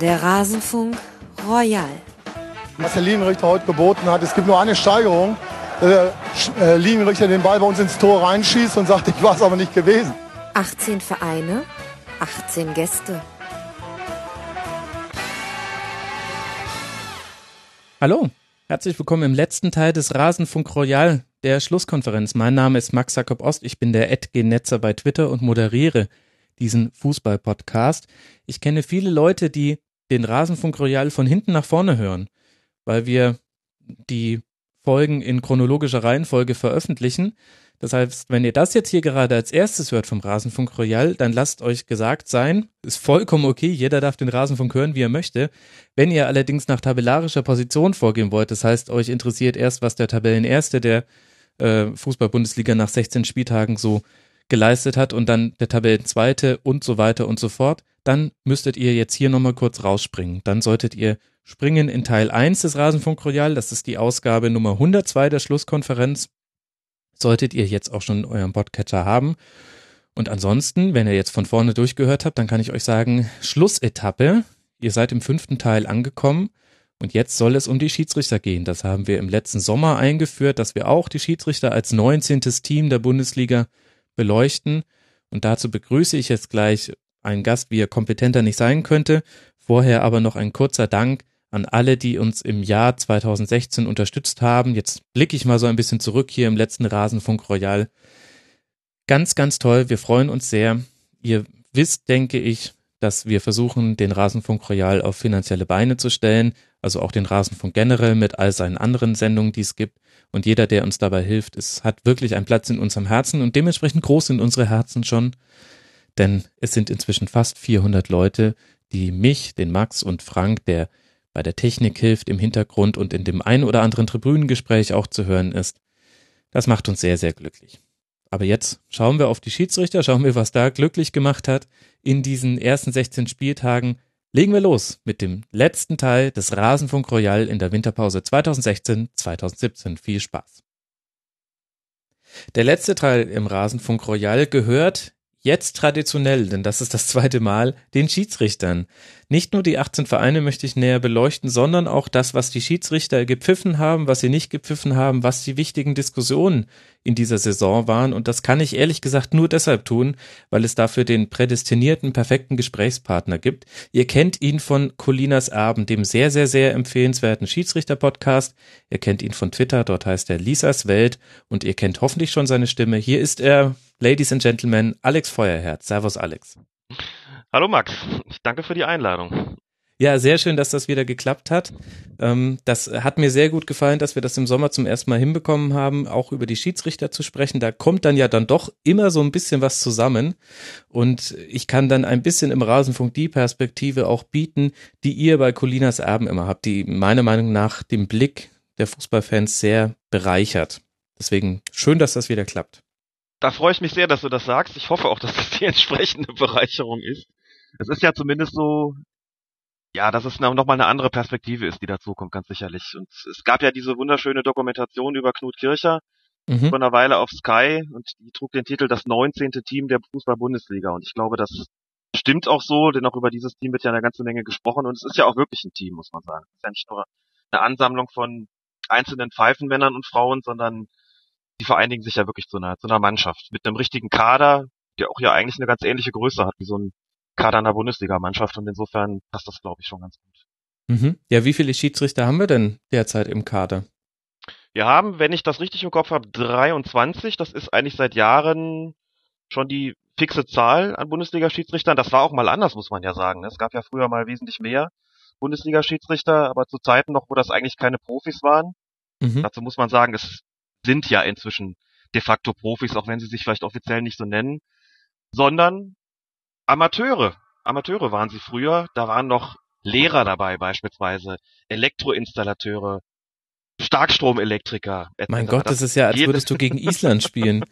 Der Rasenfunk Royal. Was der Linienrichter heute geboten hat, es gibt nur eine Steigerung. Der äh, Linienrichter den Ball bei uns ins Tor reinschießt und sagt, ich war es aber nicht gewesen. 18 Vereine, 18 Gäste. Hallo, herzlich willkommen im letzten Teil des Rasenfunk Royal, der Schlusskonferenz. Mein Name ist Max Jakob Ost, ich bin der Edge-Netzer bei Twitter und moderiere diesen Fußball-Podcast. Ich kenne viele Leute, die den Rasenfunk Royal von hinten nach vorne hören, weil wir die Folgen in chronologischer Reihenfolge veröffentlichen. Das heißt, wenn ihr das jetzt hier gerade als erstes hört vom Rasenfunk Royal, dann lasst euch gesagt sein, ist vollkommen okay, jeder darf den Rasenfunk hören, wie er möchte. Wenn ihr allerdings nach tabellarischer Position vorgehen wollt, das heißt, euch interessiert erst, was der Tabellenerste der äh, Fußball-Bundesliga nach 16 Spieltagen so geleistet hat und dann der Tabellenzweite und so weiter und so fort, dann müsstet ihr jetzt hier nochmal kurz rausspringen. Dann solltet ihr springen in Teil 1 des Rasenfunk Royal, das ist die Ausgabe Nummer 102 der Schlusskonferenz solltet ihr jetzt auch schon euren Podcatcher haben. Und ansonsten, wenn ihr jetzt von vorne durchgehört habt, dann kann ich euch sagen, Schlussetappe. Ihr seid im fünften Teil angekommen und jetzt soll es um die Schiedsrichter gehen. Das haben wir im letzten Sommer eingeführt, dass wir auch die Schiedsrichter als 19. Team der Bundesliga beleuchten. Und dazu begrüße ich jetzt gleich einen Gast, wie er kompetenter nicht sein könnte. Vorher aber noch ein kurzer Dank an alle, die uns im Jahr 2016 unterstützt haben. Jetzt blicke ich mal so ein bisschen zurück hier im letzten Rasenfunk Royal. Ganz, ganz toll. Wir freuen uns sehr. Ihr wisst, denke ich, dass wir versuchen, den Rasenfunk Royal auf finanzielle Beine zu stellen, also auch den Rasenfunk generell mit all seinen anderen Sendungen, die es gibt. Und jeder, der uns dabei hilft, es hat wirklich einen Platz in unserem Herzen und dementsprechend groß sind unsere Herzen schon. Denn es sind inzwischen fast 400 Leute, die mich, den Max und Frank, der bei der Technik hilft im Hintergrund und in dem ein oder anderen Tribünengespräch auch zu hören ist. Das macht uns sehr, sehr glücklich. Aber jetzt schauen wir auf die Schiedsrichter, schauen wir, was da glücklich gemacht hat in diesen ersten 16 Spieltagen. Legen wir los mit dem letzten Teil des Rasenfunk Royal in der Winterpause 2016-2017. Viel Spaß. Der letzte Teil im Rasenfunk Royal gehört jetzt traditionell, denn das ist das zweite Mal, den Schiedsrichtern. Nicht nur die 18 Vereine möchte ich näher beleuchten, sondern auch das, was die Schiedsrichter gepfiffen haben, was sie nicht gepfiffen haben, was die wichtigen Diskussionen in dieser Saison waren. Und das kann ich ehrlich gesagt nur deshalb tun, weil es dafür den prädestinierten, perfekten Gesprächspartner gibt. Ihr kennt ihn von Colinas Abend, dem sehr, sehr, sehr empfehlenswerten Schiedsrichter-Podcast. Ihr kennt ihn von Twitter, dort heißt er Lisas Welt. Und ihr kennt hoffentlich schon seine Stimme. Hier ist er, Ladies and Gentlemen, Alex Feuerherz. Servus, Alex. Hallo Max, ich danke für die Einladung. Ja, sehr schön, dass das wieder geklappt hat. Ähm, das hat mir sehr gut gefallen, dass wir das im Sommer zum ersten Mal hinbekommen haben, auch über die Schiedsrichter zu sprechen. Da kommt dann ja dann doch immer so ein bisschen was zusammen. Und ich kann dann ein bisschen im Rasenfunk die Perspektive auch bieten, die ihr bei Colinas Erben immer habt, die meiner Meinung nach den Blick der Fußballfans sehr bereichert. Deswegen schön, dass das wieder klappt. Da freue ich mich sehr, dass du das sagst. Ich hoffe auch, dass das die entsprechende Bereicherung ist es ist ja zumindest so, ja, dass es nochmal eine andere Perspektive ist, die dazukommt, ganz sicherlich. Und es gab ja diese wunderschöne Dokumentation über Knut Kircher mhm. vor einer Weile auf Sky und die trug den Titel Das 19. Team der Fußball-Bundesliga. Und ich glaube, das stimmt auch so, denn auch über dieses Team wird ja eine ganze Menge gesprochen und es ist ja auch wirklich ein Team, muss man sagen. Es ist ja nicht nur eine Ansammlung von einzelnen Pfeifenmännern und Frauen, sondern die vereinigen sich ja wirklich zu einer, zu einer Mannschaft mit einem richtigen Kader, der auch ja eigentlich eine ganz ähnliche Größe hat wie so ein Kader einer Bundesligamannschaft und insofern passt das, glaube ich, schon ganz gut. Mhm. Ja, wie viele Schiedsrichter haben wir denn derzeit im Kader? Wir haben, wenn ich das richtig im Kopf habe, 23. Das ist eigentlich seit Jahren schon die fixe Zahl an Bundesliga-Schiedsrichtern. Das war auch mal anders, muss man ja sagen. Es gab ja früher mal wesentlich mehr Bundesliga-Schiedsrichter, aber zu Zeiten noch, wo das eigentlich keine Profis waren. Mhm. Dazu muss man sagen, es sind ja inzwischen de facto Profis, auch wenn sie sich vielleicht offiziell nicht so nennen, sondern Amateure. Amateure waren sie früher. Da waren noch Lehrer dabei beispielsweise, Elektroinstallateure, Starkstromelektriker. Etc. Mein Gott, das, das ist ja, als würdest du gegen Island spielen.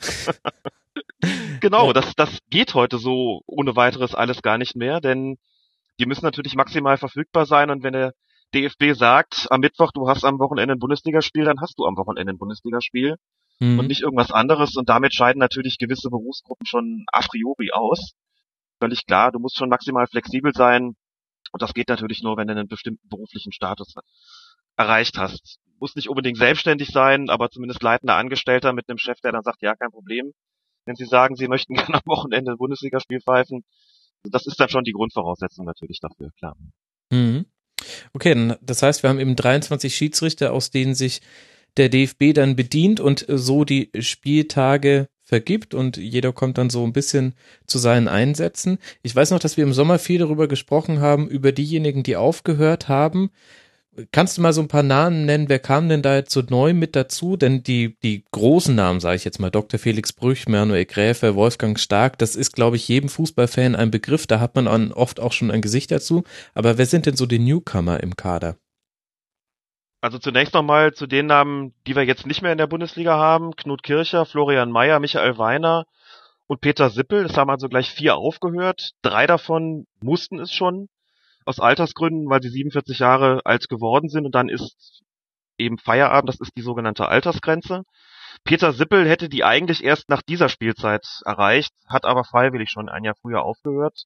genau, das, das geht heute so ohne weiteres alles gar nicht mehr, denn die müssen natürlich maximal verfügbar sein und wenn der DFB sagt, am Mittwoch, du hast am Wochenende ein Bundesligaspiel, dann hast du am Wochenende ein Bundesligaspiel mhm. und nicht irgendwas anderes und damit scheiden natürlich gewisse Berufsgruppen schon a priori aus völlig klar, du musst schon maximal flexibel sein. Und das geht natürlich nur, wenn du einen bestimmten beruflichen Status erreicht hast. Muss nicht unbedingt selbstständig sein, aber zumindest leitender Angestellter mit einem Chef, der dann sagt, ja, kein Problem. Wenn Sie sagen, Sie möchten gerne am Wochenende ein Bundesligaspiel pfeifen, das ist dann schon die Grundvoraussetzung natürlich dafür, klar. Mhm. Okay, das heißt, wir haben eben 23 Schiedsrichter, aus denen sich der DFB dann bedient und so die Spieltage vergibt und jeder kommt dann so ein bisschen zu seinen Einsätzen. Ich weiß noch, dass wir im Sommer viel darüber gesprochen haben, über diejenigen, die aufgehört haben. Kannst du mal so ein paar Namen nennen? Wer kam denn da jetzt so neu mit dazu? Denn die, die großen Namen, sage ich jetzt mal, Dr. Felix Brüch, Manuel Gräfe, Wolfgang Stark, das ist, glaube ich, jedem Fußballfan ein Begriff. Da hat man oft auch schon ein Gesicht dazu. Aber wer sind denn so die Newcomer im Kader? Also zunächst nochmal zu den Namen, die wir jetzt nicht mehr in der Bundesliga haben. Knut Kircher, Florian Mayer, Michael Weiner und Peter Sippel. Es haben also gleich vier aufgehört. Drei davon mussten es schon aus Altersgründen, weil sie 47 Jahre alt geworden sind und dann ist eben Feierabend, das ist die sogenannte Altersgrenze. Peter Sippel hätte die eigentlich erst nach dieser Spielzeit erreicht, hat aber freiwillig schon ein Jahr früher aufgehört.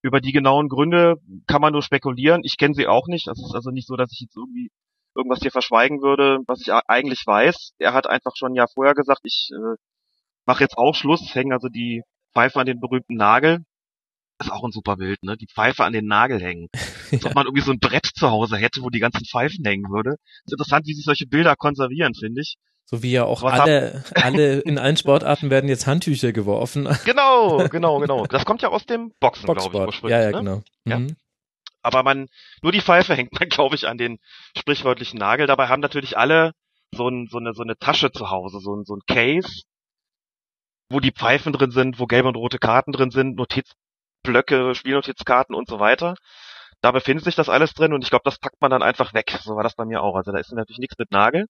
Über die genauen Gründe kann man nur spekulieren. Ich kenne sie auch nicht. Es ist also nicht so, dass ich jetzt irgendwie irgendwas hier verschweigen würde, was ich eigentlich weiß. Er hat einfach schon ein Jahr vorher gesagt, ich äh, mache jetzt auch Schluss, hängen also die Pfeife an den berühmten Nagel ist auch ein super Bild, ne? Die Pfeife an den Nagel hängen. Als ob man irgendwie so ein Brett zu Hause hätte, wo die ganzen Pfeifen hängen würde. Ist interessant, wie sich solche Bilder konservieren, finde ich. So wie ja auch Was alle, alle, in allen Sportarten werden jetzt Handtücher geworfen. Genau, genau, genau. Das kommt ja aus dem Boxen, glaube ich, ursprünglich. Ja, ja, ne? genau. Ja. Mhm. Aber man, nur die Pfeife hängt man, glaube ich, an den sprichwörtlichen Nagel. Dabei haben natürlich alle so, ein, so, eine, so eine Tasche zu Hause, so ein, so ein Case, wo die Pfeifen drin sind, wo gelbe und rote Karten drin sind, Notiz, Blöcke, Spielnotizkarten und so weiter. Da befindet sich das alles drin und ich glaube, das packt man dann einfach weg. So war das bei mir auch. Also da ist natürlich nichts mit Nagel.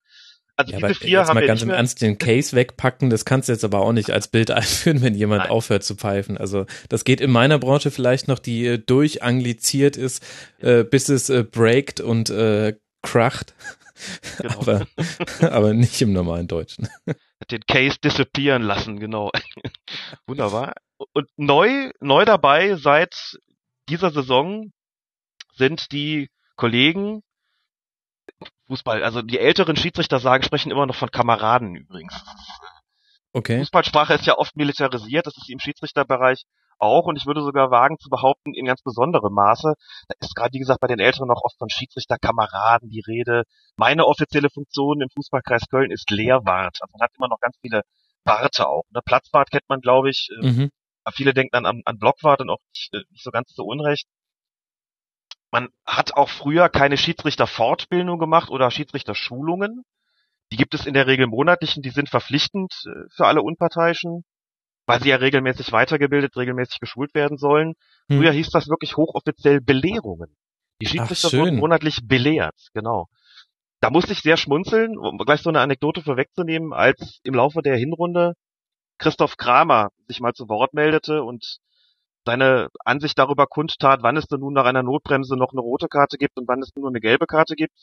Also ja, diese vier jetzt haben mal wir ganz im Ernst den Case wegpacken, das kannst du jetzt aber auch nicht als Bild einführen, wenn jemand Nein. aufhört zu pfeifen. Also das geht in meiner Branche vielleicht noch, die äh, durchangliziert ist, äh, bis es äh, breakt und äh, kracht. Genau. aber, aber nicht im normalen Deutschen. Den Case disappearen lassen, genau. Wunderbar. Und neu, neu dabei seit dieser Saison sind die Kollegen Fußball, also die älteren Schiedsrichter sagen, sprechen immer noch von Kameraden übrigens. Okay. Fußballsprache ist ja oft militarisiert, das ist im Schiedsrichterbereich auch und ich würde sogar wagen zu behaupten, in ganz besonderem Maße. Da ist gerade, wie gesagt, bei den Älteren noch oft von Schiedsrichterkameraden die Rede. Meine offizielle Funktion im Fußballkreis Köln ist Lehrwart. Also man hat immer noch ganz viele Warte auch. Ne? Platzwart kennt man, glaube ich. Ähm, mhm. Viele denken dann an, an Blockwart und auch nicht, äh, nicht so ganz zu Unrecht. Man hat auch früher keine Schiedsrichterfortbildung gemacht oder Schiedsrichterschulungen. Die gibt es in der Regel monatlichen, die sind verpflichtend äh, für alle Unparteiischen, weil sie ja regelmäßig weitergebildet, regelmäßig geschult werden sollen. Hm. Früher hieß das wirklich hochoffiziell Belehrungen. Die Schiedsrichter wurden monatlich belehrt, genau. Da musste ich sehr schmunzeln, um gleich so eine Anekdote vorwegzunehmen, als im Laufe der Hinrunde Christoph Kramer sich mal zu Wort meldete und seine Ansicht darüber kundtat, wann es denn nun nach einer Notbremse noch eine rote Karte gibt und wann es nur eine gelbe Karte gibt.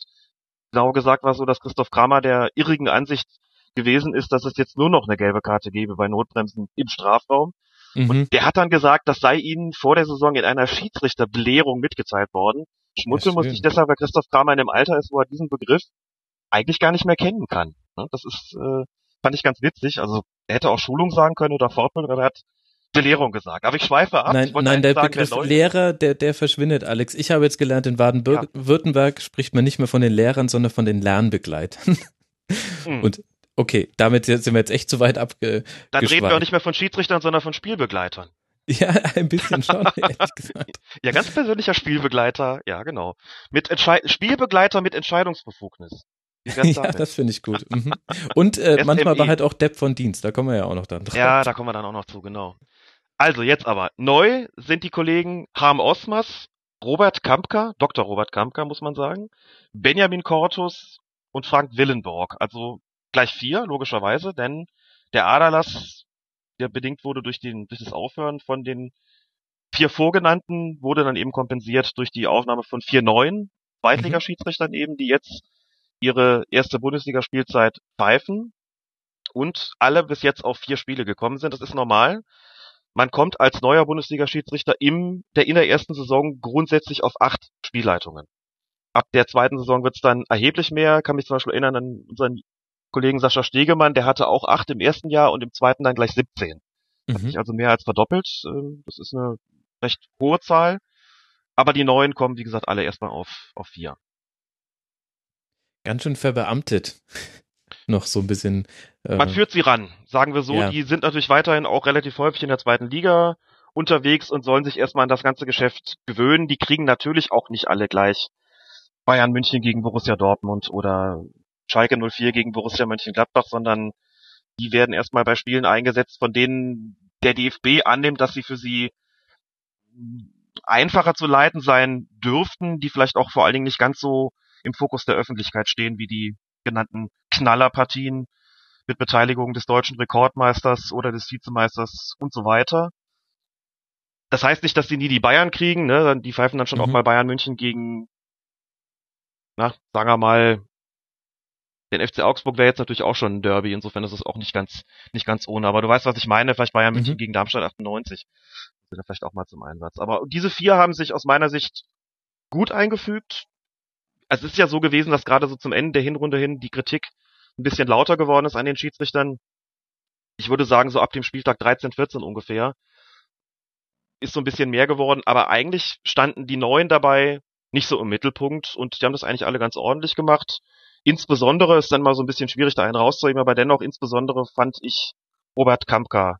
Genau gesagt war es so, dass Christoph Kramer der irrigen Ansicht gewesen ist, dass es jetzt nur noch eine gelbe Karte gebe bei Notbremsen im Strafraum. Mhm. Und der hat dann gesagt, das sei ihnen vor der Saison in einer Schiedsrichterbelehrung mitgeteilt worden. Schmunzeln muss ich deshalb, weil Christoph Kramer in dem Alter ist, wo er diesen Begriff eigentlich gar nicht mehr kennen kann. Ne, das ist, äh, fand ich ganz witzig. Also er hätte auch Schulung sagen können oder Fortbildung, aber er hat Belehrung gesagt. Aber ich schweife ab. Nein, nein der sagen, Begriff der Lehrer, der, der verschwindet, Alex. Ich habe jetzt gelernt, in Baden-Württemberg ja. spricht man nicht mehr von den Lehrern, sondern von den Lernbegleitern. Hm. Und okay, damit sind wir jetzt echt zu weit abge. Dann reden wir auch nicht mehr von Schiedsrichtern, sondern von Spielbegleitern. Ja, ein bisschen schon, ehrlich gesagt. Ja, ganz persönlicher Spielbegleiter, ja, genau. Mit Entschei Spielbegleiter mit Entscheidungsbefugnis. Ja, das finde ich gut. Mhm. Und äh, manchmal war halt auch Depp von Dienst, da kommen wir ja auch noch dann drauf. Ja, da kommen wir dann auch noch zu, genau. Also jetzt aber, neu sind die Kollegen Harm Osmas, Robert Kampka, Dr. Robert Kampka muss man sagen, Benjamin Cortus und Frank Willenborg. Also gleich vier, logischerweise, denn der Aderlass, der bedingt wurde durch, den, durch das Aufhören von den vier vorgenannten, wurde dann eben kompensiert durch die Aufnahme von vier neuen Zweitligaschiedsrichtern mhm. eben, die jetzt ihre erste Bundesligaspielzeit pfeifen und alle bis jetzt auf vier Spiele gekommen sind. Das ist normal. man kommt als neuer Bundesliga-Schiedsrichter im, der in der ersten Saison grundsätzlich auf acht Spielleitungen. Ab der zweiten Saison wird es dann erheblich mehr. Kann mich zum Beispiel erinnern an unseren Kollegen Sascha Stegemann, der hatte auch acht im ersten Jahr und im zweiten dann gleich 17. Hat Mhm. sich also mehr als verdoppelt. Ähm, Das ist eine recht hohe Zahl. Aber die neuen kommen, wie gesagt, alle erstmal auf, auf vier. Ganz schön verbeamtet. Noch so ein bisschen. Äh, Man führt sie ran, sagen wir so. Ja. Die sind natürlich weiterhin auch relativ häufig in der zweiten Liga unterwegs und sollen sich erstmal an das ganze Geschäft gewöhnen. Die kriegen natürlich auch nicht alle gleich Bayern München gegen Borussia Dortmund oder Schalke 04 gegen Borussia Mönchengladbach, sondern die werden erstmal bei Spielen eingesetzt, von denen der DFB annimmt, dass sie für sie einfacher zu leiten sein dürften, die vielleicht auch vor allen Dingen nicht ganz so im Fokus der Öffentlichkeit stehen wie die genannten Knallerpartien mit Beteiligung des deutschen Rekordmeisters oder des Vizemeisters und so weiter. Das heißt nicht, dass die nie die Bayern kriegen, ne? Die pfeifen dann schon Mhm. auch mal Bayern München gegen, na, sagen wir mal, den FC Augsburg wäre jetzt natürlich auch schon ein Derby, insofern ist es auch nicht ganz, nicht ganz ohne. Aber du weißt, was ich meine, vielleicht Bayern München Mhm. gegen Darmstadt 98. Das vielleicht auch mal zum Einsatz. Aber diese vier haben sich aus meiner Sicht gut eingefügt. Es ist ja so gewesen, dass gerade so zum Ende der Hinrunde hin die Kritik ein bisschen lauter geworden ist an den Schiedsrichtern. Ich würde sagen, so ab dem Spieltag 13, 14 ungefähr ist so ein bisschen mehr geworden, aber eigentlich standen die Neuen dabei nicht so im Mittelpunkt und die haben das eigentlich alle ganz ordentlich gemacht. Insbesondere ist dann mal so ein bisschen schwierig, da einen rauszuheben, aber dennoch insbesondere fand ich Robert Kampka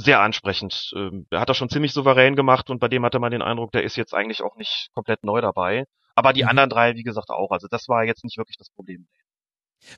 sehr ansprechend. Ähm, Er hat das schon ziemlich souverän gemacht und bei dem hatte man den Eindruck, der ist jetzt eigentlich auch nicht komplett neu dabei. Aber die Mhm. anderen drei, wie gesagt, auch. Also das war jetzt nicht wirklich das Problem.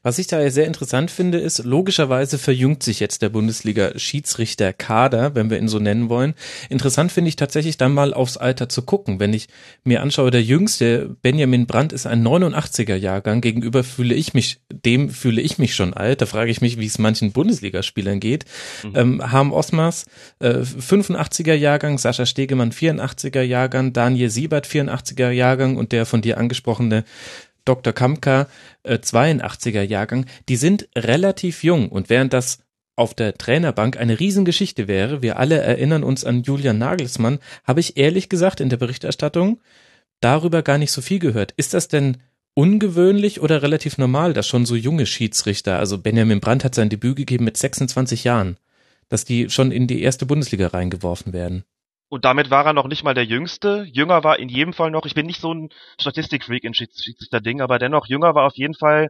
Was ich da sehr interessant finde, ist, logischerweise verjüngt sich jetzt der Bundesliga-Schiedsrichter-Kader, wenn wir ihn so nennen wollen. Interessant finde ich tatsächlich dann mal aufs Alter zu gucken. Wenn ich mir anschaue, der jüngste, Benjamin Brandt, ist ein 89er-Jahrgang. Gegenüber fühle ich mich, dem fühle ich mich schon alt. Da frage ich mich, wie es manchen Bundesligaspielern geht. Mhm. Ähm, Harm Osmers, äh, 85er-Jahrgang, Sascha Stegemann, 84er-Jahrgang, Daniel Siebert, 84er-Jahrgang und der von dir angesprochene Dr. Kamka, äh, 82er Jahrgang, die sind relativ jung und während das auf der Trainerbank eine Riesengeschichte wäre, wir alle erinnern uns an Julian Nagelsmann, habe ich ehrlich gesagt in der Berichterstattung darüber gar nicht so viel gehört. Ist das denn ungewöhnlich oder relativ normal, dass schon so junge Schiedsrichter, also Benjamin Brandt hat sein Debüt gegeben mit 26 Jahren, dass die schon in die erste Bundesliga reingeworfen werden? Und damit war er noch nicht mal der Jüngste. Jünger war in jedem Fall noch, ich bin nicht so ein Statistikfreak in Schieds- Schiedsrichter-Ding, aber dennoch jünger war auf jeden Fall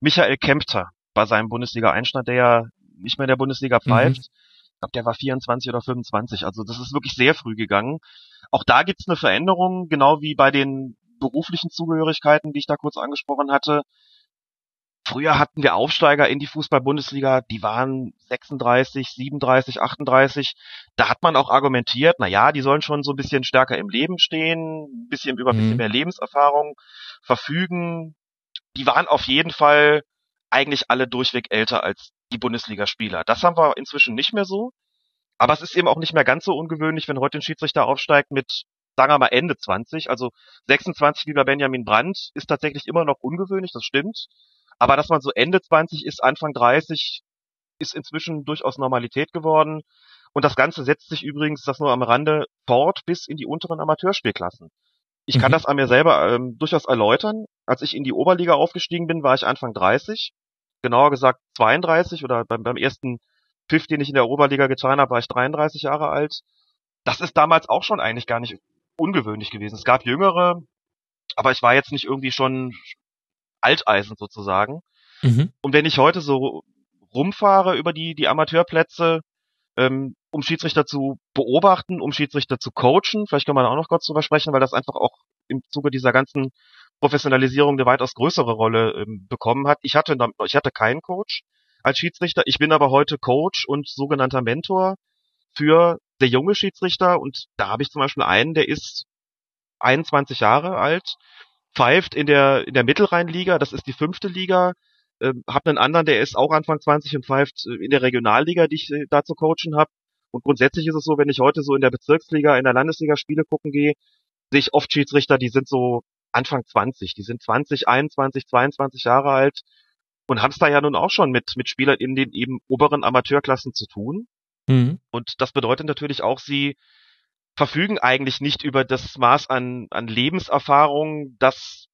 Michael Kempter bei seinem Bundesliga-Einstand, der ja nicht mehr in der Bundesliga pfeift. Ich glaube, der war 24 oder 25. Also das ist wirklich sehr früh gegangen. Auch da gibt's eine Veränderung, genau wie bei den beruflichen Zugehörigkeiten, die ich da kurz angesprochen hatte. Früher hatten wir Aufsteiger in die Fußball-Bundesliga, die waren 36, 37, 38. Da hat man auch argumentiert, na ja, die sollen schon so ein bisschen stärker im Leben stehen, ein bisschen über ein bisschen Mhm. mehr Lebenserfahrung verfügen. Die waren auf jeden Fall eigentlich alle durchweg älter als die Bundesligaspieler. Das haben wir inzwischen nicht mehr so. Aber es ist eben auch nicht mehr ganz so ungewöhnlich, wenn heute ein Schiedsrichter aufsteigt mit, sagen wir mal, Ende 20. Also 26 wie bei Benjamin Brandt ist tatsächlich immer noch ungewöhnlich, das stimmt. Aber dass man so Ende 20 ist, Anfang 30, ist inzwischen durchaus Normalität geworden. Und das Ganze setzt sich übrigens, das nur am Rande, fort bis in die unteren Amateurspielklassen. Ich kann Mhm. das an mir selber ähm, durchaus erläutern. Als ich in die Oberliga aufgestiegen bin, war ich Anfang 30. Genauer gesagt 32 oder beim, beim ersten Pfiff, den ich in der Oberliga getan habe, war ich 33 Jahre alt. Das ist damals auch schon eigentlich gar nicht ungewöhnlich gewesen. Es gab Jüngere, aber ich war jetzt nicht irgendwie schon Alteisen sozusagen. Mhm. Und wenn ich heute so rumfahre über die, die Amateurplätze, ähm, um Schiedsrichter zu beobachten, um Schiedsrichter zu coachen, vielleicht kann man auch noch kurz drüber sprechen, weil das einfach auch im Zuge dieser ganzen Professionalisierung eine weitaus größere Rolle ähm, bekommen hat. Ich hatte, ich hatte keinen Coach als Schiedsrichter, ich bin aber heute Coach und sogenannter Mentor für sehr junge Schiedsrichter und da habe ich zum Beispiel einen, der ist 21 Jahre alt, pfeift in der in der Mittelrheinliga, das ist die fünfte Liga, ähm, habe einen anderen, der ist auch Anfang 20 und pfeift äh, in der Regionalliga, die ich äh, da zu coachen habe. Und grundsätzlich ist es so, wenn ich heute so in der Bezirksliga, in der Landesliga Spiele gucken gehe, sehe ich oft Schiedsrichter, die sind so Anfang 20, die sind 20, 21, 22 Jahre alt und haben es da ja nun auch schon mit mit Spielern in den eben oberen Amateurklassen zu tun. Mhm. Und das bedeutet natürlich auch, sie verfügen eigentlich nicht über das Maß an, an Lebenserfahrung, das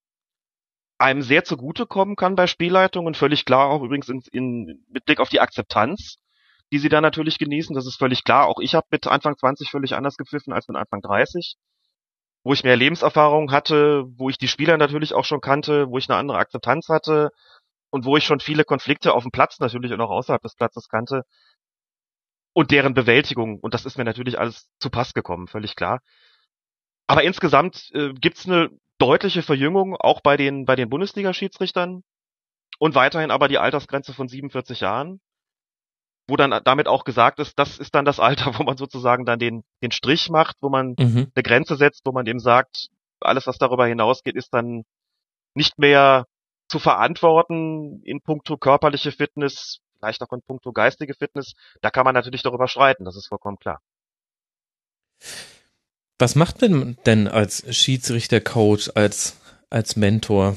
einem sehr zugutekommen kann bei Spielleitung und völlig klar auch übrigens in, in, mit Blick auf die Akzeptanz, die sie da natürlich genießen. Das ist völlig klar. Auch ich habe mit Anfang 20 völlig anders gepfiffen als mit Anfang 30, wo ich mehr Lebenserfahrung hatte, wo ich die Spieler natürlich auch schon kannte, wo ich eine andere Akzeptanz hatte und wo ich schon viele Konflikte auf dem Platz natürlich und auch außerhalb des Platzes kannte und deren Bewältigung. Und das ist mir natürlich alles zu Pass gekommen, völlig klar. Aber insgesamt äh, gibt's eine deutliche Verjüngung auch bei den bei den Bundesliga-Schiedsrichtern und weiterhin aber die Altersgrenze von 47 Jahren, wo dann damit auch gesagt ist, das ist dann das Alter, wo man sozusagen dann den den Strich macht, wo man mhm. eine Grenze setzt, wo man eben sagt, alles was darüber hinausgeht, ist dann nicht mehr zu verantworten in puncto körperliche Fitness, vielleicht auch in puncto geistige Fitness. Da kann man natürlich darüber streiten, das ist vollkommen klar. Was macht man denn als Schiedsrichter-Coach, als, als Mentor?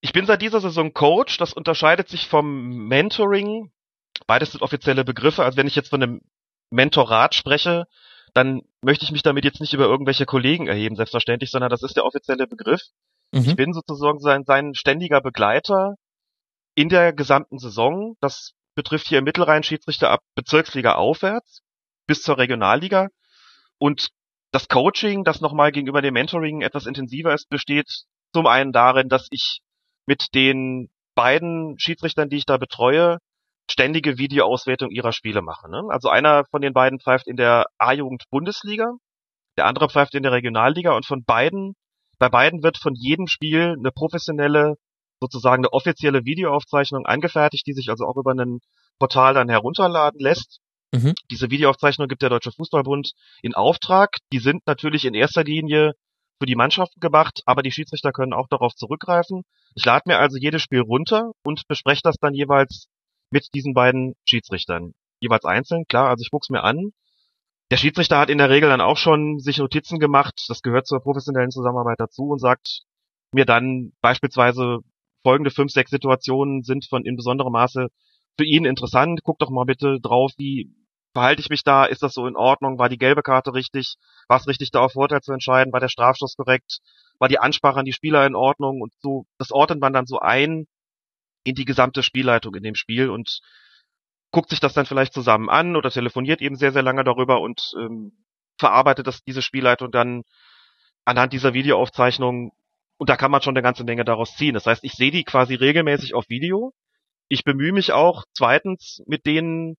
Ich bin seit dieser Saison Coach. Das unterscheidet sich vom Mentoring. Beides sind offizielle Begriffe. Also wenn ich jetzt von einem Mentorat spreche, dann möchte ich mich damit jetzt nicht über irgendwelche Kollegen erheben, selbstverständlich, sondern das ist der offizielle Begriff. Mhm. Ich bin sozusagen sein, sein ständiger Begleiter in der gesamten Saison. Das betrifft hier im Mittelrhein Schiedsrichter ab Bezirksliga aufwärts bis zur Regionalliga. Und das Coaching, das nochmal gegenüber dem Mentoring etwas intensiver ist, besteht zum einen darin, dass ich mit den beiden Schiedsrichtern, die ich da betreue, ständige Videoauswertung ihrer Spiele mache. Ne? Also einer von den beiden pfeift in der A-Jugend Bundesliga, der andere pfeift in der Regionalliga und von beiden, bei beiden wird von jedem Spiel eine professionelle, sozusagen eine offizielle Videoaufzeichnung angefertigt, die sich also auch über ein Portal dann herunterladen lässt. Mhm. Diese Videoaufzeichnung gibt der Deutsche Fußballbund in Auftrag. Die sind natürlich in erster Linie für die Mannschaften gemacht, aber die Schiedsrichter können auch darauf zurückgreifen. Ich lade mir also jedes Spiel runter und bespreche das dann jeweils mit diesen beiden Schiedsrichtern. Jeweils einzeln, klar, also ich guck's mir an. Der Schiedsrichter hat in der Regel dann auch schon sich Notizen gemacht, das gehört zur professionellen Zusammenarbeit dazu und sagt mir dann beispielsweise folgende fünf, sechs Situationen sind von in besonderem Maße für ihn interessant. Guck doch mal bitte drauf, wie verhalte ich mich da? Ist das so in Ordnung? War die gelbe Karte richtig? War es richtig, da auf Vorteil zu entscheiden? War der Strafstoß korrekt? War die Ansprache an die Spieler in Ordnung? Und so, das ordnet man dann so ein in die gesamte Spielleitung in dem Spiel und guckt sich das dann vielleicht zusammen an oder telefoniert eben sehr, sehr lange darüber und ähm, verarbeitet das, diese Spielleitung dann anhand dieser Videoaufzeichnung und da kann man schon eine ganze Menge daraus ziehen. Das heißt, ich sehe die quasi regelmäßig auf Video ich bemühe mich auch zweitens mit denen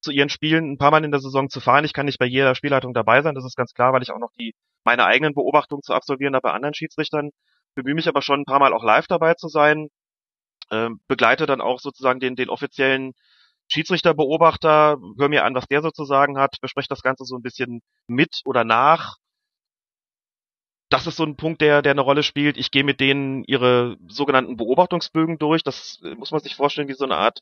zu ihren Spielen ein paar Mal in der Saison zu fahren. Ich kann nicht bei jeder Spielleitung dabei sein, das ist ganz klar, weil ich auch noch die meine eigenen Beobachtungen zu absolvieren habe bei anderen Schiedsrichtern. Bemühe mich aber schon ein paar Mal auch live dabei zu sein. Ähm, begleite dann auch sozusagen den, den offiziellen Schiedsrichterbeobachter, höre mir an, was der sozusagen hat, bespreche das Ganze so ein bisschen mit oder nach das ist so ein Punkt, der, der eine Rolle spielt. Ich gehe mit denen ihre sogenannten Beobachtungsbögen durch. Das äh, muss man sich vorstellen wie so eine Art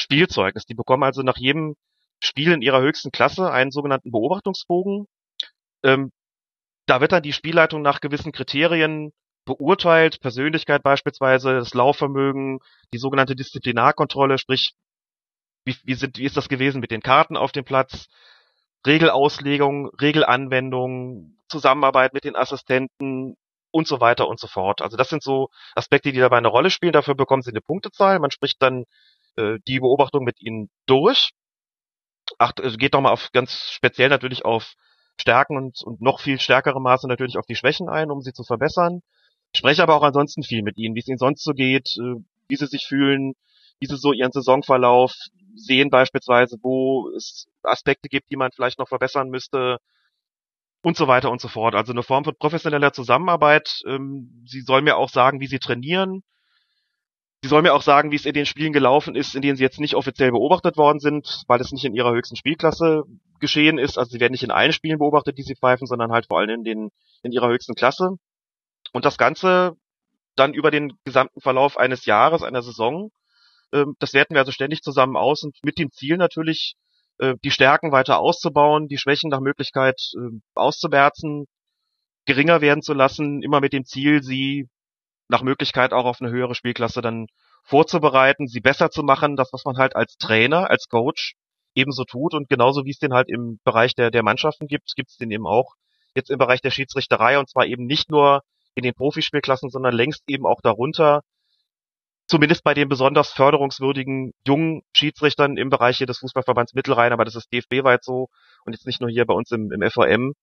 Spielzeugnis. Die bekommen also nach jedem Spiel in ihrer höchsten Klasse einen sogenannten Beobachtungsbogen. Ähm, da wird dann die Spielleitung nach gewissen Kriterien beurteilt, Persönlichkeit beispielsweise, das Laufvermögen, die sogenannte Disziplinarkontrolle, sprich, wie, wie, sind, wie ist das gewesen mit den Karten auf dem Platz, Regelauslegung, Regelanwendung, Zusammenarbeit mit den Assistenten und so weiter und so fort. Also das sind so Aspekte, die dabei eine Rolle spielen. Dafür bekommen sie eine Punktezahl. Man spricht dann äh, die Beobachtung mit ihnen durch. Ach, also geht nochmal auf ganz speziell natürlich auf Stärken und, und noch viel stärkere Maße natürlich auf die Schwächen ein, um sie zu verbessern. Ich spreche aber auch ansonsten viel mit ihnen, wie es ihnen sonst so geht, äh, wie sie sich fühlen, wie sie so ihren Saisonverlauf sehen beispielsweise, wo es Aspekte gibt, die man vielleicht noch verbessern müsste und so weiter und so fort. Also eine Form von professioneller Zusammenarbeit. Ähm, sie soll mir auch sagen, wie sie trainieren. Sie soll mir auch sagen, wie es in den Spielen gelaufen ist, in denen sie jetzt nicht offiziell beobachtet worden sind, weil es nicht in ihrer höchsten Spielklasse geschehen ist. Also sie werden nicht in allen Spielen beobachtet, die sie pfeifen, sondern halt vor allem in den in ihrer höchsten Klasse. Und das Ganze dann über den gesamten Verlauf eines Jahres, einer Saison das werten wir also ständig zusammen aus und mit dem Ziel natürlich, äh, die Stärken weiter auszubauen, die Schwächen nach Möglichkeit äh, auszumerzen, geringer werden zu lassen, immer mit dem Ziel, sie nach Möglichkeit auch auf eine höhere Spielklasse dann vorzubereiten, sie besser zu machen, das, was man halt als Trainer, als Coach ebenso tut. Und genauso wie es den halt im Bereich der, der Mannschaften gibt, gibt es den eben auch jetzt im Bereich der Schiedsrichterei. Und zwar eben nicht nur in den Profispielklassen, sondern längst eben auch darunter, zumindest bei den besonders förderungswürdigen jungen Schiedsrichtern im Bereich hier des Fußballverbands Mittelrhein, aber das ist DFB-weit so und jetzt nicht nur hier bei uns im, im FOM,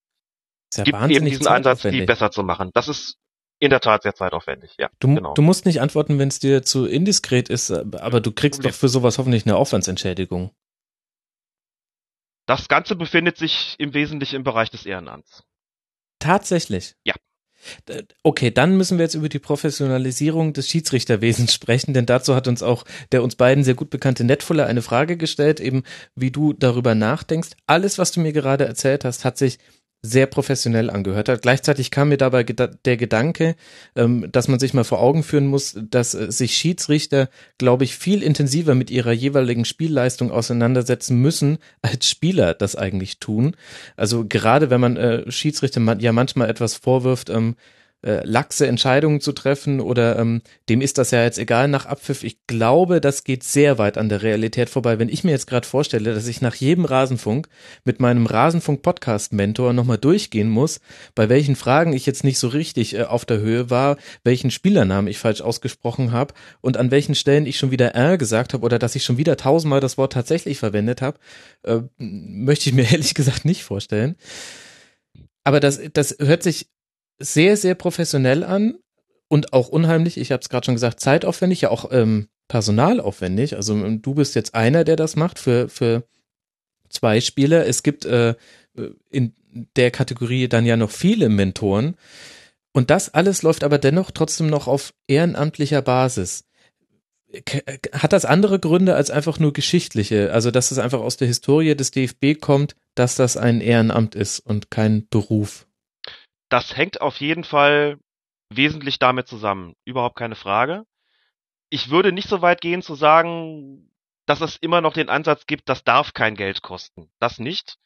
ja gibt eben diesen Ansatz, die besser zu machen. Das ist in der Tat sehr zeitaufwendig, ja. Du, genau. du musst nicht antworten, wenn es dir zu indiskret ist, aber du kriegst Problem. doch für sowas hoffentlich eine Aufwandsentschädigung. Das Ganze befindet sich im Wesentlichen im Bereich des Ehrenamts. Tatsächlich? Ja. Okay, dann müssen wir jetzt über die Professionalisierung des Schiedsrichterwesens sprechen, denn dazu hat uns auch der uns beiden sehr gut bekannte Netfuller eine Frage gestellt, eben wie du darüber nachdenkst. Alles, was du mir gerade erzählt hast, hat sich sehr professionell angehört hat. Gleichzeitig kam mir dabei der Gedanke, ähm, dass man sich mal vor Augen führen muss, dass äh, sich Schiedsrichter, glaube ich, viel intensiver mit ihrer jeweiligen Spielleistung auseinandersetzen müssen, als Spieler das eigentlich tun. Also gerade wenn man äh, Schiedsrichter ja manchmal etwas vorwirft, ähm, äh, laxe Entscheidungen zu treffen oder ähm, dem ist das ja jetzt egal nach Abpfiff. Ich glaube, das geht sehr weit an der Realität vorbei. Wenn ich mir jetzt gerade vorstelle, dass ich nach jedem Rasenfunk mit meinem Rasenfunk-Podcast-Mentor nochmal durchgehen muss, bei welchen Fragen ich jetzt nicht so richtig äh, auf der Höhe war, welchen Spielernamen ich falsch ausgesprochen habe und an welchen Stellen ich schon wieder R gesagt habe oder dass ich schon wieder tausendmal das Wort tatsächlich verwendet habe, äh, möchte ich mir ehrlich gesagt nicht vorstellen. Aber das, das hört sich sehr, sehr professionell an und auch unheimlich, ich habe es gerade schon gesagt, zeitaufwendig, ja auch ähm, personalaufwendig. Also ähm, du bist jetzt einer, der das macht für, für zwei Spieler. Es gibt äh, in der Kategorie dann ja noch viele Mentoren. Und das alles läuft aber dennoch trotzdem noch auf ehrenamtlicher Basis. Hat das andere Gründe als einfach nur geschichtliche? Also, dass es einfach aus der Historie des DFB kommt, dass das ein Ehrenamt ist und kein Beruf? Das hängt auf jeden Fall wesentlich damit zusammen. Überhaupt keine Frage. Ich würde nicht so weit gehen zu sagen, dass es immer noch den Ansatz gibt, das darf kein Geld kosten. Das nicht.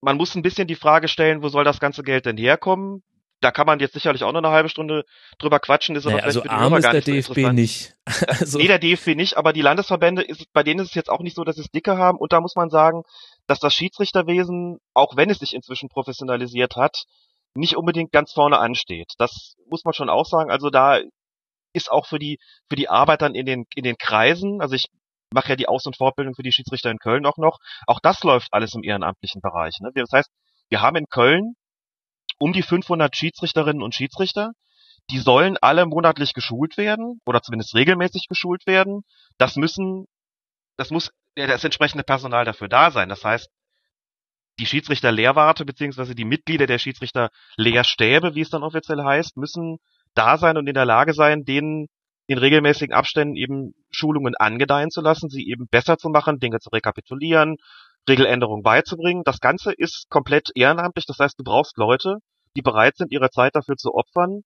Man muss ein bisschen die Frage stellen, wo soll das ganze Geld denn herkommen? Da kann man jetzt sicherlich auch noch eine halbe Stunde drüber quatschen, ist aber naja, also arm nicht der DFB nicht. also. Nee, der DFB nicht, aber die Landesverbände, ist, bei denen ist es jetzt auch nicht so, dass sie es dicke haben. Und da muss man sagen, dass das Schiedsrichterwesen, auch wenn es sich inzwischen professionalisiert hat, nicht unbedingt ganz vorne ansteht. Das muss man schon auch sagen. Also da ist auch für die für die Arbeit dann in den in den Kreisen, also ich mache ja die Aus- und Fortbildung für die Schiedsrichter in Köln auch noch. Auch das läuft alles im ehrenamtlichen Bereich. Ne? Das heißt, wir haben in Köln um die 500 Schiedsrichterinnen und Schiedsrichter. Die sollen alle monatlich geschult werden oder zumindest regelmäßig geschult werden. Das müssen, das muss das entsprechende Personal dafür da sein. Das heißt, die Schiedsrichter-Lehrwarte beziehungsweise die Mitglieder der Schiedsrichter-Lehrstäbe, wie es dann offiziell heißt, müssen da sein und in der Lage sein, denen in regelmäßigen Abständen eben Schulungen angedeihen zu lassen, sie eben besser zu machen, Dinge zu rekapitulieren, Regeländerungen beizubringen. Das Ganze ist komplett ehrenamtlich, das heißt, du brauchst Leute, die bereit sind, ihre Zeit dafür zu opfern,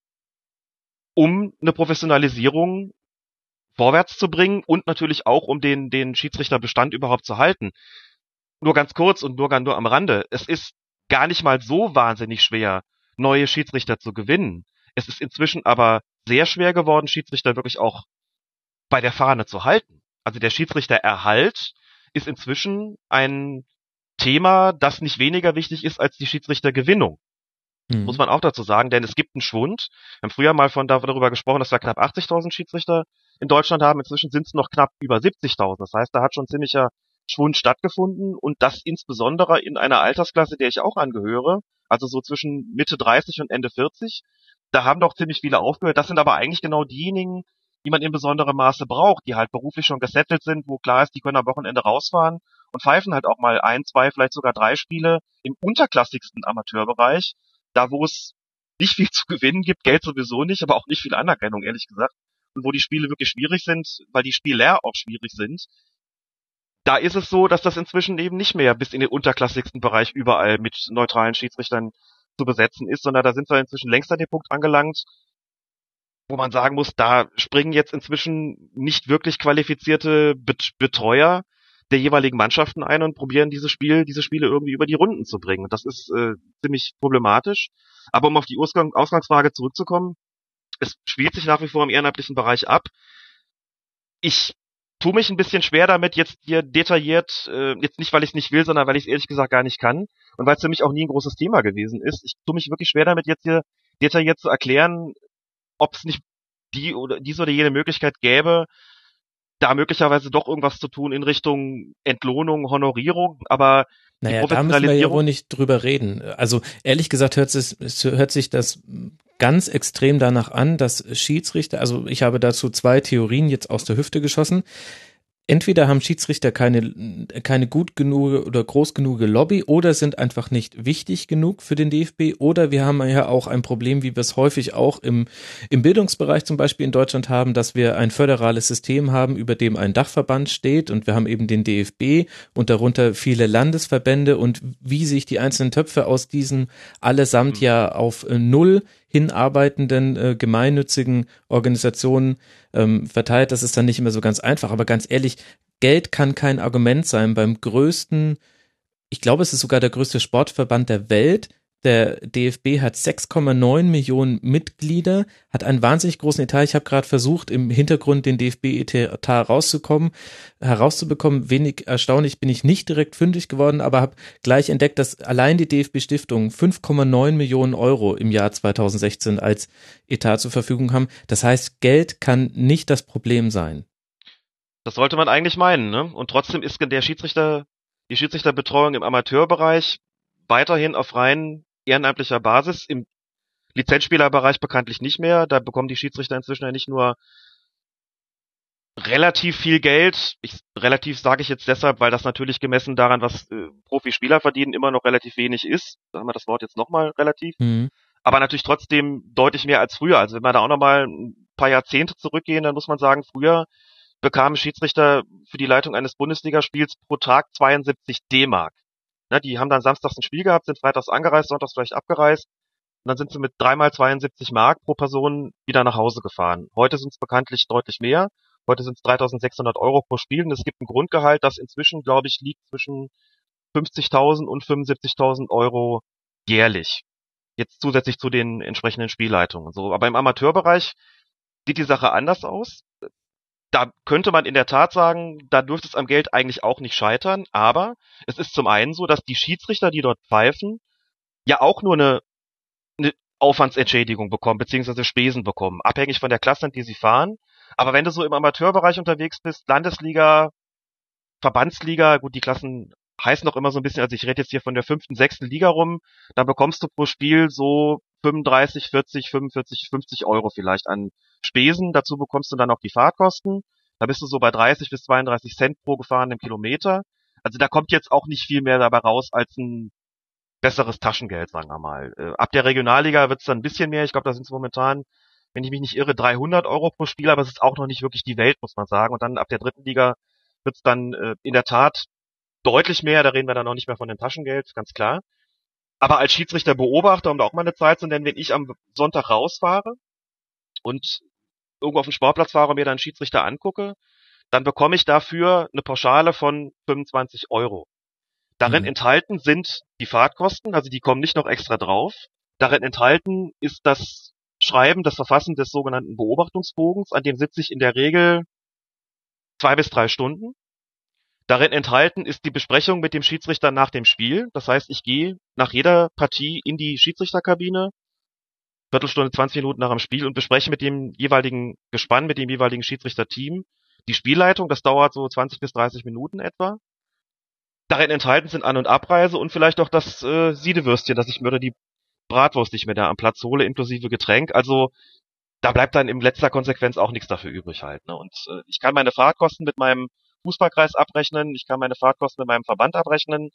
um eine Professionalisierung vorwärts zu bringen und natürlich auch, um den, den Schiedsrichterbestand überhaupt zu halten nur ganz kurz und nur, nur am Rande, es ist gar nicht mal so wahnsinnig schwer, neue Schiedsrichter zu gewinnen. Es ist inzwischen aber sehr schwer geworden, Schiedsrichter wirklich auch bei der Fahne zu halten. Also der Schiedsrichtererhalt ist inzwischen ein Thema, das nicht weniger wichtig ist als die Schiedsrichtergewinnung. Mhm. Muss man auch dazu sagen, denn es gibt einen Schwund. Wir haben früher mal von darüber gesprochen, dass wir knapp 80.000 Schiedsrichter in Deutschland haben. Inzwischen sind es noch knapp über 70.000. Das heißt, da hat schon ziemlicher Schwund stattgefunden und das insbesondere in einer Altersklasse, der ich auch angehöre, also so zwischen Mitte 30 und Ende 40. Da haben doch ziemlich viele aufgehört. Das sind aber eigentlich genau diejenigen, die man in besonderem Maße braucht, die halt beruflich schon gesettelt sind, wo klar ist, die können am Wochenende rausfahren und pfeifen halt auch mal ein, zwei, vielleicht sogar drei Spiele im unterklassigsten Amateurbereich, da wo es nicht viel zu gewinnen gibt, Geld sowieso nicht, aber auch nicht viel Anerkennung, ehrlich gesagt. Und wo die Spiele wirklich schwierig sind, weil die Spieler auch schwierig sind, da ist es so, dass das inzwischen eben nicht mehr bis in den unterklassigsten Bereich überall mit neutralen Schiedsrichtern zu besetzen ist, sondern da sind wir inzwischen längst an dem Punkt angelangt, wo man sagen muss, da springen jetzt inzwischen nicht wirklich qualifizierte Betreuer der jeweiligen Mannschaften ein und probieren diese Spiel, diese Spiele irgendwie über die Runden zu bringen. Das ist äh, ziemlich problematisch. Aber um auf die Ausgang Ausgangsfrage zurückzukommen, es spielt sich nach wie vor im ehrenamtlichen Bereich ab ich tue mich ein bisschen schwer damit, jetzt hier detailliert, äh, jetzt nicht, weil ich es nicht will, sondern weil ich es ehrlich gesagt gar nicht kann und weil es für mich auch nie ein großes Thema gewesen ist. Ich tue mich wirklich schwer damit, jetzt hier detailliert zu erklären, ob es nicht die oder diese oder jene Möglichkeit gäbe, da möglicherweise doch irgendwas zu tun in Richtung Entlohnung, Honorierung, aber naja, da müssen wir ja wohl nicht drüber reden. Also ehrlich gesagt hört, es, hört sich das ganz extrem danach an, dass Schiedsrichter, also ich habe dazu zwei Theorien jetzt aus der Hüfte geschossen entweder haben Schiedsrichter keine, keine gut genug oder groß genug Lobby oder sind einfach nicht wichtig genug für den DFB oder wir haben ja auch ein Problem, wie wir es häufig auch im, im Bildungsbereich zum Beispiel in Deutschland haben, dass wir ein föderales System haben, über dem ein Dachverband steht und wir haben eben den DFB und darunter viele Landesverbände und wie sich die einzelnen Töpfe aus diesen allesamt mhm. ja auf Null hinarbeitenden äh, gemeinnützigen Organisationen ähm, verteilt. Das ist dann nicht immer so ganz einfach. Aber ganz ehrlich, Geld kann kein Argument sein beim größten, ich glaube, es ist sogar der größte Sportverband der Welt, der DFB hat 6,9 Millionen Mitglieder, hat einen wahnsinnig großen Etat. Ich habe gerade versucht, im Hintergrund den DFB-Etat rauszukommen, herauszubekommen. Wenig erstaunlich bin ich nicht direkt fündig geworden, aber habe gleich entdeckt, dass allein die DFB-Stiftung 5,9 Millionen Euro im Jahr 2016 als Etat zur Verfügung haben. Das heißt, Geld kann nicht das Problem sein. Das sollte man eigentlich meinen, ne? Und trotzdem ist der Schiedsrichter, die Schiedsrichterbetreuung im Amateurbereich weiterhin auf rein ehrenamtlicher Basis, im Lizenzspielerbereich bekanntlich nicht mehr. Da bekommen die Schiedsrichter inzwischen ja nicht nur relativ viel Geld. Ich, relativ sage ich jetzt deshalb, weil das natürlich gemessen daran, was äh, Profispieler verdienen, immer noch relativ wenig ist. Sagen wir das Wort jetzt nochmal relativ. Mhm. Aber natürlich trotzdem deutlich mehr als früher. Also wenn wir da auch nochmal ein paar Jahrzehnte zurückgehen, dann muss man sagen, früher bekamen Schiedsrichter für die Leitung eines Bundesligaspiels pro Tag 72 D-Mark. Ne, die haben dann samstags ein Spiel gehabt, sind freitags angereist, sonntags vielleicht abgereist. Und dann sind sie mit dreimal 72 Mark pro Person wieder nach Hause gefahren. Heute sind es bekanntlich deutlich mehr. Heute sind es 3600 Euro pro Spiel. Und es gibt ein Grundgehalt, das inzwischen, glaube ich, liegt zwischen 50.000 und 75.000 Euro jährlich. Jetzt zusätzlich zu den entsprechenden Spielleitungen. So, aber im Amateurbereich sieht die Sache anders aus da könnte man in der Tat sagen, da dürfte es am Geld eigentlich auch nicht scheitern, aber es ist zum einen so, dass die Schiedsrichter, die dort pfeifen, ja auch nur eine, eine Aufwandsentschädigung bekommen, beziehungsweise Spesen bekommen, abhängig von der Klasse, in die sie fahren. Aber wenn du so im Amateurbereich unterwegs bist, Landesliga, Verbandsliga, gut, die Klassen heißen noch immer so ein bisschen, also ich rede jetzt hier von der fünften, sechsten Liga rum, da bekommst du pro Spiel so 35, 40, 45, 50 Euro vielleicht an Spesen. Dazu bekommst du dann auch die Fahrtkosten. Da bist du so bei 30 bis 32 Cent pro gefahrenen Kilometer. Also da kommt jetzt auch nicht viel mehr dabei raus als ein besseres Taschengeld, sagen wir mal. Äh, ab der Regionalliga wird es dann ein bisschen mehr. Ich glaube, da sind es momentan, wenn ich mich nicht irre, 300 Euro pro Spiel, aber es ist auch noch nicht wirklich die Welt, muss man sagen. Und dann ab der dritten Liga wird es dann äh, in der Tat deutlich mehr. Da reden wir dann auch nicht mehr von dem Taschengeld, ganz klar. Aber als Schiedsrichter Beobachter, um da auch mal eine Zeit zu nennen, wenn ich am Sonntag rausfahre und irgendwo auf dem Sportplatz fahre und mir dann Schiedsrichter angucke, dann bekomme ich dafür eine Pauschale von 25 Euro. Darin mhm. enthalten sind die Fahrtkosten, also die kommen nicht noch extra drauf. Darin enthalten ist das Schreiben, das Verfassen des sogenannten Beobachtungsbogens, an dem sitze ich in der Regel zwei bis drei Stunden. Darin enthalten ist die Besprechung mit dem Schiedsrichter nach dem Spiel. Das heißt, ich gehe nach jeder Partie in die Schiedsrichterkabine, Viertelstunde, 20 Minuten nach dem Spiel und bespreche mit dem jeweiligen Gespann, mit dem jeweiligen Schiedsrichterteam die Spielleitung. Das dauert so 20 bis 30 Minuten etwa. Darin enthalten sind An- und Abreise und vielleicht auch das äh, Siedewürstchen, dass ich mir oder die Bratwurst nicht mehr da am Platz hole, inklusive Getränk. Also da bleibt dann in letzter Konsequenz auch nichts dafür übrig halt. Ne? Und äh, ich kann meine Fahrtkosten mit meinem Fußballkreis abrechnen, ich kann meine Fahrtkosten mit meinem Verband abrechnen,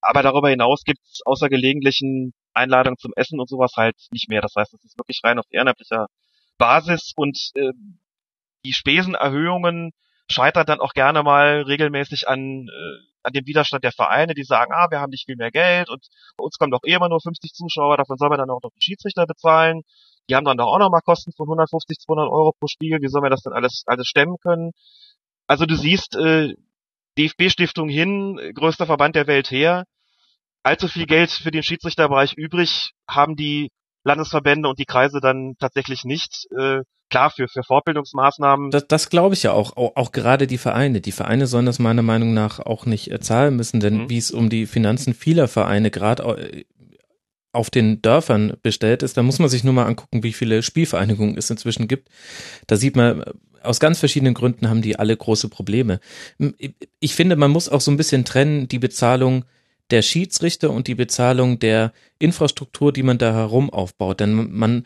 aber darüber hinaus gibt es außer gelegentlichen Einladungen zum Essen und sowas halt nicht mehr. Das heißt, es ist wirklich rein auf ehrenamtlicher Basis und äh, die Spesenerhöhungen scheitern dann auch gerne mal regelmäßig an, äh, an dem Widerstand der Vereine, die sagen, ah, wir haben nicht viel mehr Geld und bei uns kommen doch eh immer nur 50 Zuschauer, davon sollen wir dann auch noch die Schiedsrichter bezahlen. Die haben dann doch auch nochmal Kosten von 150, 200 Euro pro Spiel. Wie sollen wir das denn alles, alles stemmen können? Also du siehst, äh, DFB-Stiftung hin, größter Verband der Welt her, allzu viel Geld für den Schiedsrichterbereich übrig haben die Landesverbände und die Kreise dann tatsächlich nicht. Äh, klar, für, für Fortbildungsmaßnahmen. Das, das glaube ich ja auch, auch, auch gerade die Vereine. Die Vereine sollen das meiner Meinung nach auch nicht äh, zahlen müssen, denn mhm. wie es um die Finanzen vieler Vereine gerade äh, auf den Dörfern bestellt ist, da muss man sich nur mal angucken, wie viele Spielvereinigungen es inzwischen gibt. Da sieht man, aus ganz verschiedenen Gründen haben die alle große Probleme. Ich finde, man muss auch so ein bisschen trennen, die Bezahlung der Schiedsrichter und die Bezahlung der Infrastruktur, die man da herum aufbaut. Denn man,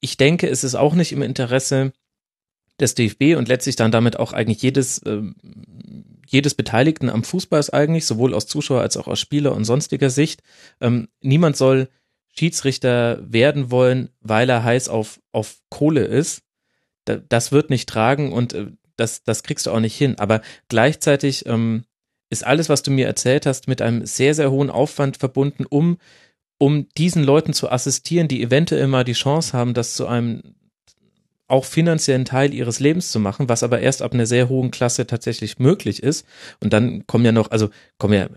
ich denke, es ist auch nicht im Interesse des DFB und letztlich dann damit auch eigentlich jedes, äh, jedes Beteiligten am Fußball ist eigentlich, sowohl aus Zuschauer als auch aus Spieler und sonstiger Sicht. Ähm, niemand soll Schiedsrichter werden wollen, weil er heiß auf, auf Kohle ist. Da, das wird nicht tragen und äh, das, das kriegst du auch nicht hin. Aber gleichzeitig ähm, ist alles, was du mir erzählt hast, mit einem sehr, sehr hohen Aufwand verbunden, um um diesen Leuten zu assistieren, die eventuell mal die Chance haben, das zu einem auch finanziellen Teil ihres Lebens zu machen, was aber erst ab einer sehr hohen Klasse tatsächlich möglich ist. Und dann kommen ja noch, also kommen ja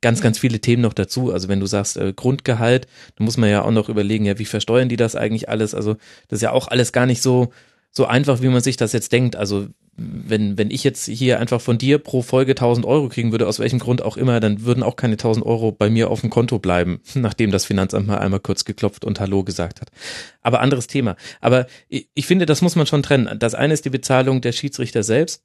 ganz, ganz viele Themen noch dazu. Also wenn du sagst äh, Grundgehalt, dann muss man ja auch noch überlegen, ja, wie versteuern die das eigentlich alles? Also das ist ja auch alles gar nicht so, so einfach, wie man sich das jetzt denkt. Also wenn, wenn ich jetzt hier einfach von dir pro Folge 1000 Euro kriegen würde, aus welchem Grund auch immer, dann würden auch keine 1000 Euro bei mir auf dem Konto bleiben, nachdem das Finanzamt mal einmal kurz geklopft und Hallo gesagt hat. Aber anderes Thema. Aber ich, ich finde, das muss man schon trennen. Das eine ist die Bezahlung der Schiedsrichter selbst.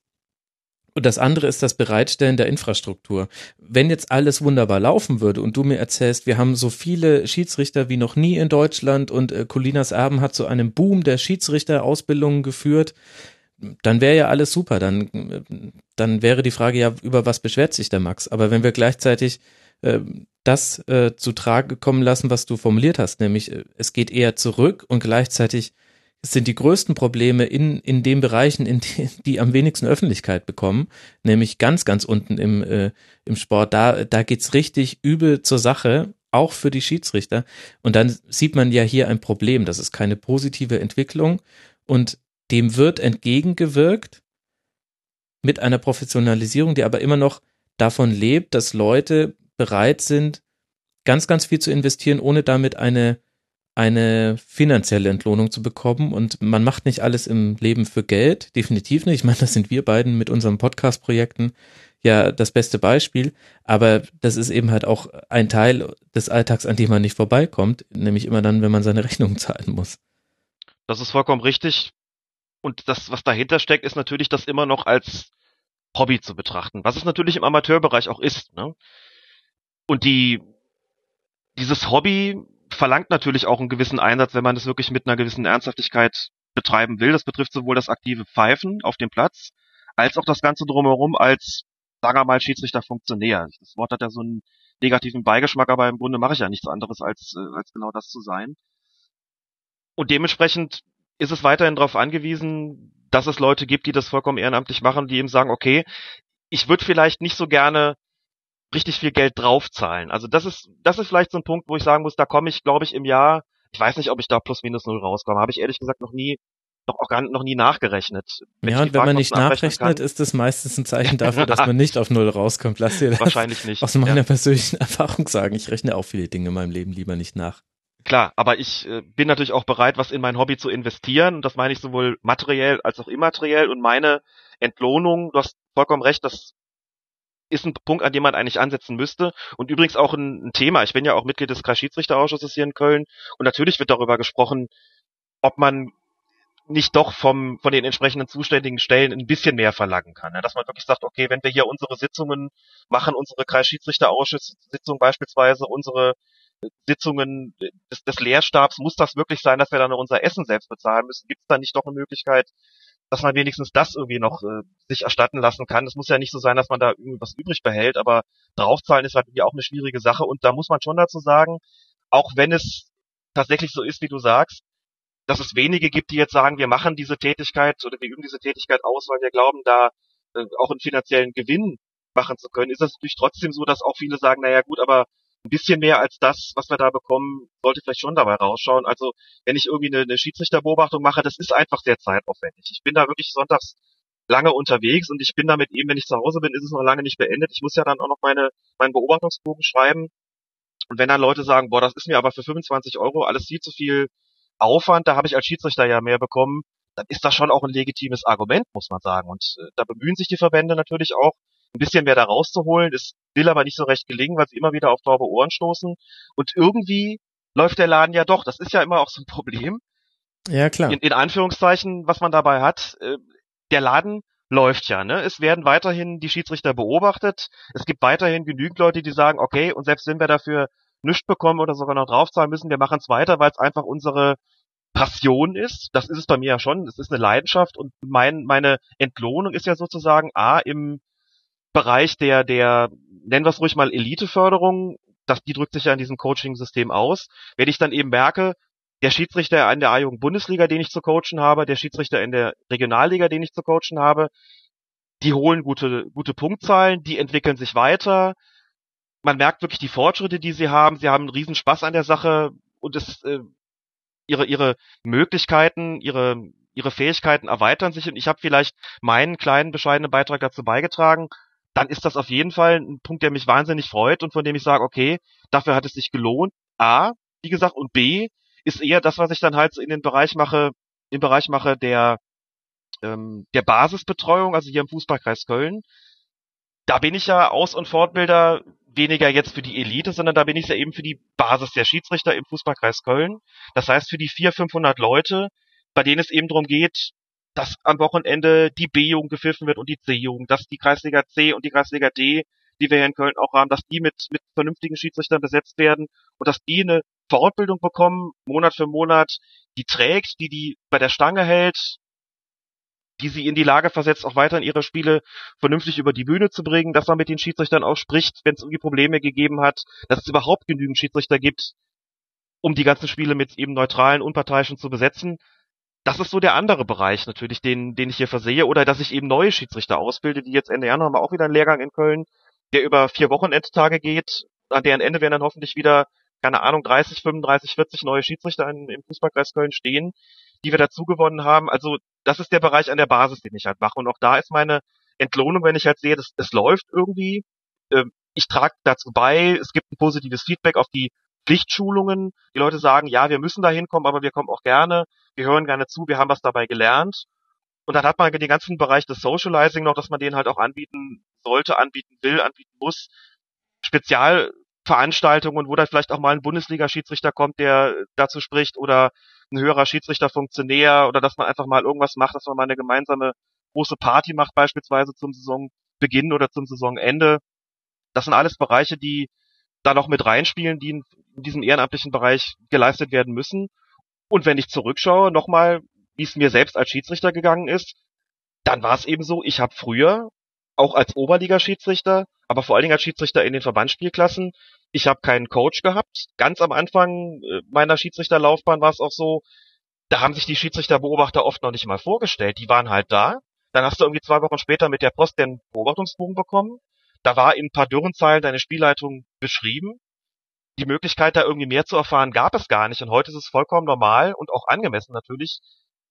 Und das andere ist das Bereitstellen der Infrastruktur. Wenn jetzt alles wunderbar laufen würde und du mir erzählst, wir haben so viele Schiedsrichter wie noch nie in Deutschland und äh, Colinas Erben hat zu einem Boom der Schiedsrichterausbildungen geführt, dann wäre ja alles super. Dann, dann wäre die Frage ja, über was beschwert sich der Max? Aber wenn wir gleichzeitig äh, das äh, zu Trage kommen lassen, was du formuliert hast, nämlich äh, es geht eher zurück und gleichzeitig sind die größten Probleme in, in den Bereichen, in die, die am wenigsten Öffentlichkeit bekommen, nämlich ganz, ganz unten im, äh, im Sport. Da, da geht's richtig übel zur Sache, auch für die Schiedsrichter. Und dann sieht man ja hier ein Problem. Das ist keine positive Entwicklung. Und dem wird entgegengewirkt mit einer Professionalisierung, die aber immer noch davon lebt, dass Leute bereit sind, ganz, ganz viel zu investieren, ohne damit eine, eine finanzielle Entlohnung zu bekommen. Und man macht nicht alles im Leben für Geld, definitiv nicht. Ich meine, das sind wir beiden mit unseren Podcast-Projekten ja das beste Beispiel. Aber das ist eben halt auch ein Teil des Alltags, an dem man nicht vorbeikommt, nämlich immer dann, wenn man seine Rechnung zahlen muss. Das ist vollkommen richtig. Und das, was dahinter steckt, ist natürlich, das immer noch als Hobby zu betrachten, was es natürlich im Amateurbereich auch ist. Ne? Und die, dieses Hobby verlangt natürlich auch einen gewissen Einsatz, wenn man es wirklich mit einer gewissen Ernsthaftigkeit betreiben will. Das betrifft sowohl das aktive Pfeifen auf dem Platz, als auch das Ganze drumherum als, sagen wir mal, Schiedsrichter-Funktionär. Das Wort hat ja so einen negativen Beigeschmack, aber im Grunde mache ich ja nichts anderes, als, äh, als genau das zu sein. Und dementsprechend ist es weiterhin darauf angewiesen, dass es Leute gibt, die das vollkommen ehrenamtlich machen, die eben sagen, okay, ich würde vielleicht nicht so gerne richtig viel Geld draufzahlen. Also das ist, das ist vielleicht so ein Punkt, wo ich sagen muss, da komme ich, glaube ich, im Jahr, ich weiß nicht, ob ich da plus minus null rauskomme, habe ich ehrlich gesagt noch nie, noch auch gar noch nie nachgerechnet. Wenn ja, und wenn man nicht nachrechnet, ist das meistens ein Zeichen dafür, dass man nicht auf null rauskommt. Lass dir das Wahrscheinlich nicht. aus meiner ja. persönlichen Erfahrung sagen. Ich rechne auch viele Dinge in meinem Leben lieber nicht nach. Klar, aber ich äh, bin natürlich auch bereit, was in mein Hobby zu investieren. Und das meine ich sowohl materiell als auch immateriell. Und meine Entlohnung, du hast vollkommen recht, das ist ein Punkt, an dem man eigentlich ansetzen müsste. Und übrigens auch ein, ein Thema. Ich bin ja auch Mitglied des Kreisschiedsrichterausschusses hier in Köln. Und natürlich wird darüber gesprochen, ob man nicht doch vom, von den entsprechenden zuständigen Stellen ein bisschen mehr verlangen kann. Ne? Dass man wirklich sagt, okay, wenn wir hier unsere Sitzungen machen, unsere Kreisschiedsrichterausschusssitzung beispielsweise, unsere Sitzungen des, des Lehrstabs, muss das wirklich sein, dass wir dann unser Essen selbst bezahlen müssen? Gibt es da nicht doch eine Möglichkeit, dass man wenigstens das irgendwie noch äh, sich erstatten lassen kann? Es muss ja nicht so sein, dass man da irgendwas übrig behält, aber draufzahlen ist halt irgendwie auch eine schwierige Sache und da muss man schon dazu sagen, auch wenn es tatsächlich so ist, wie du sagst, dass es wenige gibt, die jetzt sagen, wir machen diese Tätigkeit oder wir üben diese Tätigkeit aus, weil wir glauben, da äh, auch einen finanziellen Gewinn machen zu können, ist es natürlich trotzdem so, dass auch viele sagen, naja gut, aber ein bisschen mehr als das, was wir da bekommen, sollte vielleicht schon dabei rausschauen. Also wenn ich irgendwie eine, eine Schiedsrichterbeobachtung mache, das ist einfach sehr zeitaufwendig. Ich bin da wirklich sonntags lange unterwegs und ich bin damit eben, wenn ich zu Hause bin, ist es noch lange nicht beendet. Ich muss ja dann auch noch meine, meinen Beobachtungsbogen schreiben. Und wenn dann Leute sagen, boah, das ist mir aber für 25 Euro alles viel zu viel Aufwand, da habe ich als Schiedsrichter ja mehr bekommen, dann ist das schon auch ein legitimes Argument, muss man sagen. Und äh, da bemühen sich die Verbände natürlich auch, ein bisschen mehr da rauszuholen. Es will aber nicht so recht gelingen, weil sie immer wieder auf taube Ohren stoßen. Und irgendwie läuft der Laden ja doch. Das ist ja immer auch so ein Problem. Ja, klar. In, in Anführungszeichen, was man dabei hat, äh, der Laden läuft ja, ne? Es werden weiterhin die Schiedsrichter beobachtet. Es gibt weiterhin genügend Leute, die sagen, okay, und selbst wenn wir dafür nichts bekommen oder sogar noch draufzahlen müssen, wir machen es weiter, weil es einfach unsere Passion ist. Das ist es bei mir ja schon. Es ist eine Leidenschaft und mein, meine Entlohnung ist ja sozusagen A im Bereich der, der, nennen wir es ruhig mal Eliteförderung. Das, die drückt sich ja in diesem Coaching-System aus. Wenn ich dann eben merke, der Schiedsrichter in der A-Jugend-Bundesliga, den ich zu coachen habe, der Schiedsrichter in der Regionalliga, den ich zu coachen habe, die holen gute, gute Punktzahlen, die entwickeln sich weiter. Man merkt wirklich die Fortschritte, die sie haben. Sie haben einen riesen Spaß an der Sache und es, äh, ihre, ihre Möglichkeiten, ihre, ihre Fähigkeiten erweitern sich und ich habe vielleicht meinen kleinen, bescheidenen Beitrag dazu beigetragen, dann ist das auf jeden Fall ein Punkt, der mich wahnsinnig freut und von dem ich sage, okay, dafür hat es sich gelohnt. A, wie gesagt, und B, ist eher das, was ich dann halt in den Bereich mache, im Bereich mache der ähm, der Basisbetreuung, also hier im Fußballkreis Köln. Da bin ich ja Aus- und Fortbilder weniger jetzt für die Elite, sondern da bin ich ja eben für die Basis der Schiedsrichter im Fußballkreis Köln. Das heißt für die 400, 500 Leute, bei denen es eben darum geht, dass am Wochenende die B-Jugend gepfiffen wird und die C-Jugend, dass die Kreisliga C und die Kreisliga D, die wir hier in Köln auch haben, dass die mit, mit vernünftigen Schiedsrichtern besetzt werden und dass die eine Fortbildung bekommen, Monat für Monat, die trägt, die die bei der Stange hält, die sie in die Lage versetzt, auch weiterhin ihre Spiele vernünftig über die Bühne zu bringen, dass man mit den Schiedsrichtern auch spricht, wenn es irgendwie Probleme gegeben hat, dass es überhaupt genügend Schiedsrichter gibt, um die ganzen Spiele mit eben neutralen, unparteiischen zu besetzen. Das ist so der andere Bereich natürlich, den, den ich hier versehe, oder dass ich eben neue Schiedsrichter ausbilde, die jetzt Ende Januar haben wir auch wieder einen Lehrgang in Köln, der über vier Wochenendtage geht, an deren Ende werden dann hoffentlich wieder keine Ahnung, 30, 35, 40 neue Schiedsrichter in, im Fußballkreis Köln stehen, die wir dazu gewonnen haben. Also das ist der Bereich an der Basis, den ich halt mache. Und auch da ist meine Entlohnung, wenn ich halt sehe, das, das läuft irgendwie. Ähm, ich trage dazu bei, es gibt ein positives Feedback auf die Pflichtschulungen. Die Leute sagen, ja, wir müssen da hinkommen, aber wir kommen auch gerne, wir hören gerne zu, wir haben was dabei gelernt. Und dann hat man den ganzen Bereich des Socializing noch, dass man den halt auch anbieten sollte, anbieten will, anbieten muss. Spezial Veranstaltungen, wo dann vielleicht auch mal ein Bundesliga-Schiedsrichter kommt, der dazu spricht oder ein höherer Schiedsrichterfunktionär oder dass man einfach mal irgendwas macht, dass man mal eine gemeinsame große Party macht, beispielsweise zum Saisonbeginn oder zum Saisonende. Das sind alles Bereiche, die da noch mit reinspielen, die in diesem ehrenamtlichen Bereich geleistet werden müssen. Und wenn ich zurückschaue, nochmal, wie es mir selbst als Schiedsrichter gegangen ist, dann war es eben so, ich habe früher auch als Oberliga-Schiedsrichter, aber vor allen Dingen als Schiedsrichter in den Verbandsspielklassen. Ich habe keinen Coach gehabt. Ganz am Anfang äh, meiner Schiedsrichterlaufbahn war es auch so, da haben sich die Schiedsrichterbeobachter oft noch nicht mal vorgestellt. Die waren halt da. Dann hast du irgendwie zwei Wochen später mit der Post den Beobachtungsbogen bekommen. Da war in ein paar dürren Zeilen deine Spielleitung beschrieben. Die Möglichkeit, da irgendwie mehr zu erfahren, gab es gar nicht. Und heute ist es vollkommen normal und auch angemessen natürlich,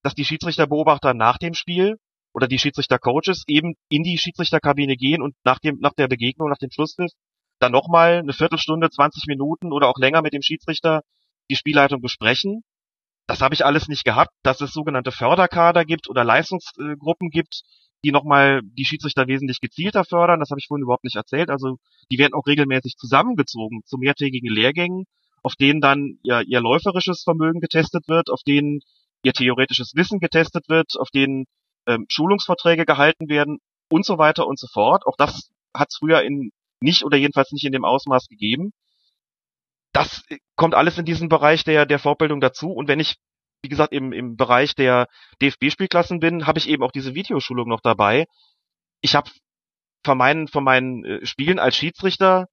dass die Schiedsrichterbeobachter nach dem Spiel oder die Schiedsrichter-Coaches eben in die Schiedsrichterkabine gehen und nach dem, nach der Begegnung, nach dem Schlusspfiff, dann nochmal eine Viertelstunde, 20 Minuten oder auch länger mit dem Schiedsrichter die Spielleitung besprechen. Das habe ich alles nicht gehabt, dass es sogenannte Förderkader gibt oder Leistungsgruppen gibt, die nochmal die Schiedsrichter wesentlich gezielter fördern. Das habe ich vorhin überhaupt nicht erzählt. Also die werden auch regelmäßig zusammengezogen zu mehrtägigen Lehrgängen, auf denen dann ihr, ihr läuferisches Vermögen getestet wird, auf denen ihr theoretisches Wissen getestet wird, auf denen ähm, Schulungsverträge gehalten werden und so weiter und so fort. Auch das hat es früher in nicht oder jedenfalls nicht in dem Ausmaß gegeben. Das äh, kommt alles in diesen Bereich der, der Fortbildung dazu. Und wenn ich, wie gesagt, im, im Bereich der DFB-Spielklassen bin, habe ich eben auch diese Videoschulung noch dabei. Ich habe von meinen, von meinen äh, Spielen als Schiedsrichter,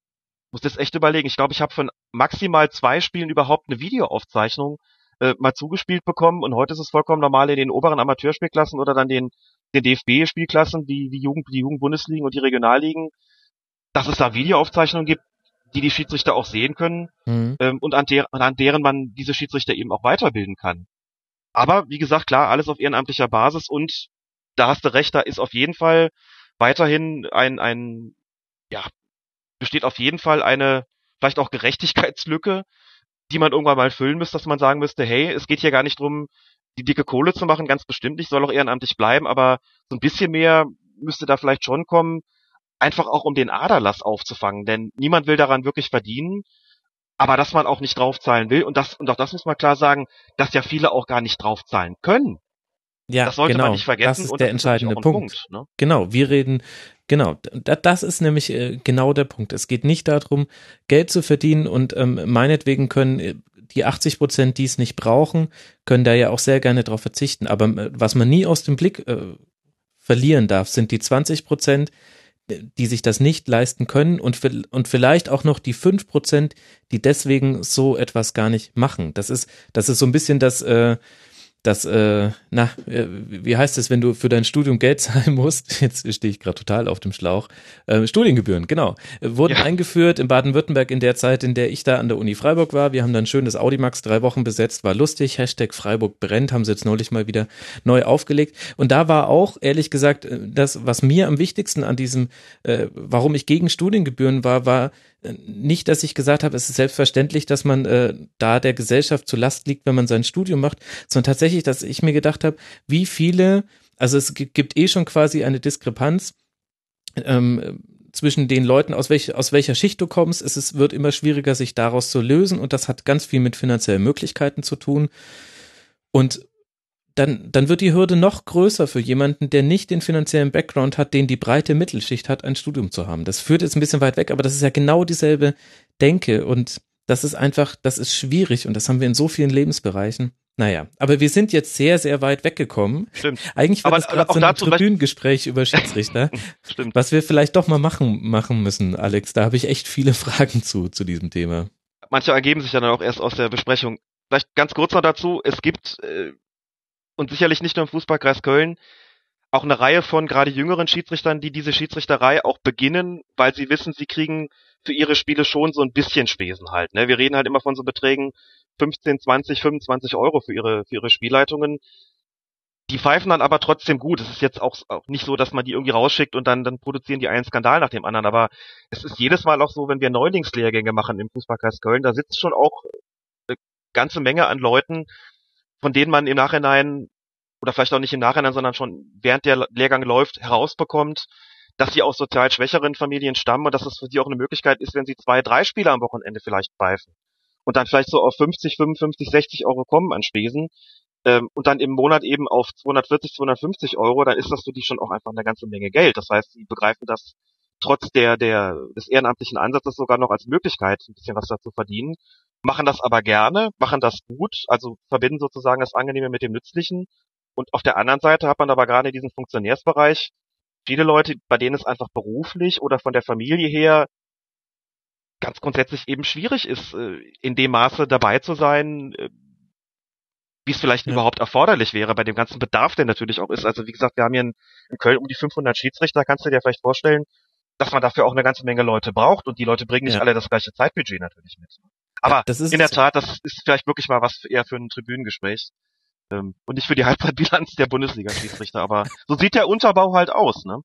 muss das echt überlegen, ich glaube, ich habe von maximal zwei Spielen überhaupt eine Videoaufzeichnung äh, mal zugespielt bekommen und heute ist es vollkommen normal in den oberen Amateurspielklassen oder dann den, den DFB-Spielklassen, die, die Jugend, die Jugendbundesligen und die Regionalligen, dass es da Videoaufzeichnungen gibt, die die Schiedsrichter auch sehen können mhm. ähm, und an, der, an deren man diese Schiedsrichter eben auch weiterbilden kann. Aber wie gesagt, klar, alles auf ehrenamtlicher Basis und da hast du recht, da ist auf jeden Fall weiterhin ein, ein ja, besteht auf jeden Fall eine vielleicht auch Gerechtigkeitslücke, die man irgendwann mal füllen müsste, dass man sagen müsste, hey, es geht hier gar nicht drum, die dicke Kohle zu machen, ganz bestimmt nicht, soll auch ehrenamtlich bleiben, aber so ein bisschen mehr müsste da vielleicht schon kommen, einfach auch um den Aderlass aufzufangen, denn niemand will daran wirklich verdienen, aber dass man auch nicht draufzahlen will und das und auch das muss man klar sagen, dass ja viele auch gar nicht draufzahlen können. Ja, das sollte genau. man nicht vergessen. Das ist und der das entscheidende auch Punkt. Punkt ne? Genau, wir reden, genau, da- das ist nämlich äh, genau der Punkt. Es geht nicht darum, Geld zu verdienen und ähm, meinetwegen können äh, die 80 Prozent, die es nicht brauchen, können da ja auch sehr gerne drauf verzichten. Aber äh, was man nie aus dem Blick äh, verlieren darf, sind die 20 Prozent, die sich das nicht leisten können und, und vielleicht auch noch die 5 Prozent, die deswegen so etwas gar nicht machen. Das ist, das ist so ein bisschen das, äh, das, äh, na, äh, wie heißt es, wenn du für dein Studium Geld zahlen musst? Jetzt stehe ich gerade total auf dem Schlauch. Äh, Studiengebühren, genau. Äh, Wurden Ja. eingeführt in Baden-Württemberg in der Zeit, in der ich da an der Uni Freiburg war. Wir haben dann schön das Audimax drei Wochen besetzt, war lustig. Hashtag Freiburg brennt, haben sie jetzt neulich mal wieder neu aufgelegt. Und da war auch, ehrlich gesagt, äh, das, was mir am wichtigsten an diesem, äh, warum ich gegen Studiengebühren war, war nicht, dass ich gesagt habe, es ist selbstverständlich, dass man äh, da der Gesellschaft zu Last liegt, wenn man sein Studium macht, sondern tatsächlich, dass ich mir gedacht habe, wie viele, also es gi- gibt eh schon quasi eine Diskrepanz ähm, zwischen den Leuten, aus, welch, aus welcher Schicht du kommst. Es ist, wird immer schwieriger, sich daraus zu lösen und das hat ganz viel mit finanziellen Möglichkeiten zu tun. Und dann, dann wird die Hürde noch größer für jemanden, der nicht den finanziellen Background hat, den die breite Mittelschicht hat, ein Studium zu haben. Das führt jetzt ein bisschen weit weg, aber das ist ja genau dieselbe Denke und das ist einfach, das ist schwierig und das haben wir in so vielen Lebensbereichen. Naja, aber wir sind jetzt sehr, sehr weit weggekommen. Stimmt, Eigentlich war Aber das gerade auch so ein Tribünengespräch über Schiedsrichter, stimmt. was wir vielleicht doch mal machen, machen müssen, Alex. Da habe ich echt viele Fragen zu, zu diesem Thema. Manche ergeben sich ja dann auch erst aus der Besprechung. Vielleicht ganz kurz noch dazu, es gibt, äh, und sicherlich nicht nur im Fußballkreis Köln, auch eine Reihe von gerade jüngeren Schiedsrichtern, die diese Schiedsrichterei auch beginnen, weil sie wissen, sie kriegen für ihre Spiele schon so ein bisschen Spesen halt. Ne? Wir reden halt immer von so Beträgen 15, 20, 25 Euro für ihre, für ihre Spielleitungen. Die pfeifen dann aber trotzdem gut. Es ist jetzt auch, auch nicht so, dass man die irgendwie rausschickt und dann, dann produzieren die einen Skandal nach dem anderen. Aber es ist jedes Mal auch so, wenn wir Neulingslehrgänge machen im Fußballkreis Köln, da sitzt schon auch eine ganze Menge an Leuten, von denen man im Nachhinein oder vielleicht auch nicht im Nachhinein, sondern schon während der Lehrgang läuft, herausbekommt, dass sie aus sozial schwächeren Familien stammen und dass es für sie auch eine Möglichkeit ist, wenn sie zwei, drei Spieler am Wochenende vielleicht pfeifen und dann vielleicht so auf 50, 55, 60 Euro kommen an Spesen ähm, und dann im Monat eben auf 240, 250 Euro, dann ist das für die schon auch einfach eine ganze Menge Geld. Das heißt, sie begreifen das trotz der, der, des ehrenamtlichen Ansatzes sogar noch als Möglichkeit, ein bisschen was dazu verdienen, machen das aber gerne, machen das gut, also verbinden sozusagen das Angenehme mit dem Nützlichen. Und auf der anderen Seite hat man aber gerade in diesem Funktionärsbereich viele Leute, bei denen es einfach beruflich oder von der Familie her ganz grundsätzlich eben schwierig ist, äh, in dem Maße dabei zu sein, äh, wie es vielleicht Ja. überhaupt erforderlich wäre, bei dem ganzen Bedarf, der natürlich auch ist. Also wie gesagt, wir haben hier in, in Köln um die 500 Schiedsrichter, kannst du dir vielleicht vorstellen, dass man dafür auch eine ganze Menge Leute braucht und die Leute bringen nicht Ja. alle das gleiche Zeitbudget natürlich mit. Aber Das ist in der. Tat, das ist vielleicht wirklich mal was eher für ein Tribünengespräch. Ähm, und nicht für die Halbzeitbilanz der Bundesliga-Schiedsrichter, aber so sieht der Unterbau halt aus, ne?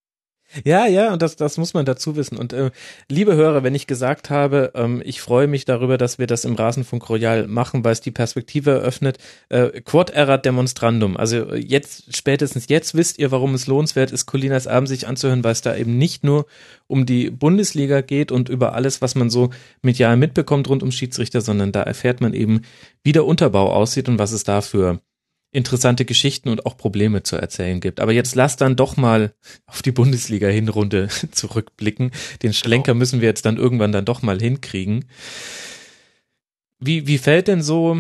Ja, ja, und das, das muss man dazu wissen. Und äh, liebe Hörer, wenn ich gesagt habe, ähm, ich freue mich darüber, dass wir das im Rasenfunk Royal machen, weil es die Perspektive eröffnet, äh, quod erat demonstrandum. Also äh, jetzt, spätestens jetzt wisst ihr, warum es lohnenswert ist, Colinas Abend sich anzuhören, weil es da eben nicht nur um die Bundesliga geht und über alles, was man so medial mitbekommt rund um Schiedsrichter, sondern da erfährt man eben, wie der Unterbau aussieht und was es da für interessante Geschichten und auch Probleme zu erzählen gibt. Aber jetzt lass dann doch mal auf die Bundesliga-Hinrunde zurückblicken. Den Schlenker müssen wir jetzt dann irgendwann dann doch mal hinkriegen. Wie, wie fällt denn so,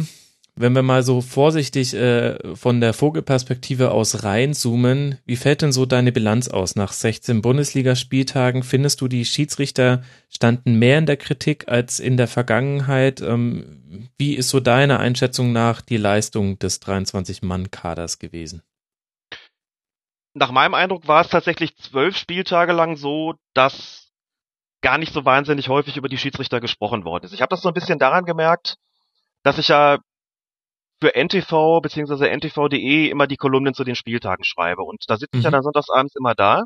wenn wir mal so vorsichtig äh, von der Vogelperspektive aus reinzoomen, wie fällt denn so deine Bilanz aus nach 16 Bundesligaspieltagen? Findest du, die Schiedsrichter standen mehr in der Kritik als in der Vergangenheit? Ähm, wie ist so deiner Einschätzung nach die Leistung des 23-Mann-Kaders gewesen? Nach meinem Eindruck war es tatsächlich zwölf Spieltage lang so, dass gar nicht so wahnsinnig häufig über die Schiedsrichter gesprochen worden ist. Ich habe das so ein bisschen daran gemerkt, dass ich ja für NTV bzw. ntv.de immer die Kolumnen zu den Spieltagen schreibe. Und da sitze ich ja Mhm. dann sonntagsabends immer da,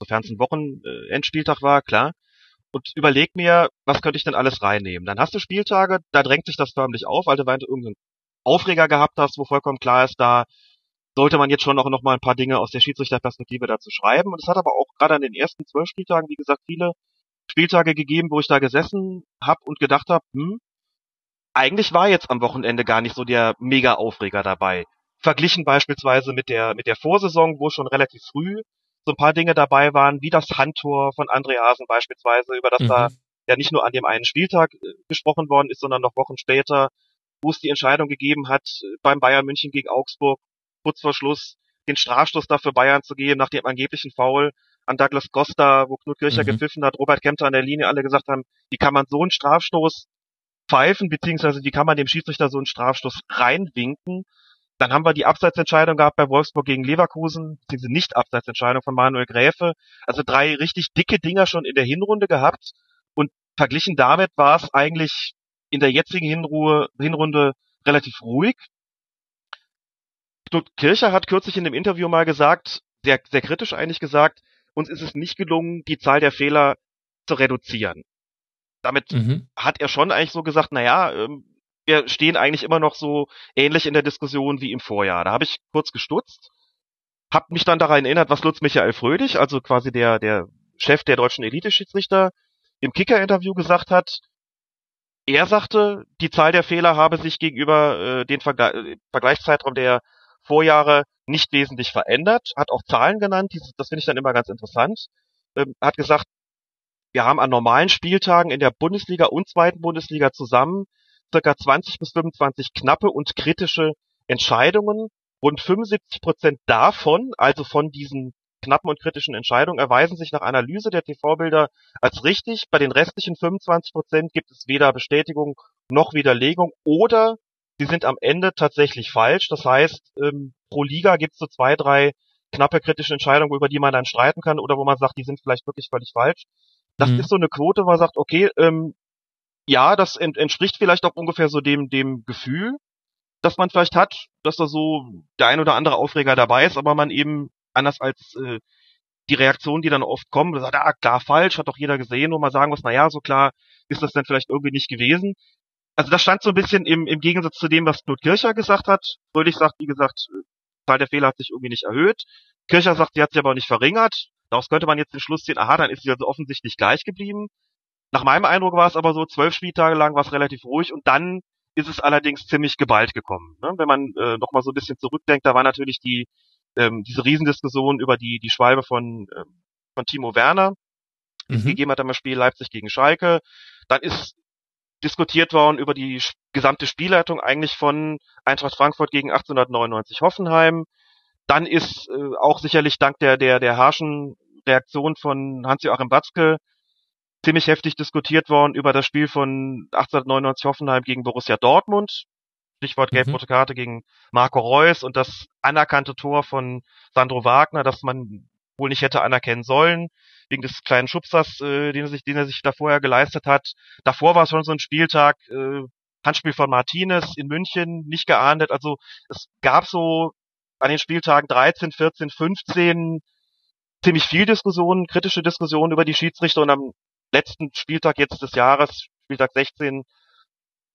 sofern es ein Wochenendspieltag war, klar, und überleg mir, was könnte ich denn alles reinnehmen. Dann hast du Spieltage, da drängt sich das förmlich auf, weil du weiter irgendein Aufreger gehabt hast, wo vollkommen klar ist, da sollte man jetzt schon auch noch mal ein paar Dinge aus der Schiedsrichterperspektive dazu schreiben. Und es hat aber auch gerade an den ersten zwölf Spieltagen, wie gesagt, viele Spieltage gegeben, wo ich da gesessen habe und gedacht habe, hm, eigentlich war jetzt am Wochenende gar nicht so der Mega-Aufreger dabei. Verglichen beispielsweise mit der, mit der Vorsaison, wo schon relativ früh so ein paar Dinge dabei waren, wie das Handtor von Andreasen beispielsweise, über das mhm. da ja nicht nur an dem einen Spieltag äh, gesprochen worden ist, sondern noch Wochen später, wo es die Entscheidung gegeben hat, äh, beim Bayern München gegen Augsburg, kurz vor Schluss, den Strafstoß dafür Bayern zu geben, nach dem angeblichen Foul an Douglas Costa, wo Knut Kircher mhm. gepfiffen hat, Robert Kempter an der Linie, alle gesagt haben, wie kann man so einen Strafstoß pfeifen, beziehungsweise wie kann man dem Schiedsrichter so einen Strafstoß reinwinken. Dann haben wir die Abseitsentscheidung gehabt bei Wolfsburg gegen Leverkusen, diese Nicht-Abseitsentscheidung von Manuel Gräfe. Also drei richtig dicke Dinger schon in der Hinrunde gehabt. Und verglichen damit war es eigentlich in der jetzigen Hinruhe, Hinrunde relativ ruhig. Knut Kircher hat kürzlich in dem Interview mal gesagt, sehr, sehr kritisch eigentlich gesagt, uns ist es nicht gelungen, die Zahl der Fehler zu reduzieren. Damit mhm. hat er schon eigentlich so gesagt, naja, ähm, wir stehen eigentlich immer noch so ähnlich in der Diskussion wie im Vorjahr. Da habe ich kurz gestutzt, habe mich dann daran erinnert, was Lutz Michael Fröhlich, also quasi der, der Chef der deutschen Elite-Schiedsrichter, im Kicker-Interview gesagt hat. Er sagte, die Zahl der Fehler habe sich gegenüber äh, den Vergle äh, Vergleichszeitraum der Vorjahre nicht wesentlich verändert, hat auch Zahlen genannt, das finde ich dann immer ganz interessant, ähm, hat gesagt, wir haben an normalen Spieltagen in der Bundesliga und zweiten Bundesliga zusammen circa 20 bis 25 knappe und kritische Entscheidungen. Rund 75 Prozent davon, also von diesen knappen und kritischen Entscheidungen, erweisen sich nach Analyse der TV-Bilder als richtig. Bei den restlichen 25 Prozent gibt es weder Bestätigung noch Widerlegung oder sie sind am Ende tatsächlich falsch. Das heißt, ähm, pro Liga gibt es so zwei, drei knappe kritische Entscheidungen, über die man dann streiten kann oder wo man sagt, die sind vielleicht wirklich völlig falsch. Das mhm. ist so eine Quote, wo man sagt, okay, ähm, ja, das ent entspricht vielleicht auch ungefähr so dem, dem Gefühl, das man vielleicht hat, dass da so der ein oder andere Aufreger dabei ist, aber man eben anders als äh, die Reaktionen, die dann oft kommen, sagt, ah, klar, falsch, hat doch jeder gesehen, wo man sagen muss, na ja, so klar ist das dann vielleicht irgendwie nicht gewesen. Also das stand so ein bisschen im, im Gegensatz zu dem, was Knut Kircher gesagt hat. Fröhlich sagt, wie gesagt, Zahl der Fehler hat sich irgendwie nicht erhöht. Kircher sagt, sie hat sich aber auch nicht verringert. Daraus könnte man jetzt den Schluss ziehen, aha, dann ist sie also offensichtlich gleich geblieben. Nach meinem Eindruck war es aber so, zwölf Spieltage lang war es relativ ruhig und dann ist es allerdings ziemlich geballt gekommen. Ne? Wenn man äh, noch mal so ein bisschen zurückdenkt, da war natürlich die ähm, diese Riesendiskussion über die die Schwalbe von ähm, von Timo Werner, die mhm. gegeben hat am Spiel Leipzig gegen Schalke. Dann ist diskutiert worden über die gesamte Spielleitung eigentlich von Eintracht Frankfurt gegen 1899 Hoffenheim. Dann ist äh, auch sicherlich dank der, der, der harschen Reaktion von Hans-Joachim Watzke ziemlich heftig diskutiert worden über das Spiel von 1899 Hoffenheim gegen Borussia Dortmund. Stichwort mhm. gelb-rote Karte gegen Marco Reus und das anerkannte Tor von Sandro Wagner, das man wohl nicht hätte anerkennen sollen, wegen des kleinen Schubsers, äh, den, er sich, den er sich da vorher geleistet hat. Davor war es schon so ein Spieltag, äh, Handspiel von Martinez in München, nicht geahndet. Also es gab so an den Spieltagen 13, 14, 15 ziemlich viel Diskussionen, kritische Diskussionen über die Schiedsrichter und am letzten Spieltag jetzt des Jahres, Spieltag 16,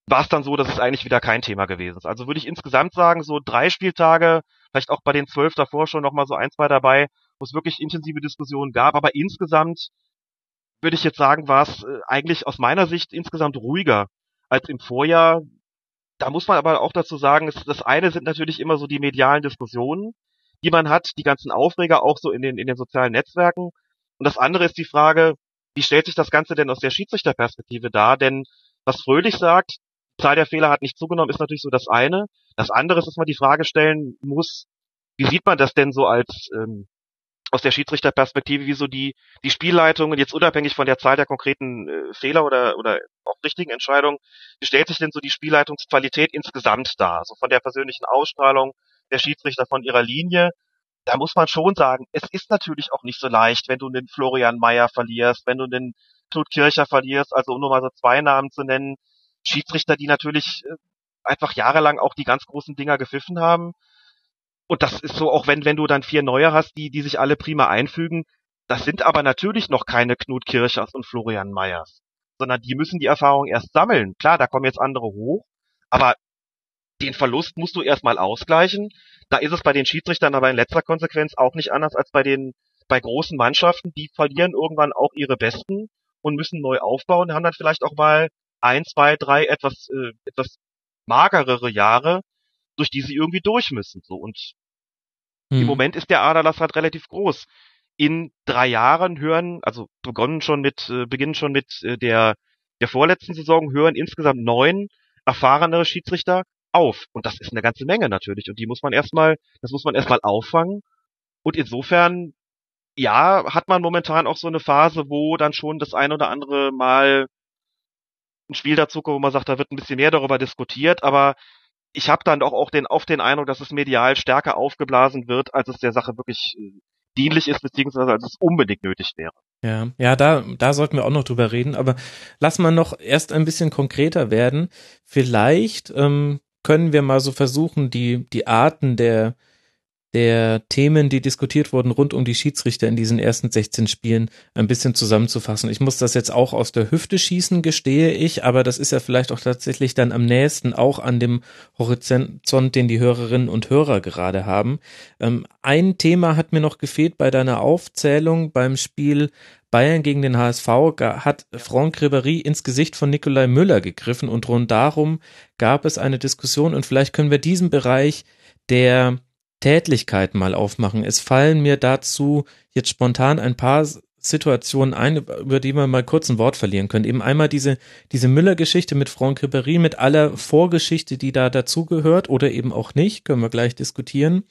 war es dann so, dass es eigentlich wieder kein Thema gewesen ist. Also würde ich insgesamt sagen, so drei Spieltage, vielleicht auch bei den zwölf davor schon nochmal so ein, zwei dabei, wo es wirklich intensive Diskussionen gab, aber insgesamt würde ich jetzt sagen, war es äh, eigentlich aus meiner Sicht insgesamt ruhiger als im Vorjahr da muss man aber auch dazu sagen, das eine sind natürlich immer so die medialen Diskussionen, die man hat, die ganzen Aufreger auch so in den, in den sozialen Netzwerken. Und das andere ist die Frage, wie stellt sich das Ganze denn aus der Schiedsrichterperspektive dar? Denn was Fröhlich sagt, Zahl der Fehler hat nicht zugenommen, ist natürlich so das eine. Das andere ist, dass man die Frage stellen muss, wie sieht man das denn so als ähm, aus der Schiedsrichterperspektive, wie so die, die Spielleitung, jetzt unabhängig von der Zahl der konkreten äh, Fehler oder, oder auch richtigen Entscheidungen, wie stellt sich denn so die Spielleitungsqualität insgesamt dar? So von der persönlichen Ausstrahlung der Schiedsrichter von ihrer Linie. Da muss man schon sagen, es ist natürlich auch nicht so leicht, wenn du den Florian Mayer verlierst, wenn du den Knut Kircher verlierst, also um nur mal so zwei Namen zu nennen, Schiedsrichter, die natürlich äh, einfach jahrelang auch die ganz großen Dinger gepfiffen haben und das ist so, auch wenn, wenn du dann vier neue hast, die, die sich alle prima einfügen, das sind aber natürlich noch keine Knut Kirchers und Florian Meyers, sondern die müssen die Erfahrung erst sammeln. Klar, da kommen jetzt andere hoch, aber den Verlust musst du erstmal ausgleichen. Da ist es bei den Schiedsrichtern aber in letzter Konsequenz auch nicht anders als bei den bei großen Mannschaften, die verlieren irgendwann auch ihre Besten und müssen neu aufbauen, haben dann vielleicht auch mal ein, zwei, drei etwas äh, etwas magerere Jahre, durch die sie irgendwie durch müssen. So und hm. im Moment ist der Aderlass halt relativ groß. In drei Jahren hören, also begonnen schon mit, äh, beginnen schon mit äh, der der vorletzten Saison hören insgesamt neun erfahrenere Schiedsrichter auf. Und das ist eine ganze Menge natürlich. Und die muss man erstmal, das muss man erstmal auffangen. Und insofern, ja, hat man momentan auch so eine Phase, wo dann schon das ein oder andere Mal ein Spiel dazu kommt, wo man sagt, da wird ein bisschen mehr darüber diskutiert, aber ich habe dann doch auch den, oft den Eindruck, dass es medial stärker aufgeblasen wird, als es der Sache wirklich äh, dienlich ist, beziehungsweise als es unbedingt nötig wäre. Ja, ja, da, da sollten wir auch noch drüber reden, aber lass mal noch erst ein bisschen konkreter werden. Vielleicht ähm, können wir mal so versuchen, die, die Arten der, der Themen, die diskutiert wurden rund um die Schiedsrichter in diesen ersten 16 Spielen ein bisschen zusammenzufassen. Ich muss das jetzt auch aus der Hüfte schießen, gestehe ich, aber das ist ja vielleicht auch tatsächlich dann am nächsten auch an dem Horizont, den die Hörerinnen und Hörer gerade haben. Ähm, ein Thema hat mir noch gefehlt bei deiner Aufzählung beim Spiel Bayern gegen den HSV hat Franck Ribéry ins Gesicht von Nikolai Müller gegriffen und rund darum gab es eine Diskussion und vielleicht können wir diesen Bereich der Tätlichkeit mal aufmachen. Es fallen mir dazu jetzt spontan ein paar Situationen ein, über die wir mal kurz ein Wort verlieren können. Eben einmal diese, diese Müller-Geschichte mit Franck Ribéry, mit aller Vorgeschichte, die da dazugehört oder eben auch nicht, können wir gleich diskutieren.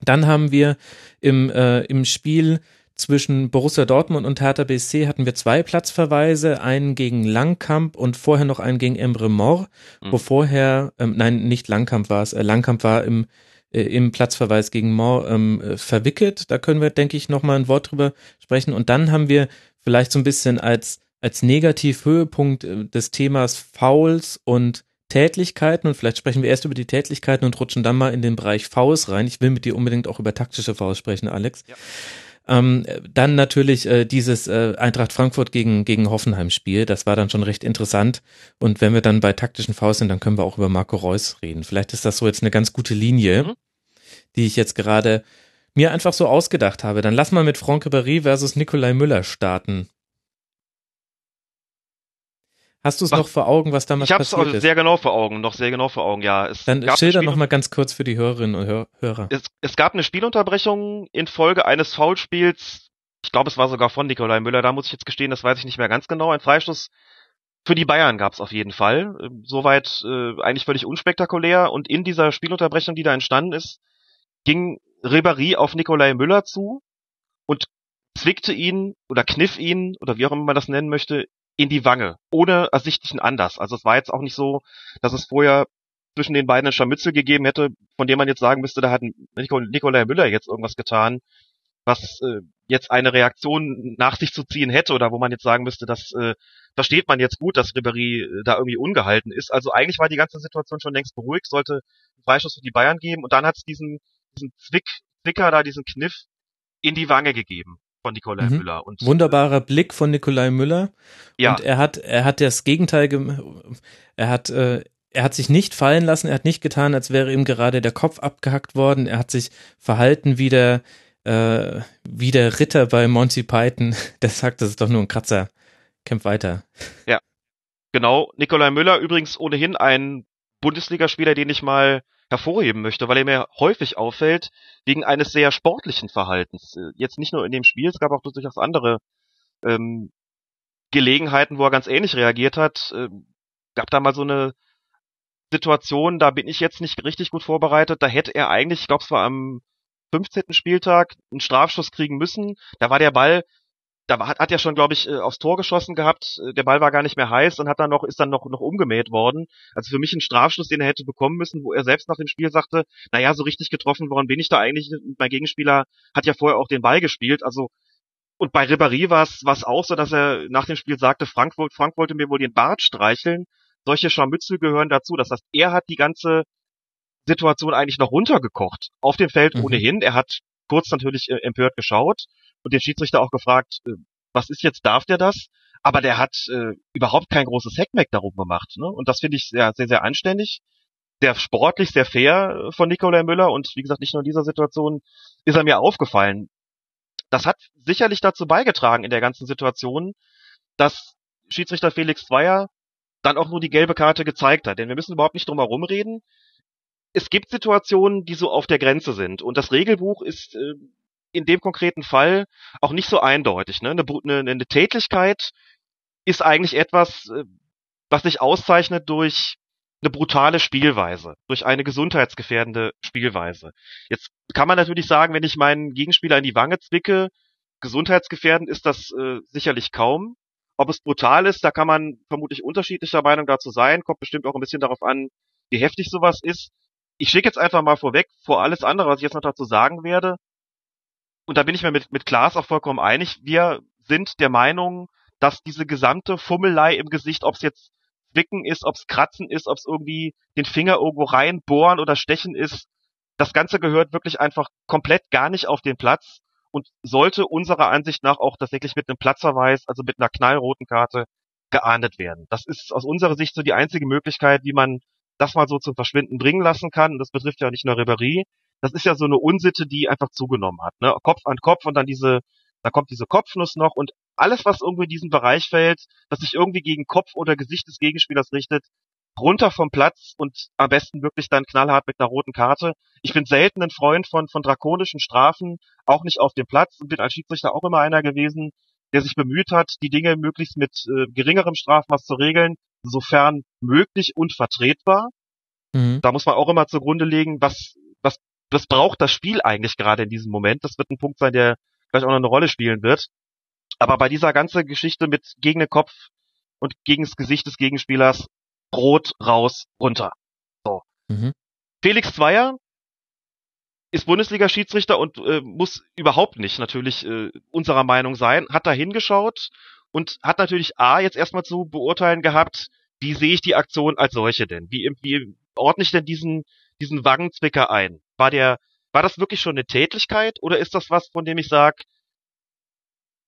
Dann haben wir im, äh, im Spiel zwischen Borussia Dortmund und Hertha BSC hatten wir zwei Platzverweise, einen gegen Langkamp und vorher noch einen gegen Emre Mor, mhm. wo vorher, ähm, nein, nicht Langkamp war es, äh, Langkamp war im äh, im Platzverweis gegen Moore ähm, äh, verwickelt. Da können wir, denke ich, nochmal ein Wort drüber sprechen. Und dann haben wir vielleicht so ein bisschen als, als Negativhöhepunkt äh, des Themas Fouls und Tätlichkeiten und vielleicht sprechen wir erst über die Tätlichkeiten und rutschen dann mal in den Bereich Fouls rein. Ich will mit dir unbedingt auch über taktische Fouls sprechen, Alex. Ja. Ähm, dann natürlich äh, dieses äh, Eintracht Frankfurt gegen, gegen Hoffenheim-Spiel. Das war dann schon recht interessant. Und wenn wir dann bei taktischen Faust sind, dann können wir auch über Marco Reus reden. Vielleicht ist das so jetzt eine ganz gute Linie, mhm. die ich jetzt gerade mir einfach so ausgedacht habe. Dann lass mal mit Franck Ribéry versus Nikolai Müller starten. Hast du es noch vor Augen, was damals passiert ist? Ich habe es sehr genau vor Augen, noch sehr genau vor Augen, ja. Es Dann schilder noch mal ganz kurz für die Hörerinnen und Hörer. Es, es gab eine Spielunterbrechung infolge eines Foulspiels. Ich glaube, es war sogar von Nikolai Müller. Da muss ich jetzt gestehen, das weiß ich nicht mehr ganz genau. Ein Freistoß für die Bayern gab es auf jeden Fall. Ähm, soweit äh, eigentlich völlig unspektakulär. Und in dieser Spielunterbrechung, die da entstanden ist, ging Ribéry auf Nikolai Müller zu und zwickte ihn oder kniff ihn oder wie auch immer man das nennen möchte in die Wange, ohne ersichtlichen Anlass. Also es war jetzt auch nicht so, dass es vorher zwischen den beiden ein Scharmützel gegeben hätte, von dem man jetzt sagen müsste, da hat Nikolai Müller jetzt irgendwas getan, was äh, jetzt eine Reaktion nach sich zu ziehen hätte oder wo man jetzt sagen müsste, das äh, versteht man jetzt gut, dass Ribéry äh, da irgendwie ungehalten ist. Also eigentlich war die ganze Situation schon längst beruhigt, sollte einen Freischuss für die Bayern geben und dann hat es diesen, diesen Zwick, Zwicker da, diesen Kniff in die Wange gegeben von Nikolai mhm. Müller. Und, Wunderbarer Blick von Nikolai Müller. Ja. Und er hat, er hat das Gegenteil, er hat, äh, er hat sich nicht fallen lassen, er hat nicht getan, als wäre ihm gerade der Kopf abgehackt worden. Er hat sich verhalten wie der, äh, wie der Ritter bei Monty Python. Der sagt, das ist doch nur ein Kratzer. Kämpf weiter. Ja. Genau. Nikolai Müller übrigens ohnehin ein Bundesligaspieler, den ich mal hervorheben möchte, weil er mir häufig auffällt wegen eines sehr sportlichen Verhaltens. Äh, jetzt nicht nur in dem Spiel, es gab auch durchaus andere ähm, Gelegenheiten, wo er ganz ähnlich reagiert hat. Ähm, gab da mal so eine Situation, da bin ich jetzt nicht richtig gut vorbereitet. Da hätte er eigentlich, ich glaube, es war am 15. Spieltag, einen Strafschuss kriegen müssen. Da war der Ball da hat, hat ja schon, glaube ich, äh, aufs Tor geschossen gehabt. Äh, der Ball war gar nicht mehr heiß und hat dann noch, ist dann noch, noch umgemäht worden. Also für mich ein Strafschluss, den er hätte bekommen müssen, wo er selbst nach dem Spiel sagte, naja, so richtig getroffen worden bin ich da eigentlich. Mein Gegenspieler hat ja vorher auch den Ball gespielt. Also, und bei Ribéry war es auch so, dass er nach dem Spiel sagte, Frank, Frank wollte mir wohl den Bart streicheln. Solche Scharmützel gehören dazu. Das heißt, er hat die ganze Situation eigentlich noch runtergekocht. Auf dem Feld mhm. ohnehin. Er hat kurz natürlich äh, empört geschaut und den Schiedsrichter auch gefragt, äh, was ist jetzt, darf der das? Aber der hat äh, überhaupt kein großes Hackmack darum gemacht. Ne? Und das finde ich sehr, sehr, sehr anständig. sehr sportlich, sehr fair von Nikolai Müller und wie gesagt, nicht nur in dieser Situation ist er mir aufgefallen. Das hat sicherlich dazu beigetragen in der ganzen Situation, dass Schiedsrichter Felix Zweier dann auch nur die gelbe Karte gezeigt hat. Denn wir müssen überhaupt nicht drum herum reden. Es gibt Situationen, die so auf der Grenze sind. Und das Regelbuch ist äh, in dem konkreten Fall auch nicht so eindeutig. Ne? Eine, eine, eine Tätigkeit ist eigentlich etwas, äh, was sich auszeichnet durch eine brutale Spielweise, durch eine gesundheitsgefährdende Spielweise. Jetzt kann man natürlich sagen, wenn ich meinen Gegenspieler in die Wange zwicke, gesundheitsgefährdend ist das äh, sicherlich kaum. Ob es brutal ist, da kann man vermutlich unterschiedlicher Meinung dazu sein, kommt bestimmt auch ein bisschen darauf an, wie heftig sowas ist. Ich schicke jetzt einfach mal vorweg, vor alles andere, was ich jetzt noch dazu sagen werde, und da bin ich mir mit, mit Klaas auch vollkommen einig, wir sind der Meinung, dass diese gesamte Fummelei im Gesicht, ob es jetzt Zwicken ist, ob es Kratzen ist, ob es irgendwie den Finger irgendwo reinbohren oder stechen ist, das Ganze gehört wirklich einfach komplett gar nicht auf den Platz und sollte unserer Ansicht nach auch tatsächlich mit einem Platzverweis, also mit einer knallroten Karte, geahndet werden. Das ist aus unserer Sicht so die einzige Möglichkeit, wie man das mal so zum Verschwinden bringen lassen kann. Und das betrifft ja nicht nur Ribéry. Das ist ja so eine Unsitte, die einfach zugenommen hat. Ne? Kopf an Kopf und dann diese, da kommt diese Kopfnuss noch und alles, was irgendwie in diesen Bereich fällt, das sich irgendwie gegen Kopf oder Gesicht des Gegenspielers richtet, runter vom Platz und am besten wirklich dann knallhart mit einer roten Karte. Ich bin selten ein Freund von, von drakonischen Strafen, auch nicht auf dem Platz und bin als Schiedsrichter auch immer einer gewesen, der sich bemüht hat, die Dinge möglichst mit äh, geringerem Strafmaß zu regeln, sofern möglich und vertretbar. Mhm. Da muss man auch immer zugrunde legen, was, was braucht das Spiel eigentlich gerade in diesem Moment. Das wird ein Punkt sein, der gleich auch noch eine Rolle spielen wird. Aber bei dieser ganzen Geschichte mit gegen den Kopf und gegen das Gesicht des Gegenspielers rot, raus, runter. So. Mhm. Felix Zweier ist Bundesliga-Schiedsrichter und äh, muss überhaupt nicht natürlich äh, unserer Meinung sein, hat da hingeschaut und hat natürlich A, jetzt erstmal zu beurteilen gehabt, wie sehe ich die Aktion als solche denn? Wie, wie ordne ich denn diesen, diesen Wangenzwicker ein? War der, war das wirklich schon eine Tätlichkeit oder ist das was, von dem ich sage,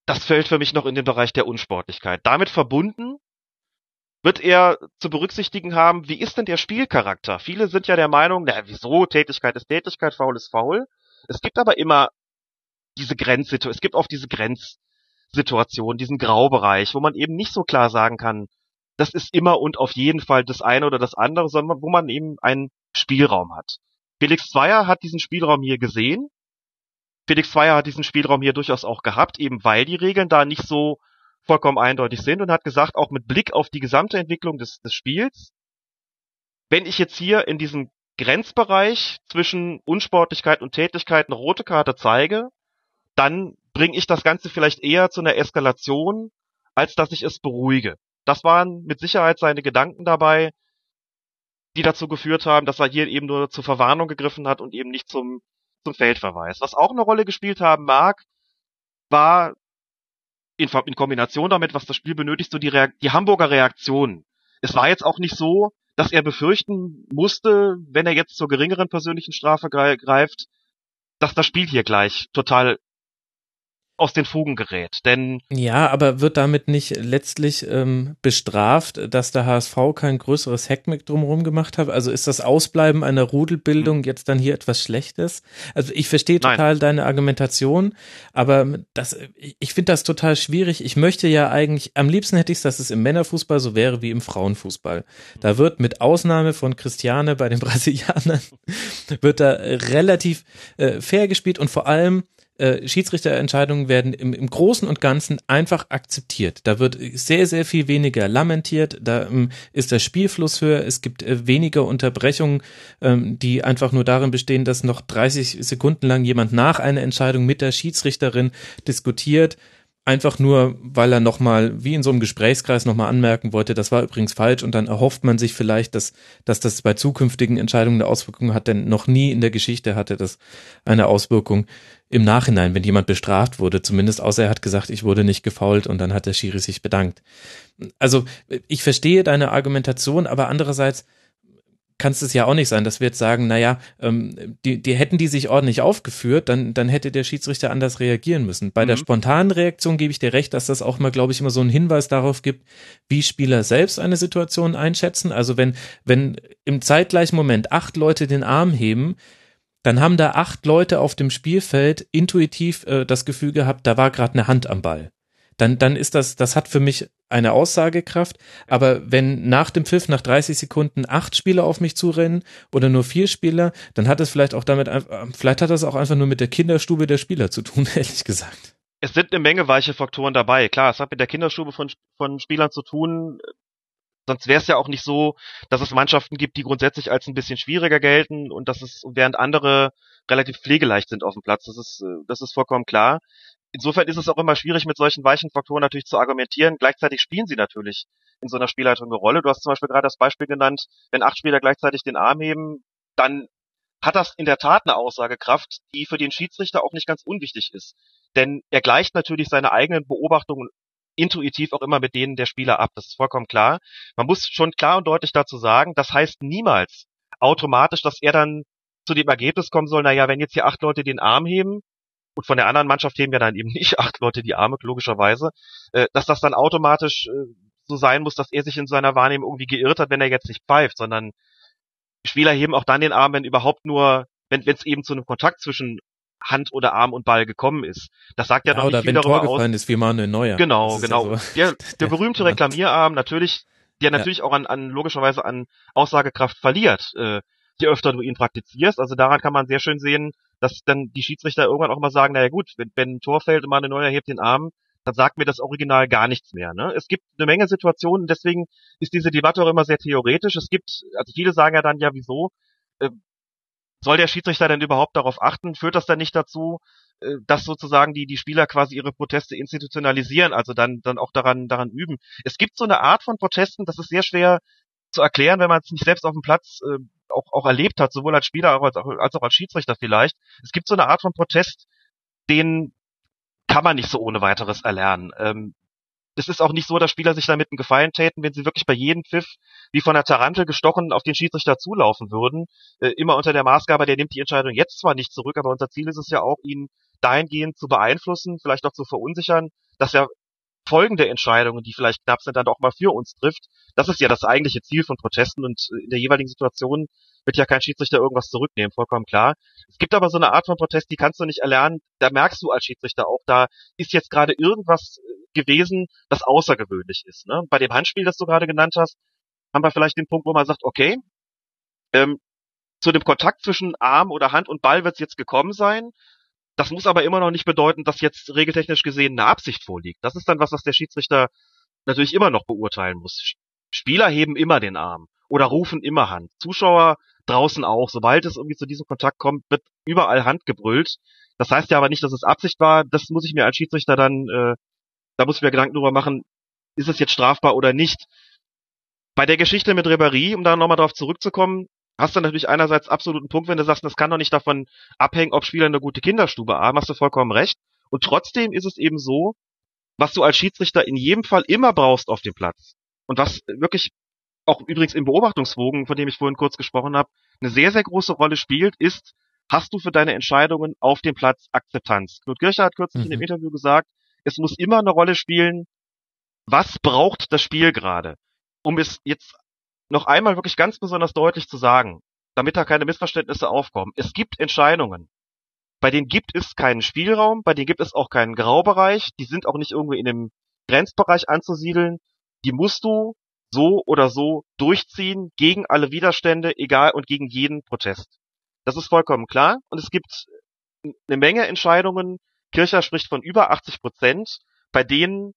das fällt für mich noch in den Bereich der Unsportlichkeit. Damit verbunden wird er zu berücksichtigen haben, wie ist denn der Spielcharakter? Viele sind ja der Meinung, na, wieso, Tätigkeit ist Tätigkeit, faul ist faul. Es gibt aber immer diese Grenzsituation, es gibt oft diese Grenzsituation, diesen Graubereich, wo man eben nicht so klar sagen kann, das ist immer und auf jeden Fall das eine oder das andere, sondern wo man eben einen Spielraum hat. Felix Zweier hat diesen Spielraum hier gesehen Felix Zweier hat diesen Spielraum hier durchaus auch gehabt, eben weil die Regeln da nicht so vollkommen eindeutig sind und hat gesagt, auch mit Blick auf die gesamte Entwicklung des, des Spiels, wenn ich jetzt hier in diesem Grenzbereich zwischen Unsportlichkeit und Tätigkeit eine rote Karte zeige, dann bringe ich das Ganze vielleicht eher zu einer Eskalation, als dass ich es beruhige. Das waren mit Sicherheit seine Gedanken dabei, die dazu geführt haben, dass er hier eben nur zur Verwarnung gegriffen hat und eben nicht zum zum Feldverweis. Was auch eine Rolle gespielt haben mag, war in, in Kombination damit, was das Spiel benötigt, so die, Reak die Hamburger Reaktion. Es war jetzt auch nicht so, dass er befürchten musste, wenn er jetzt zur geringeren persönlichen Strafe greift, dass das Spiel hier gleich total aus den Fugen gerät. Denn ja, aber wird damit nicht letztlich ähm, bestraft, dass der HSV kein größeres Hackmeck drumherum gemacht hat? Also ist das Ausbleiben einer Rudelbildung jetzt dann hier etwas Schlechtes? Also ich verstehe total Nein. deine Argumentation, aber das, ich finde das total schwierig. Ich möchte ja eigentlich, am liebsten hätte ich es, dass es im Männerfußball so wäre wie im Frauenfußball. Da wird mit Ausnahme von Christiane bei den Brasilianern, wird da relativ äh, fair gespielt und vor allem äh, Schiedsrichterentscheidungen werden im, im Großen und Ganzen einfach akzeptiert. Da wird sehr, sehr viel weniger lamentiert, da ähm, ist der Spielfluss höher, es gibt äh, weniger Unterbrechungen, ähm, die einfach nur darin bestehen, dass noch 30 Sekunden lang jemand nach einer Entscheidung mit der Schiedsrichterin diskutiert. Einfach nur, weil er nochmal, wie in so einem Gesprächskreis nochmal anmerken wollte, das war übrigens falsch. Und dann erhofft man sich vielleicht, dass, dass das bei zukünftigen Entscheidungen eine Auswirkung hat, denn noch nie in der Geschichte hatte das eine Auswirkung im Nachhinein, wenn jemand bestraft wurde, zumindest außer er hat gesagt, ich wurde nicht gefault und dann hat der Schiri sich bedankt. Also ich verstehe deine Argumentation, aber andererseits kann es ja auch nicht sein, dass wir jetzt sagen, naja, ähm, die, die hätten die sich ordentlich aufgeführt, dann, dann hätte der Schiedsrichter anders reagieren müssen. Bei mhm. der spontanen Reaktion gebe ich dir recht, dass das auch mal, glaube ich, immer so einen Hinweis darauf gibt, wie Spieler selbst eine Situation einschätzen. Also wenn, wenn im zeitgleichen Moment acht Leute den Arm heben, dann haben da acht Leute auf dem Spielfeld intuitiv äh, das Gefühl gehabt, da war gerade eine Hand am Ball dann, dann ist das, das hat für mich eine Aussagekraft. Aber wenn nach dem Pfiff, nach 30 Sekunden acht Spieler auf mich zurennen oder nur vier Spieler, dann hat es vielleicht auch damit, vielleicht hat das auch einfach nur mit der Kinderstube der Spieler zu tun, ehrlich gesagt. Es sind eine Menge weiche Faktoren dabei. Klar, es hat mit der Kinderstube von, von Spielern zu tun. Sonst wäre es ja auch nicht so, dass es Mannschaften gibt, die grundsätzlich als ein bisschen schwieriger gelten und dass es, während andere relativ pflegeleicht sind auf dem Platz. Das ist, äh, das ist vollkommen klar insofern ist es auch immer schwierig, mit solchen weichen Faktoren natürlich zu argumentieren. Gleichzeitig spielen sie natürlich in so einer Spielleitung eine Rolle. Du hast zum Beispiel gerade das Beispiel genannt, wenn acht Spieler gleichzeitig den Arm heben, dann hat das in der Tat eine Aussagekraft, die für den Schiedsrichter auch nicht ganz unwichtig ist. Denn er gleicht natürlich seine eigenen Beobachtungen intuitiv auch immer mit denen der Spieler ab. Das ist vollkommen klar. Man muss schon klar und deutlich dazu sagen, das heißt niemals automatisch, dass er dann zu dem Ergebnis kommen soll, naja, wenn jetzt hier acht Leute den Arm heben, und von der anderen Mannschaft heben ja dann eben nicht acht Leute die Arme, logischerweise, äh, dass das dann automatisch äh, so sein muss, dass er sich in seiner Wahrnehmung irgendwie geirrt hat, wenn er jetzt nicht pfeift, sondern Spieler heben auch dann den Arm, wenn überhaupt nur, wenn es eben zu einem Kontakt zwischen Hand oder Arm und Ball gekommen ist. Das sagt ja, ja noch nicht viel darüber Tor aus. ist wie Manuel Neuer. Genau, genau. Ja so. der, der berühmte Reklamierarm natürlich, der natürlich ja. auch an, an logischerweise an Aussagekraft verliert, äh, je öfter du ihn praktizierst. Also daran kann man sehr schön sehen, dass dann die Schiedsrichter irgendwann auch mal sagen, naja gut, wenn, wenn ein Tor fällt und mal eine neue hebt den Arm, dann sagt mir das Original gar nichts mehr. Ne? Es gibt eine Menge Situationen, deswegen ist diese Debatte auch immer sehr theoretisch. Es gibt, also viele sagen ja dann ja, wieso, äh, soll der Schiedsrichter denn überhaupt darauf achten? Führt das dann nicht dazu, äh, dass sozusagen die, die Spieler quasi ihre Proteste institutionalisieren, also dann, dann auch daran, daran üben? Es gibt so eine Art von Protesten, das ist sehr schwer zu erklären, wenn man es nicht selbst auf dem Platz äh, auch, auch erlebt hat, sowohl als Spieler als auch, als auch als Schiedsrichter vielleicht. Es gibt so eine Art von Protest, den kann man nicht so ohne weiteres erlernen. Ähm, es ist auch nicht so, dass Spieler sich damit einen Gefallen täten, wenn sie wirklich bei jedem Pfiff wie von der Tarantel gestochen auf den Schiedsrichter zulaufen würden. Äh, immer unter der Maßgabe, der nimmt die Entscheidung jetzt zwar nicht zurück, aber unser Ziel ist es ja auch, ihn dahingehend zu beeinflussen, vielleicht auch zu verunsichern, dass er folgende Entscheidungen, die vielleicht knapp sind, dann auch mal für uns trifft. Das ist ja das eigentliche Ziel von Protesten und äh, in der jeweiligen Situation wird ja kein Schiedsrichter irgendwas zurücknehmen, vollkommen klar. Es gibt aber so eine Art von Protest, die kannst du nicht erlernen. Da merkst du als Schiedsrichter auch, da ist jetzt gerade irgendwas äh, gewesen, das außergewöhnlich ist. Ne? Bei dem Handspiel, das du gerade genannt hast, haben wir vielleicht den Punkt, wo man sagt, okay, ähm, zu dem Kontakt zwischen Arm oder Hand und Ball wird es jetzt gekommen sein. Das muss aber immer noch nicht bedeuten, dass jetzt regeltechnisch gesehen eine Absicht vorliegt. Das ist dann was, was der Schiedsrichter natürlich immer noch beurteilen muss. Spieler heben immer den Arm oder rufen immer Hand. Zuschauer draußen auch. Sobald es irgendwie zu diesem Kontakt kommt, wird überall Hand gebrüllt. Das heißt ja aber nicht, dass es Absicht war. Das muss ich mir als Schiedsrichter dann, äh, da muss ich mir Gedanken drüber machen, ist es jetzt strafbar oder nicht. Bei der Geschichte mit Ribéry, um da nochmal drauf zurückzukommen, hast du natürlich einerseits absoluten Punkt, wenn du sagst, das kann doch nicht davon abhängen, ob Spieler eine gute Kinderstube haben, hast du vollkommen recht. Und trotzdem ist es eben so, was du als Schiedsrichter in jedem Fall immer brauchst auf dem Platz. Und was wirklich auch übrigens im Beobachtungswogen, von dem ich vorhin kurz gesprochen habe, eine sehr, sehr große Rolle spielt, ist, hast du für deine Entscheidungen auf dem Platz Akzeptanz? Knut Kircher hat kürzlich mhm. in dem mhm. Interview gesagt, es muss immer eine Rolle spielen, was braucht das Spiel gerade? Um es jetzt noch einmal wirklich ganz besonders deutlich zu sagen, damit da keine Missverständnisse aufkommen. Es gibt Entscheidungen, bei denen gibt es keinen Spielraum, bei denen gibt es auch keinen Graubereich, die sind auch nicht irgendwie in dem Grenzbereich anzusiedeln. Die musst du so oder so durchziehen gegen alle Widerstände, egal und gegen jeden Protest. Das ist vollkommen klar. Und es gibt eine Menge Entscheidungen, Kircher spricht von über 80 Prozent, bei denen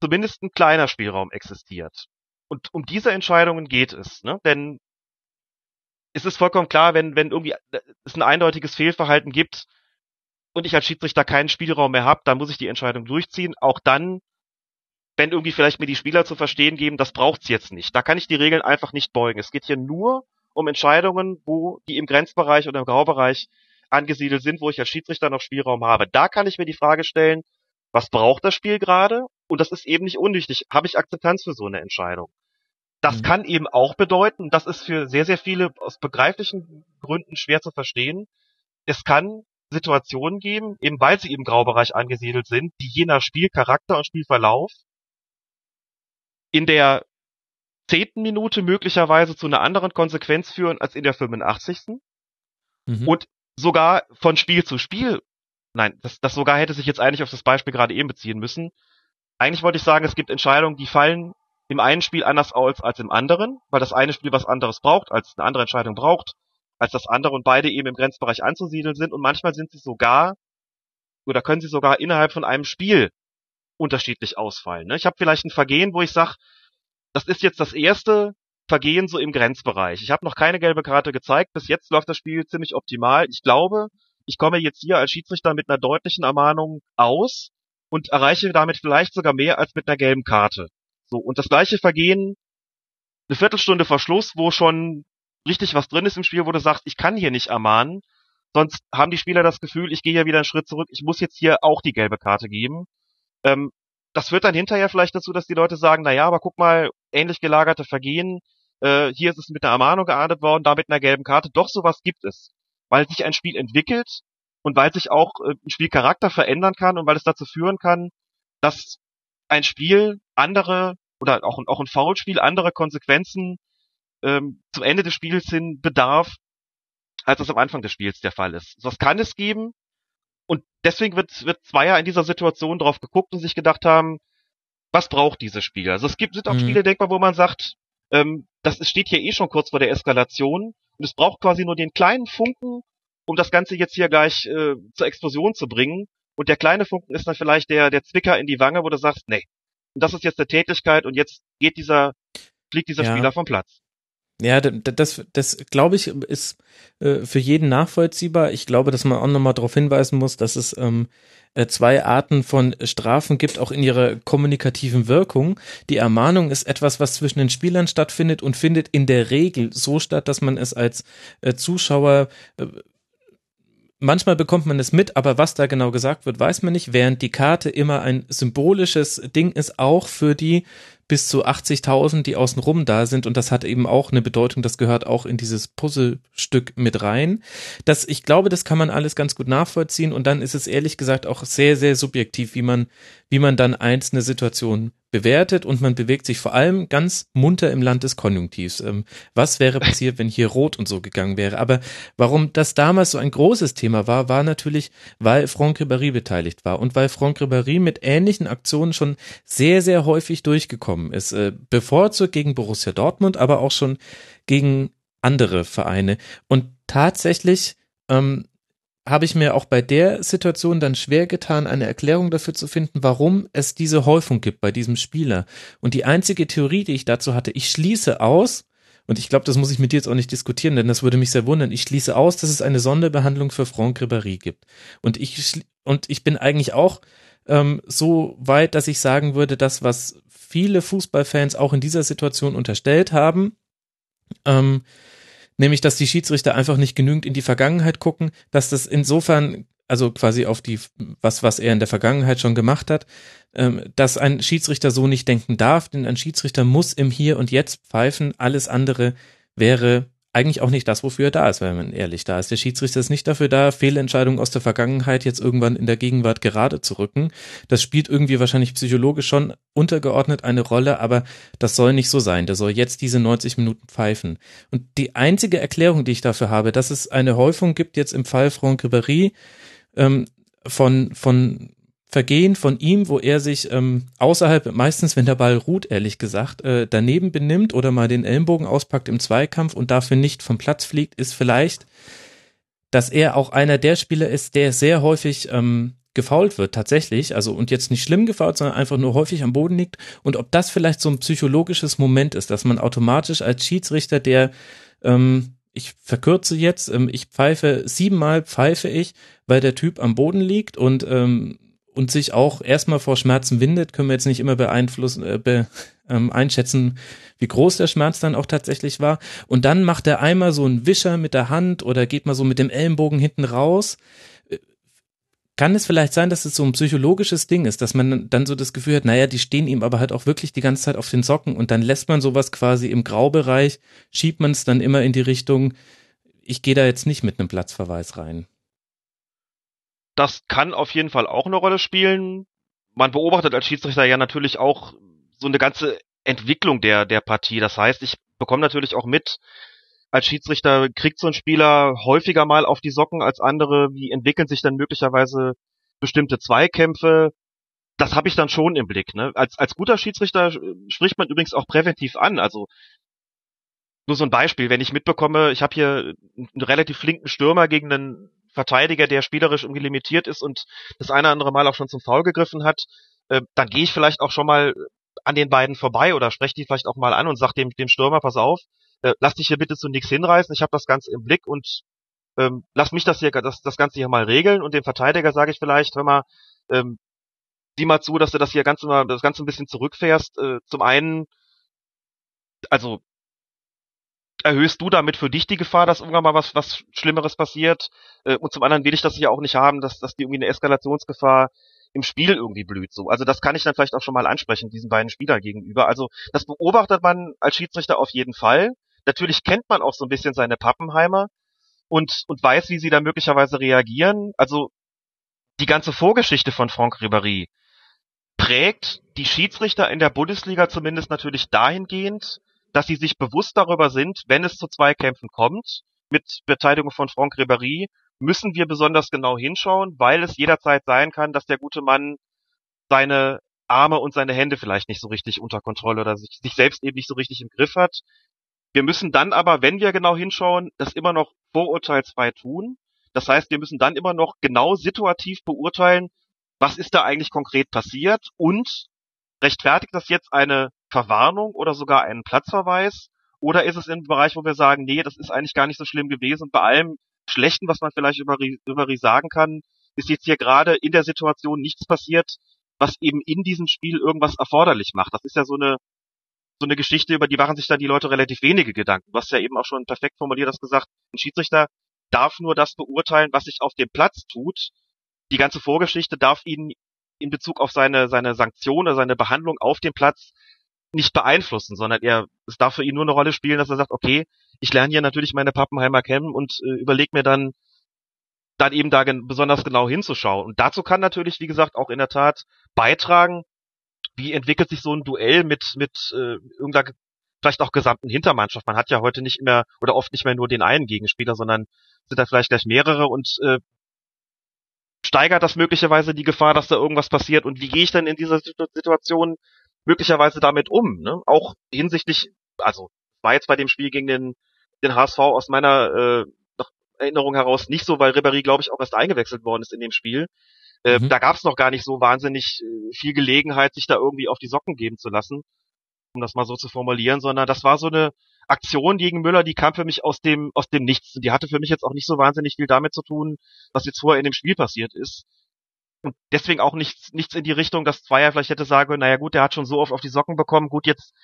zumindest ein kleiner Spielraum existiert. Und um diese Entscheidungen geht es, ne? Denn es ist vollkommen klar, wenn, wenn irgendwie äh, es ein eindeutiges Fehlverhalten gibt und ich als Schiedsrichter keinen Spielraum mehr habe, dann muss ich die Entscheidung durchziehen. Auch dann, wenn irgendwie vielleicht mir die Spieler zu verstehen geben, das braucht's jetzt nicht. Da kann ich die Regeln einfach nicht beugen. Es geht hier nur um Entscheidungen, wo die im Grenzbereich oder im Graubereich angesiedelt sind, wo ich als Schiedsrichter noch Spielraum habe. Da kann ich mir die Frage stellen, was braucht das Spiel gerade? Und das ist eben nicht unwichtig. Habe ich Akzeptanz für so eine Entscheidung? Das Mhm. kann eben auch bedeuten, das ist für sehr, sehr viele aus begreiflichen Gründen schwer zu verstehen. Es kann Situationen geben, eben weil sie im Graubereich angesiedelt sind, die je nach Spielcharakter und Spielverlauf in der zehnten Minute möglicherweise zu einer anderen Konsequenz führen als in der 85. Mhm. Und sogar von Spiel zu Spiel, nein, das, das sogar hätte sich jetzt eigentlich auf das Beispiel gerade eben beziehen müssen. Eigentlich wollte ich sagen, es gibt Entscheidungen, die fallen im einen Spiel anders aus als im anderen, weil das eine Spiel was anderes braucht, als eine andere Entscheidung braucht, als das andere und beide eben im Grenzbereich anzusiedeln sind und manchmal sind sie sogar oder können sie sogar innerhalb von einem Spiel unterschiedlich ausfallen. Ne? Ich habe vielleicht ein Vergehen, wo ich sage, das ist jetzt das erste Vergehen so im Grenzbereich. Ich habe noch keine gelbe Karte gezeigt. Bis jetzt läuft das Spiel ziemlich optimal. Ich glaube, ich komme jetzt hier als Schiedsrichter mit einer deutlichen Ermahnung aus und erreiche damit vielleicht sogar mehr als mit einer gelben Karte. So, und das gleiche Vergehen eine Viertelstunde vor Schluss, wo schon richtig was drin ist im Spiel, wo du sagst, ich kann hier nicht ermahnen, sonst haben die Spieler das Gefühl, ich gehe hier wieder einen Schritt zurück, ich muss jetzt hier auch die gelbe Karte geben. Ähm, das führt dann hinterher vielleicht dazu, dass die Leute sagen, na ja, aber guck mal, ähnlich gelagerte Vergehen, äh, hier ist es mit einer Ermahnung geahndet worden, da mit einer gelben Karte. Doch sowas gibt es, weil sich ein Spiel entwickelt und weil sich auch äh, ein Spielcharakter verändern kann und weil es dazu führen kann, dass ein Spiel andere oder auch, auch ein Foulspiel andere Konsequenzen ähm, zum Ende des Spiels hin bedarf, als es am Anfang des Spiels der Fall ist. Das kann es geben. Und deswegen wird, wird Zweier in dieser Situation drauf geguckt und sich gedacht haben, was braucht dieses Spiel? Also es gibt, sind auch Mhm. Spiele denkbar, wo man sagt, ähm, das ist- steht hier eh schon kurz vor der Eskalation und es braucht quasi nur den kleinen Funken, um das Ganze jetzt hier gleich äh, zur Explosion zu bringen. Und der kleine Funken ist dann vielleicht der, der Zwicker in die Wange, wo du sagst, nee, und das ist jetzt der Tätigkeit und jetzt geht dieser, fliegt dieser Ja. Spieler vom Platz. Ja, das, das glaube ich, ist äh, für jeden nachvollziehbar. Ich glaube, dass man auch nochmal darauf hinweisen muss, dass es ähm, äh, zwei Arten von Strafen gibt, auch in ihrer kommunikativen Wirkung. Die Ermahnung ist etwas, was zwischen den Spielern stattfindet und findet in der Regel so statt, dass man es als äh, Zuschauer äh, Manchmal bekommt man es mit, aber was da genau gesagt wird, weiß man nicht, während die Karte immer ein symbolisches Ding ist, auch für die bis zu 80.000, die außenrum da sind. Und das hat eben auch eine Bedeutung, das gehört auch in dieses Puzzlestück mit rein. Das, ich glaube, das kann man alles ganz gut nachvollziehen. Und dann ist es ehrlich gesagt auch sehr, sehr subjektiv, wie man, wie man dann einzelne Situationen bewertet. Und man bewegt sich vor allem ganz munter im Land des Konjunktivs. Ähm, was wäre passiert, wenn hier rot und so gegangen wäre? Aber warum das damals so ein großes Thema war, war natürlich, weil Franck Ribéry beteiligt war und weil Franck Ribéry mit ähnlichen Aktionen schon sehr, sehr häufig durchgekommen ist. Äh, bevorzugt gegen Borussia Dortmund, aber auch schon gegen andere Vereine. Und tatsächlich ähm, habe ich mir auch bei der Situation dann schwer getan, eine Erklärung dafür zu finden, warum es diese Häufung gibt bei diesem Spieler. Und die einzige Theorie, die ich dazu hatte, ich schließe aus, und ich glaube, das muss ich mit dir jetzt auch nicht diskutieren, denn das würde mich sehr wundern. Ich schließe aus, dass es eine Sonderbehandlung für Franck Ribéry gibt. Und ich, und ich bin eigentlich auch ähm, so weit, dass ich sagen würde, das, was viele Fußballfans auch in dieser Situation unterstellt haben, ähm, nämlich, dass die Schiedsrichter einfach nicht genügend in die Vergangenheit gucken, dass das insofern, also quasi auf die, was, was er in der Vergangenheit schon gemacht hat, ähm, dass ein Schiedsrichter so nicht denken darf, denn ein Schiedsrichter muss im Hier und Jetzt pfeifen, alles andere wäre eigentlich auch nicht das, wofür er da ist, wenn man ehrlich da ist. Der Schiedsrichter ist nicht dafür da, Fehlentscheidungen aus der Vergangenheit jetzt irgendwann in der Gegenwart gerade zu rücken. Das spielt irgendwie wahrscheinlich psychologisch schon untergeordnet eine Rolle, aber das soll nicht so sein. Der soll jetzt diese 90 Minuten pfeifen. Und die einzige Erklärung, die ich dafür habe, dass es eine Häufung gibt jetzt im Fall Franck Ribéry ähm, von, von Vergehen von ihm, wo er sich ähm, außerhalb, meistens wenn der Ball ruht, ehrlich gesagt, äh, daneben benimmt oder mal den Ellenbogen auspackt im Zweikampf und dafür nicht vom Platz fliegt, ist vielleicht, dass er auch einer der Spieler ist, der sehr häufig ähm, gefault wird, tatsächlich. Also und jetzt nicht schlimm gefault, sondern einfach nur häufig am Boden liegt. Und ob das vielleicht so ein psychologisches Moment ist, dass man automatisch als Schiedsrichter, der ähm, ich verkürze jetzt, ähm, ich pfeife, siebenmal pfeife ich, weil der Typ am Boden liegt und ähm, und sich auch erstmal vor Schmerzen windet, können wir jetzt nicht immer beeinflussen, äh, be, ähm, einschätzen, wie groß der Schmerz dann auch tatsächlich war. Und dann macht er einmal so einen Wischer mit der Hand oder geht mal so mit dem Ellenbogen hinten raus. Äh, Kann es vielleicht sein, dass es so ein psychologisches Ding ist, dass man dann so das Gefühl hat, naja, die stehen ihm aber halt auch wirklich die ganze Zeit auf den Socken und dann lässt man sowas quasi im Graubereich, schiebt man es dann immer in die Richtung, ich gehe da jetzt nicht mit einem Platzverweis rein. Das kann auf jeden Fall auch eine Rolle spielen. Man beobachtet als Schiedsrichter ja natürlich auch so eine ganze Entwicklung der, der Partie. Das heißt, ich bekomme natürlich auch mit, als Schiedsrichter kriegt so ein Spieler häufiger mal auf die Socken als andere. Wie entwickeln sich dann möglicherweise bestimmte Zweikämpfe? Das habe ich dann schon im Blick. Ne? Als, als guter Schiedsrichter spricht man übrigens auch präventiv an. Also nur so ein Beispiel, wenn ich mitbekomme, ich habe hier einen relativ flinken Stürmer gegen einen Verteidiger, der spielerisch irgendwie limitiert ist und das eine oder andere Mal auch schon zum Foul gegriffen hat, äh, dann gehe ich vielleicht auch schon mal an den beiden vorbei oder spreche die vielleicht auch mal an und sag dem, dem Stürmer, pass auf, äh, lass dich hier bitte zu nichts hinreißen, ich habe das Ganze im Blick und ähm, lass mich das hier, das, das Ganze hier mal regeln und dem Verteidiger sage ich vielleicht, hör mal, ähm, sieh mal zu, dass du das hier ganz mal, das Ganze ein bisschen zurückfährst. Äh, zum einen, also erhöhst du damit für dich die Gefahr, dass irgendwann mal was, was Schlimmeres passiert? Äh, und zum anderen will ich das ja auch nicht haben, dass, dass die irgendwie eine Eskalationsgefahr im Spiel irgendwie blüht. So, also das kann ich dann vielleicht auch schon mal ansprechen diesen beiden Spielern gegenüber. Also das beobachtet man als Schiedsrichter auf jeden Fall. Natürlich kennt man auch so ein bisschen seine Pappenheimer und und weiß, wie sie da möglicherweise reagieren. Also die ganze Vorgeschichte von Franck Ribéry prägt die Schiedsrichter in der Bundesliga zumindest natürlich dahingehend, dass sie sich bewusst darüber sind, wenn es zu Zweikämpfen kommt, mit Beteiligung von Franck Ribéry, müssen wir besonders genau hinschauen, weil es jederzeit sein kann, dass der gute Mann seine Arme und seine Hände vielleicht nicht so richtig unter Kontrolle oder sich, sich selbst eben nicht so richtig im Griff hat. Wir müssen dann aber, wenn wir genau hinschauen, das immer noch vorurteilsfrei tun. Das heißt, wir müssen dann immer noch genau situativ beurteilen, was ist da eigentlich konkret passiert und rechtfertigt das jetzt eine Verwarnung oder sogar einen Platzverweis? Oder ist es im Bereich, wo wir sagen, nee, das ist eigentlich gar nicht so schlimm gewesen und bei allem Schlechten, was man vielleicht über, über sagen kann, ist jetzt hier gerade in der Situation nichts passiert, was eben in diesem Spiel irgendwas erforderlich macht. Das ist ja so eine so eine Geschichte, über die machen sich dann die Leute relativ wenige Gedanken. Du hast ja eben auch schon perfekt formuliert das gesagt, ein Schiedsrichter darf nur das beurteilen, was sich auf dem Platz tut. Die ganze Vorgeschichte darf ihn in Bezug auf seine, seine Sanktion oder seine Behandlung auf dem Platz nicht beeinflussen, sondern er, es darf für ihn nur eine Rolle spielen, dass er sagt, okay, ich lerne hier natürlich meine Pappenheimer kennen und äh, überlege mir dann, dann eben da gen besonders genau hinzuschauen. Und dazu kann natürlich, wie gesagt, auch in der Tat beitragen, wie entwickelt sich so ein Duell mit, mit äh, irgendeiner vielleicht auch gesamten Hintermannschaft. Man hat ja heute nicht mehr oder oft nicht mehr nur den einen Gegenspieler, sondern sind da vielleicht gleich mehrere und äh, steigert das möglicherweise die Gefahr, dass da irgendwas passiert. Und wie gehe ich denn in dieser Situation möglicherweise damit um? Ne? Auch hinsichtlich, also war jetzt bei dem Spiel gegen den, den HSV aus meiner äh, Erinnerung heraus nicht so, weil Ribéry, glaube ich, auch erst eingewechselt worden ist in dem Spiel. Äh, mhm. Da gab es noch gar nicht so wahnsinnig äh, viel Gelegenheit, sich da irgendwie auf die Socken geben zu lassen, um das mal so zu formulieren, sondern das war so eine Aktion gegen Müller, die kam für mich aus dem aus dem Nichts. Die hatte für mich jetzt auch nicht so wahnsinnig viel damit zu tun, was jetzt vorher in dem Spiel passiert ist. Und deswegen auch nichts, nichts in die Richtung, dass Zweier vielleicht hätte sagen können, naja gut, der hat schon so oft auf die Socken bekommen, gut, jetzt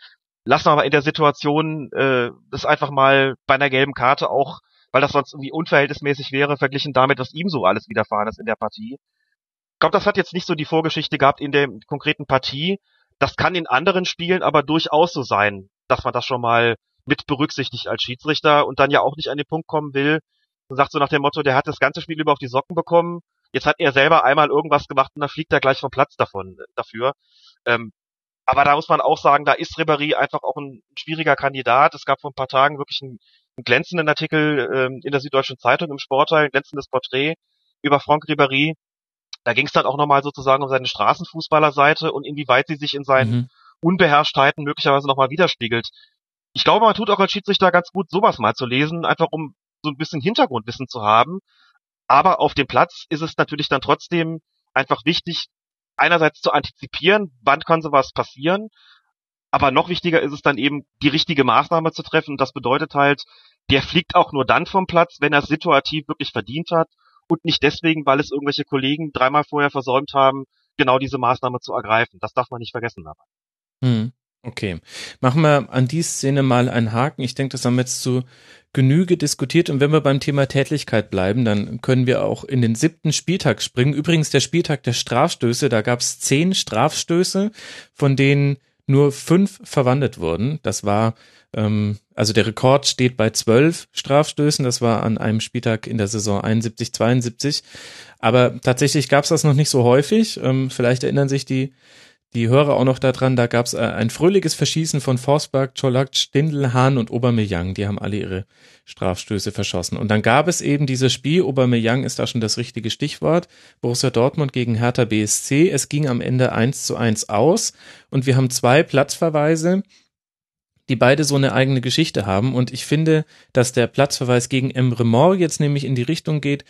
lassen wir aber in der Situation äh, das einfach mal bei einer gelben Karte auch, weil das sonst irgendwie unverhältnismäßig wäre, verglichen damit, was ihm so alles widerfahren ist in der Partie. Ich glaube, das hat jetzt nicht so die Vorgeschichte gehabt in der konkreten Partie. Das kann in anderen Spielen aber durchaus so sein, dass man das schon mal mit berücksichtigt als Schiedsrichter und dann ja auch nicht an den Punkt kommen will und sagt so nach dem Motto, der hat das ganze Spiel über auf die Socken bekommen, jetzt hat er selber einmal irgendwas gemacht und dann fliegt er gleich vom Platz davon äh, dafür. Ähm, aber da muss man auch sagen, da ist Ribéry einfach auch ein schwieriger Kandidat. Es gab vor ein paar Tagen wirklich einen, einen glänzenden Artikel ähm, in der Süddeutschen Zeitung im Sportteil, ein glänzendes Porträt über Franck Ribéry, da ging es dann auch nochmal sozusagen um seine Straßenfußballerseite und inwieweit sie sich in seinen mhm. Unbeherrschtheiten möglicherweise nochmal widerspiegelt. Ich glaube, man tut auch als Schiedsrichter ganz gut, sowas mal zu lesen, einfach um so ein bisschen Hintergrundwissen zu haben. Aber auf dem Platz ist es natürlich dann trotzdem einfach wichtig, einerseits zu antizipieren, wann kann sowas passieren, aber noch wichtiger ist es dann eben, die richtige Maßnahme zu treffen. Und das bedeutet halt, der fliegt auch nur dann vom Platz, wenn er es situativ wirklich verdient hat und nicht deswegen, weil es irgendwelche Kollegen dreimal vorher versäumt haben, genau diese Maßnahme zu ergreifen. Das darf man nicht vergessen dabei. Hm. Okay, machen wir an die Szene mal einen Haken. Ich denke, das haben wir jetzt zu Genüge diskutiert. Und wenn wir beim Thema Tätlichkeit bleiben, dann können wir auch in den siebten Spieltag springen. Übrigens der Spieltag der Strafstöße, da gab es zehn Strafstöße, von denen nur fünf verwandelt wurden. Das war, ähm, also der Rekord steht bei zwölf Strafstößen. Das war an einem Spieltag in der Saison 71, 72. Aber tatsächlich gab es das noch nicht so häufig. Ähm, vielleicht erinnern sich die die Hörer auch noch daran, da gab es äh, ein fröhliches Verschießen von Forsberg, Czolak, Stindl, Hahn und Aubameyang. Die haben alle ihre Strafstöße verschossen. Und dann gab es eben dieses Spiel, Aubameyang ist da schon das richtige Stichwort, Borussia Dortmund gegen Hertha BSC. Es ging am Ende eins zu eins aus und wir haben zwei Platzverweise, die beide so eine eigene Geschichte haben. Und ich finde, dass der Platzverweis gegen Emre Mor jetzt nämlich in die Richtung geht,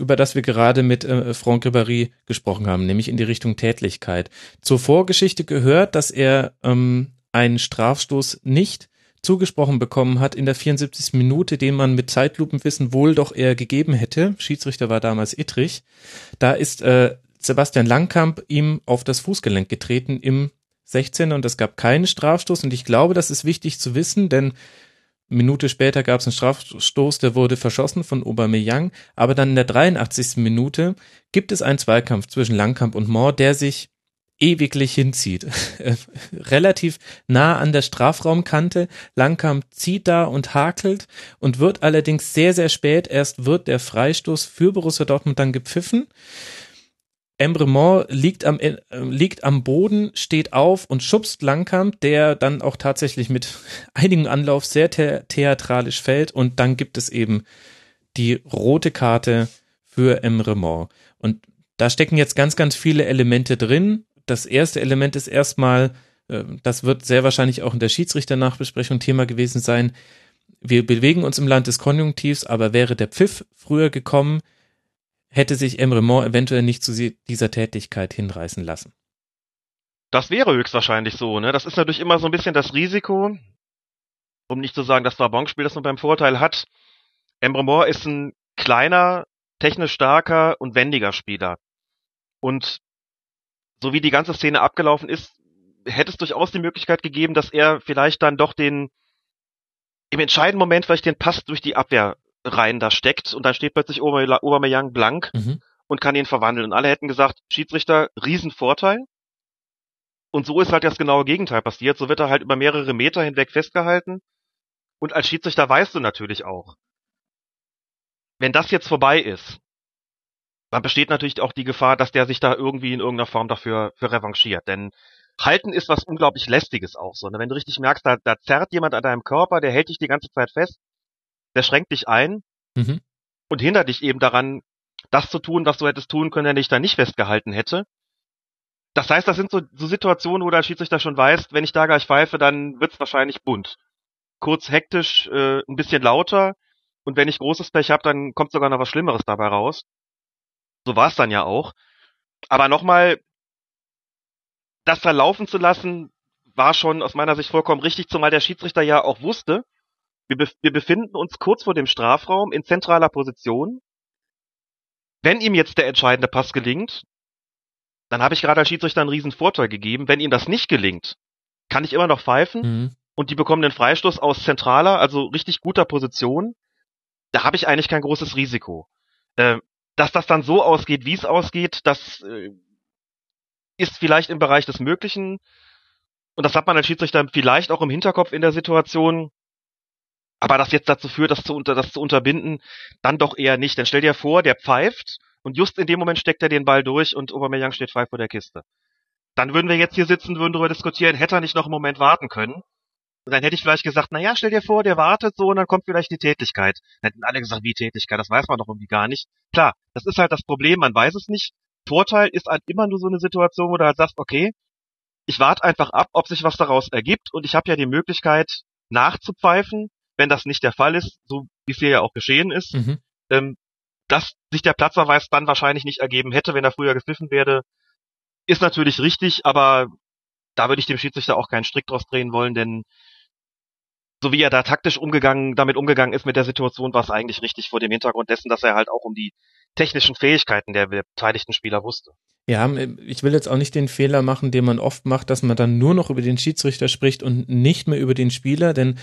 über das wir gerade mit äh, Franck Ribéry gesprochen haben, nämlich in die Richtung Tätlichkeit. Zur Vorgeschichte gehört, dass er ähm, einen Strafstoß nicht zugesprochen bekommen hat in der 74. Minute, den man mit Zeitlupenwissen wohl doch eher gegeben hätte. Schiedsrichter war damals Ittrich. Da ist äh, Sebastian Langkamp ihm auf das Fußgelenk getreten im 16. und es gab keinen Strafstoß und ich glaube, das ist wichtig zu wissen, denn Minute später gab es einen Strafstoß, der wurde verschossen von Aubameyang, aber dann in der 83. Minute gibt es einen Zweikampf zwischen Langkamp und Moore, der sich ewiglich hinzieht. Relativ nah an der Strafraumkante. Langkamp zieht da und hakelt und wird allerdings sehr, sehr spät. Erst wird der Freistoß für Borussia Dortmund dann gepfiffen. Embremont liegt am, äh, liegt am Boden, steht auf und schubst Langkamp, der dann auch tatsächlich mit einigem Anlauf sehr the theatralisch fällt und dann gibt es eben die rote Karte für Embremont. Und da stecken jetzt ganz, ganz viele Elemente drin. Das erste Element ist erstmal, äh, das wird sehr wahrscheinlich auch in der Schiedsrichternachbesprechung Thema gewesen sein. Wir bewegen uns im Land des Konjunktivs, aber wäre der Pfiff früher gekommen, hätte sich Emre Mor eventuell nicht zu dieser Tätigkeit hinreißen lassen. Das wäre höchstwahrscheinlich so, ne? Das ist natürlich immer so ein bisschen das Risiko, um nicht zu sagen, das Wabonspiel, das man beim Vorteil hat. Emre Mor ist ein kleiner, technisch starker und wendiger Spieler. Und so wie die ganze Szene abgelaufen ist, hätte es durchaus die Möglichkeit gegeben, dass er vielleicht dann doch den im entscheidenden Moment vielleicht den Pass durch die Abwehr rein da steckt und dann steht plötzlich Aubameyang blank mhm. und kann ihn verwandeln. Und alle hätten gesagt, Schiedsrichter, Riesenvorteil. Und so ist halt das genaue Gegenteil passiert. So wird er halt über mehrere Meter hinweg festgehalten. Und als Schiedsrichter weißt du natürlich auch, wenn das jetzt vorbei ist, dann besteht natürlich auch die Gefahr, dass der sich da irgendwie in irgendeiner Form dafür für revanchiert. Denn halten ist was unglaublich lästiges auch so. Ne? Wenn du richtig merkst, da, da zerrt jemand an deinem Körper, der hält dich die ganze Zeit fest, der schränkt dich ein mhm. und hindert dich eben daran, das zu tun, was du hättest tun können, wenn dich da nicht festgehalten hätte. Das heißt, das sind so, so Situationen, wo der Schiedsrichter schon weiß, wenn ich da gleich pfeife, dann wird's wahrscheinlich bunt. Kurz hektisch, äh, ein bisschen lauter und wenn ich großes Pech habe, dann kommt sogar noch was Schlimmeres dabei raus. So war's dann ja auch. Aber nochmal, das da laufen zu lassen, war schon aus meiner Sicht vollkommen richtig, zumal der Schiedsrichter ja auch wusste, wir, bef wir befinden uns kurz vor dem Strafraum in zentraler Position. Wenn ihm jetzt der entscheidende Pass gelingt, dann habe ich gerade als Schiedsrichter einen riesen Vorteil gegeben. Wenn ihm das nicht gelingt, kann ich immer noch pfeifen mhm. und die bekommen den Freistoß aus zentraler, also richtig guter Position. Da habe ich eigentlich kein großes Risiko. Äh, dass das dann so ausgeht, wie es ausgeht, das äh, ist vielleicht im Bereich des Möglichen. Und das hat man als Schiedsrichter vielleicht auch im Hinterkopf in der Situation. Aber das jetzt dazu führt, das zu, unter, das zu unterbinden, dann doch eher nicht. Denn stell dir vor, der pfeift und just in dem Moment steckt er den Ball durch und Aubameyang steht frei vor der Kiste. Dann würden wir jetzt hier sitzen, würden darüber diskutieren, hätte er nicht noch einen Moment warten können. Dann hätte ich vielleicht gesagt, na ja, stell dir vor, der wartet so und dann kommt vielleicht die Tätigkeit. Dann hätten alle gesagt, wie Tätigkeit, das weiß man doch irgendwie gar nicht. Klar, das ist halt das Problem, man weiß es nicht. Vorteil ist halt immer nur so eine Situation, wo du halt sagst, okay, ich warte einfach ab, ob sich was daraus ergibt und ich habe ja die Möglichkeit nachzupfeifen wenn das nicht der Fall ist, so wie es hier ja auch geschehen ist, mhm. ähm, dass sich der Platzverweis dann wahrscheinlich nicht ergeben hätte, wenn er früher gepfiffen werde, ist natürlich richtig, aber da würde ich dem Schiedsrichter auch keinen Strick draus drehen wollen, denn so wie er da taktisch umgegangen, damit umgegangen ist mit der Situation, war es eigentlich richtig vor dem Hintergrund dessen, dass er halt auch um die technischen Fähigkeiten der beteiligten Spieler wusste. Ja, ich will jetzt auch nicht den Fehler machen, den man oft macht, dass man dann nur noch über den Schiedsrichter spricht und nicht mehr über den Spieler, denn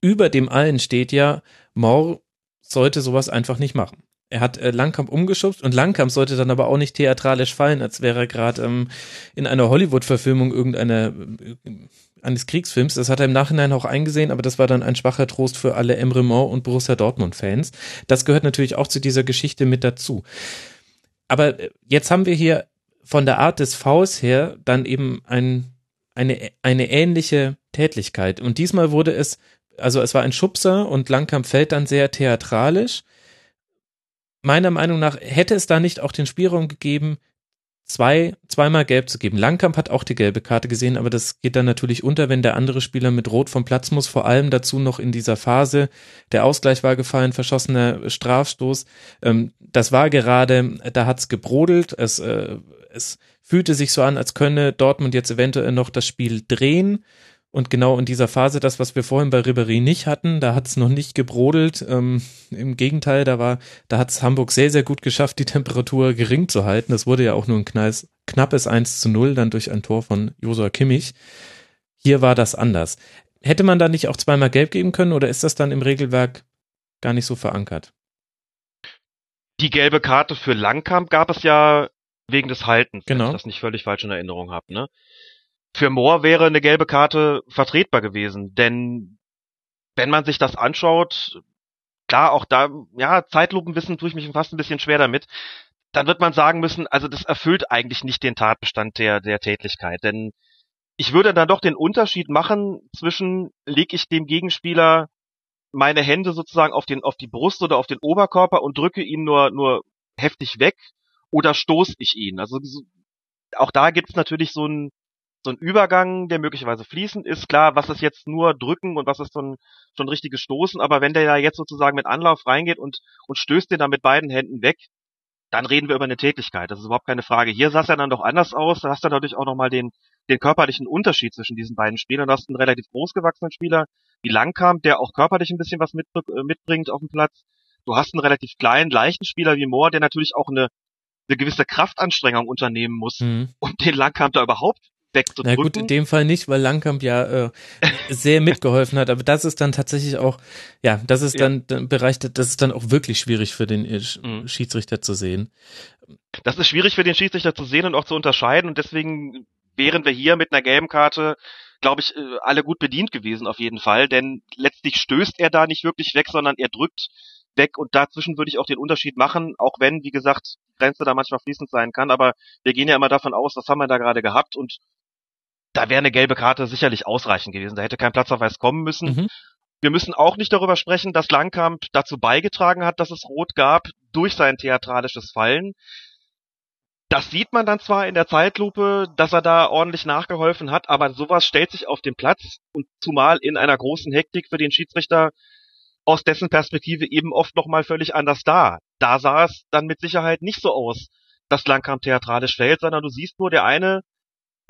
über dem allen steht ja, Moore sollte sowas einfach nicht machen. Er hat äh, Langkamp umgeschubst und Langkamp sollte dann aber auch nicht theatralisch fallen, als wäre er gerade ähm, in einer Hollywood-Verfilmung irgendeiner äh, eines Kriegsfilms. Das hat er im Nachhinein auch eingesehen, aber das war dann ein schwacher Trost für alle Emre Mor und Borussia Dortmund-Fans. Das gehört natürlich auch zu dieser Geschichte mit dazu. Aber äh, jetzt haben wir hier von der Art des Vs her dann eben ein, eine, eine ähnliche Tätlichkeit. Und diesmal wurde es, also es war ein Schubser und Langkamp fällt dann sehr theatralisch meiner Meinung nach hätte es da nicht auch den Spielraum gegeben, zwei, zweimal gelb zu geben. Langkamp hat auch die gelbe Karte gesehen, aber das geht dann natürlich unter, wenn der andere Spieler mit Rot vom Platz muss. Vor allem dazu noch in dieser Phase. Der Ausgleich war gefallen, verschossener Strafstoß. Ähm, das war gerade, da gebrodelt. Es, äh, es fühlte sich so an, als könne Dortmund jetzt eventuell noch das Spiel drehen. Und genau in dieser Phase, das, was wir vorhin bei Ribéry nicht hatten, da hat es noch nicht gebrodelt. Ähm, Im Gegenteil, da war, da hat es Hamburg sehr, sehr gut geschafft, die Temperatur gering zu halten. Das wurde ja auch nur ein kneis, knappes 1 zu 0 dann durch ein Tor von Josua Kimmich. Hier war das anders. Hätte man da nicht auch zweimal gelb geben können oder ist das dann im Regelwerk gar nicht so verankert? Die gelbe Karte für Langkamp gab es ja wegen des Haltens, genau. wenn ich das nicht völlig falsch in Erinnerung habe. Ne? Für Moore wäre eine gelbe Karte vertretbar gewesen, denn wenn man sich das anschaut, klar, auch da, ja, Zeitlupenwissen tue ich mich fast ein bisschen schwer damit, dann wird man sagen müssen, also das erfüllt eigentlich nicht den Tatbestand der, der Tätlichkeit, denn ich würde dann doch den Unterschied machen zwischen, leg ich dem Gegenspieler meine Hände sozusagen auf den, auf die Brust oder auf den Oberkörper und drücke ihn nur, nur heftig weg oder stoße ich ihn. Also auch da gibt es natürlich so ein, so ein Übergang, der möglicherweise fließend ist. Klar, was ist jetzt nur drücken und was ist so ein, ein richtiges Stoßen, aber wenn der ja jetzt sozusagen mit Anlauf reingeht und, und stößt den dann mit beiden Händen weg, dann reden wir über eine Tätigkeit. Das ist überhaupt keine Frage. Hier sah es ja dann doch anders aus. Da hast du natürlich auch nochmal den, den körperlichen Unterschied zwischen diesen beiden Spielern. Du hast einen relativ großgewachsenen Spieler wie Langkamp, der auch körperlich ein bisschen was mit, äh, mitbringt auf dem Platz. Du hast einen relativ kleinen, leichten Spieler wie Moore, der natürlich auch eine, eine gewisse Kraftanstrengung unternehmen muss, mhm. um den Langkamp da überhaupt wegzudrücken. Na gut, in dem Fall nicht, weil Langkamp ja äh, sehr mitgeholfen hat, aber das ist dann tatsächlich auch, ja, das ist dann ja. Bereich, das ist dann auch wirklich schwierig für den äh, mhm. Schiedsrichter zu sehen. Das ist schwierig für den Schiedsrichter zu sehen und auch zu unterscheiden und deswegen wären wir hier mit einer gelben Karte glaube ich, äh, alle gut bedient gewesen auf jeden Fall, denn letztlich stößt er da nicht wirklich weg, sondern er drückt weg und dazwischen würde ich auch den Unterschied machen, auch wenn, wie gesagt, Grenze da manchmal fließend sein kann, aber wir gehen ja immer davon aus, was haben wir da gerade gehabt und da wäre eine gelbe Karte sicherlich ausreichend gewesen. Da hätte kein Platzverweis kommen müssen. Mhm. Wir müssen auch nicht darüber sprechen, dass Langkamp dazu beigetragen hat, dass es Rot gab durch sein theatralisches Fallen. Das sieht man dann zwar in der Zeitlupe, dass er da ordentlich nachgeholfen hat, aber sowas stellt sich auf den Platz und zumal in einer großen Hektik für den Schiedsrichter aus dessen Perspektive eben oft nochmal völlig anders dar. Da sah es dann mit Sicherheit nicht so aus, dass Langkamp theatralisch fällt, sondern du siehst nur, der eine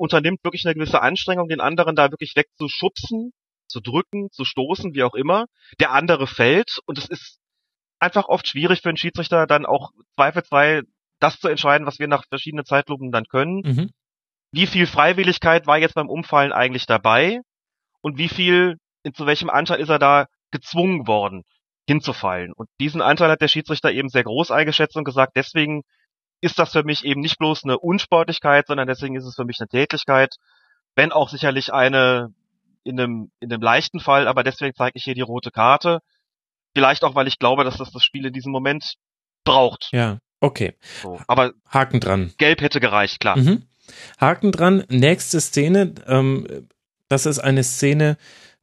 unternimmt wirklich eine gewisse Anstrengung, den anderen da wirklich wegzuschubsen, zu drücken, zu stoßen, wie auch immer. Der andere fällt und es ist einfach oft schwierig für einen Schiedsrichter dann auch zweifelsfrei das zu entscheiden, was wir nach verschiedenen Zeitlupen dann können. Mhm. Wie viel Freiwilligkeit war jetzt beim Umfallen eigentlich dabei und wie viel, zu welchem Anteil ist er da gezwungen worden, hinzufallen. Und diesen Anteil hat der Schiedsrichter eben sehr groß eingeschätzt und gesagt, deswegen ist das für mich eben nicht bloß eine Unsportlichkeit, sondern deswegen ist es für mich eine Tätigkeit, wenn auch sicherlich eine in einem, in einem leichten Fall, aber deswegen zeige ich hier die rote Karte. Vielleicht auch, weil ich glaube, dass das das Spiel in diesem Moment braucht. Ja, okay. So, aber Haken dran. Gelb hätte gereicht, klar. Mhm. Haken dran. Nächste Szene. Ähm, das ist eine Szene,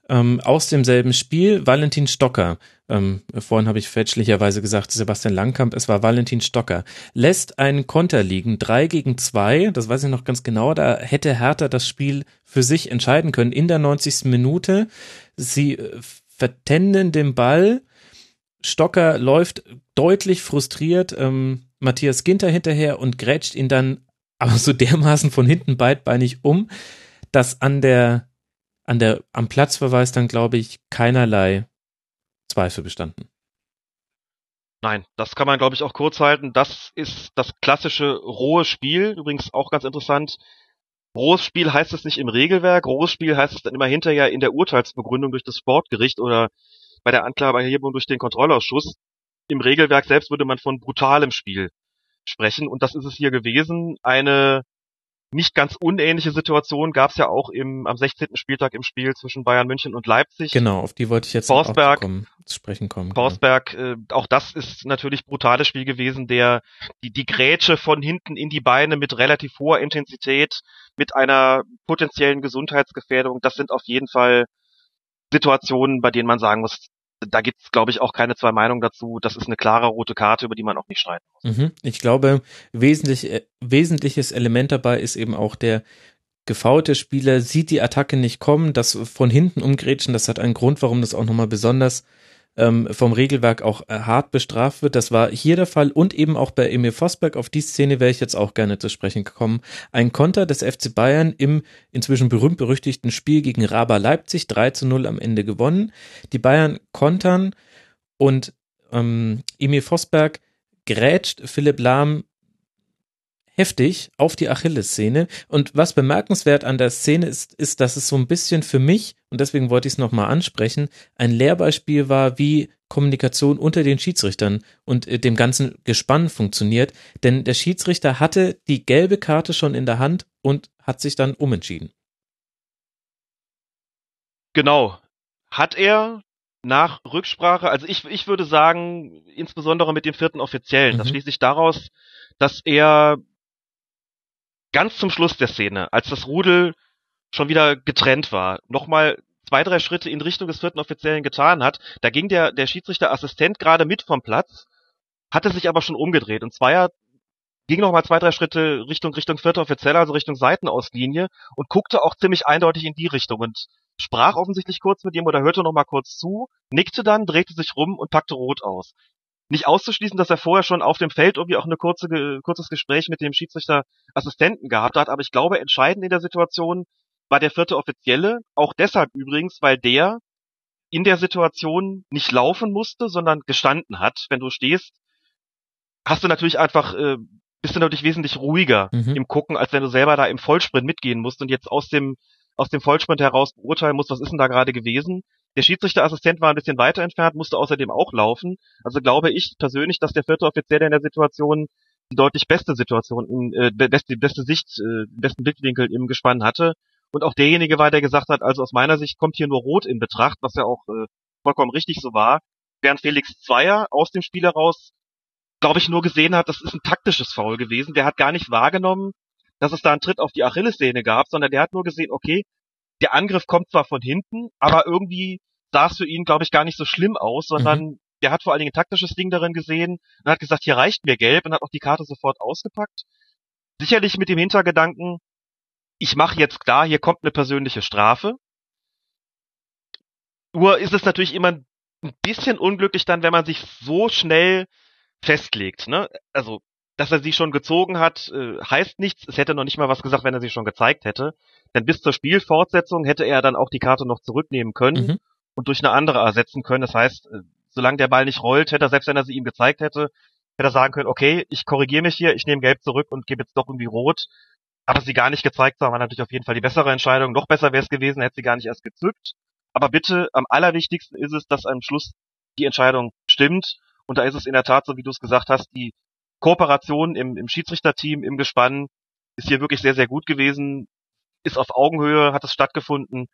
ähm, aus demselben Spiel, Valentin Stocker, ähm, vorhin habe ich fälschlicherweise gesagt, Sebastian Langkamp, es war Valentin Stocker, lässt einen Konter liegen, drei gegen zwei, das weiß ich noch ganz genau, da hätte Hertha das Spiel für sich entscheiden können in der 90. Minute. Sie äh, vertenden den Ball, Stocker läuft deutlich frustriert, ähm, Matthias Ginter hinterher und grätscht ihn dann aber so dermaßen von hinten beidbeinig um, dass an der an der, am Platzverweis dann, glaube ich, keinerlei Zweifel bestanden. Nein, das kann man, glaube ich, auch kurz halten. Das ist das klassische rohe Spiel. Übrigens auch ganz interessant. Rohes Spiel heißt es nicht im Regelwerk. Rohes Spiel heißt es dann immer hinterher in der Urteilsbegründung durch das Sportgericht oder bei der Anklageerhebung durch den Kontrollausschuss. Im Regelwerk selbst würde man von brutalem Spiel sprechen. Und das ist es hier gewesen. Eine nicht ganz unähnliche Situation gab es ja auch im, am 16. Spieltag im Spiel zwischen Bayern München und Leipzig. Genau, auf die wollte ich jetzt Forsberg, auch kommen, zu sprechen kommen. Forsberg, äh, auch das ist natürlich brutales Spiel gewesen, der die, die Grätsche von hinten in die Beine mit relativ hoher Intensität, mit einer potenziellen Gesundheitsgefährdung, das sind auf jeden Fall Situationen, bei denen man sagen muss, da gibt's, glaube ich, auch keine zwei Meinungen dazu. Das ist eine klare rote Karte, über die man auch nicht streiten muss. Mhm. Ich glaube, wesentlich, äh, wesentliches Element dabei ist eben auch der gefaulte Spieler sieht die Attacke nicht kommen, das von hinten umgrätschen, das hat einen Grund, warum das auch nochmal besonders ähm, vom Regelwerk auch äh, hart bestraft wird. Das war hier der Fall und eben auch bei Emil Vosberg. Auf die Szene wäre ich jetzt auch gerne zu sprechen gekommen. Ein Konter des FC Bayern im inzwischen berühmt-berüchtigten Spiel gegen Raba Leipzig, 3 zu 0 am Ende gewonnen. Die Bayern kontern und ähm, Emil Vosberg grätscht Philipp Lahm heftig auf die Achillessehne. Und was bemerkenswert an der Szene ist, ist, dass es so ein bisschen für mich, und deswegen wollte ich es nochmal ansprechen, ein Lehrbeispiel war, wie Kommunikation unter den Schiedsrichtern und äh, dem ganzen Gespann funktioniert. Denn der Schiedsrichter hatte die gelbe Karte schon in der Hand und hat sich dann umentschieden. Genau. Hat er nach Rücksprache, also ich, ich würde sagen, insbesondere mit dem vierten Offiziellen, mhm. das schließt sich daraus, dass er ganz zum Schluss der Szene, als das Rudel schon wieder getrennt war, nochmal zwei, drei Schritte in Richtung des vierten Offiziellen getan hat. Da ging der, der Schiedsrichterassistent gerade mit vom Platz, hatte sich aber schon umgedreht. Und Zweier ging nochmal zwei, drei Schritte Richtung, Richtung vierter Offizieller, also Richtung Seitenauslinie und guckte auch ziemlich eindeutig in die Richtung und sprach offensichtlich kurz mit ihm oder hörte nochmal kurz zu, nickte dann, drehte sich rum und packte rot aus nicht auszuschließen, dass er vorher schon auf dem Feld irgendwie auch eine kurze, kurzes Gespräch mit dem Schiedsrichter-Assistenten gehabt hat. Aber ich glaube, entscheidend in der Situation war der vierte Offizielle. Auch deshalb übrigens, weil der in der Situation nicht laufen musste, sondern gestanden hat. Wenn du stehst, hast du natürlich einfach, äh, bist du natürlich wesentlich ruhiger mhm. im Gucken, als wenn du selber da im Vollsprint mitgehen musst und jetzt aus dem, aus dem Vollsprint heraus beurteilen musst, was ist denn da gerade gewesen. Der Schiedsrichterassistent war ein bisschen weiter entfernt, musste außerdem auch laufen. Also glaube ich persönlich, dass der vierte Offizielle in der Situation die deutlich beste Situation, äh, beste, beste Sicht, äh, besten Blickwinkel im Gespann hatte. Und auch derjenige war, der gesagt hat, also aus meiner Sicht kommt hier nur Rot in Betracht, was ja auch äh, vollkommen richtig so war. Während Felix Zweier aus dem Spiel heraus, glaube ich, nur gesehen hat, das ist ein taktisches Foul gewesen. Der hat gar nicht wahrgenommen, dass es da einen Tritt auf die Achillessehne gab, sondern der hat nur gesehen, okay, der Angriff kommt zwar von hinten, aber irgendwie sah es für ihn, glaube ich, gar nicht so schlimm aus, sondern mhm. der hat vor allen Dingen ein taktisches Ding darin gesehen und hat gesagt, hier reicht mir gelb und hat auch die Karte sofort ausgepackt. Sicherlich mit dem Hintergedanken, ich mache jetzt klar, hier kommt eine persönliche Strafe. Nur ist es natürlich immer ein bisschen unglücklich dann, wenn man sich so schnell festlegt. Ne? Also, dass er sie schon gezogen hat, äh, heißt nichts. Es hätte noch nicht mal was gesagt, wenn er sie schon gezeigt hätte. Denn bis zur Spielfortsetzung hätte er dann auch die Karte noch zurücknehmen können mhm. Und durch eine andere ersetzen können. Das heißt, äh, solange der Ball nicht rollt, hätte er, selbst wenn er sie ihm gezeigt hätte, hätte er sagen können, okay, ich korrigiere mich hier, ich nehme gelb zurück und gebe jetzt doch irgendwie rot. Aber sie gar nicht gezeigt haben, war natürlich auf jeden Fall die bessere Entscheidung. Noch besser wäre es gewesen, hätte sie gar nicht erst gezückt. Aber bitte, am allerwichtigsten ist es, dass am Schluss die Entscheidung stimmt. Und da ist es in der Tat so, wie du es gesagt hast, die Kooperation im, im Schiedsrichterteam, im Gespann ist hier wirklich sehr, sehr gut gewesen ist auf Augenhöhe, hat es stattgefunden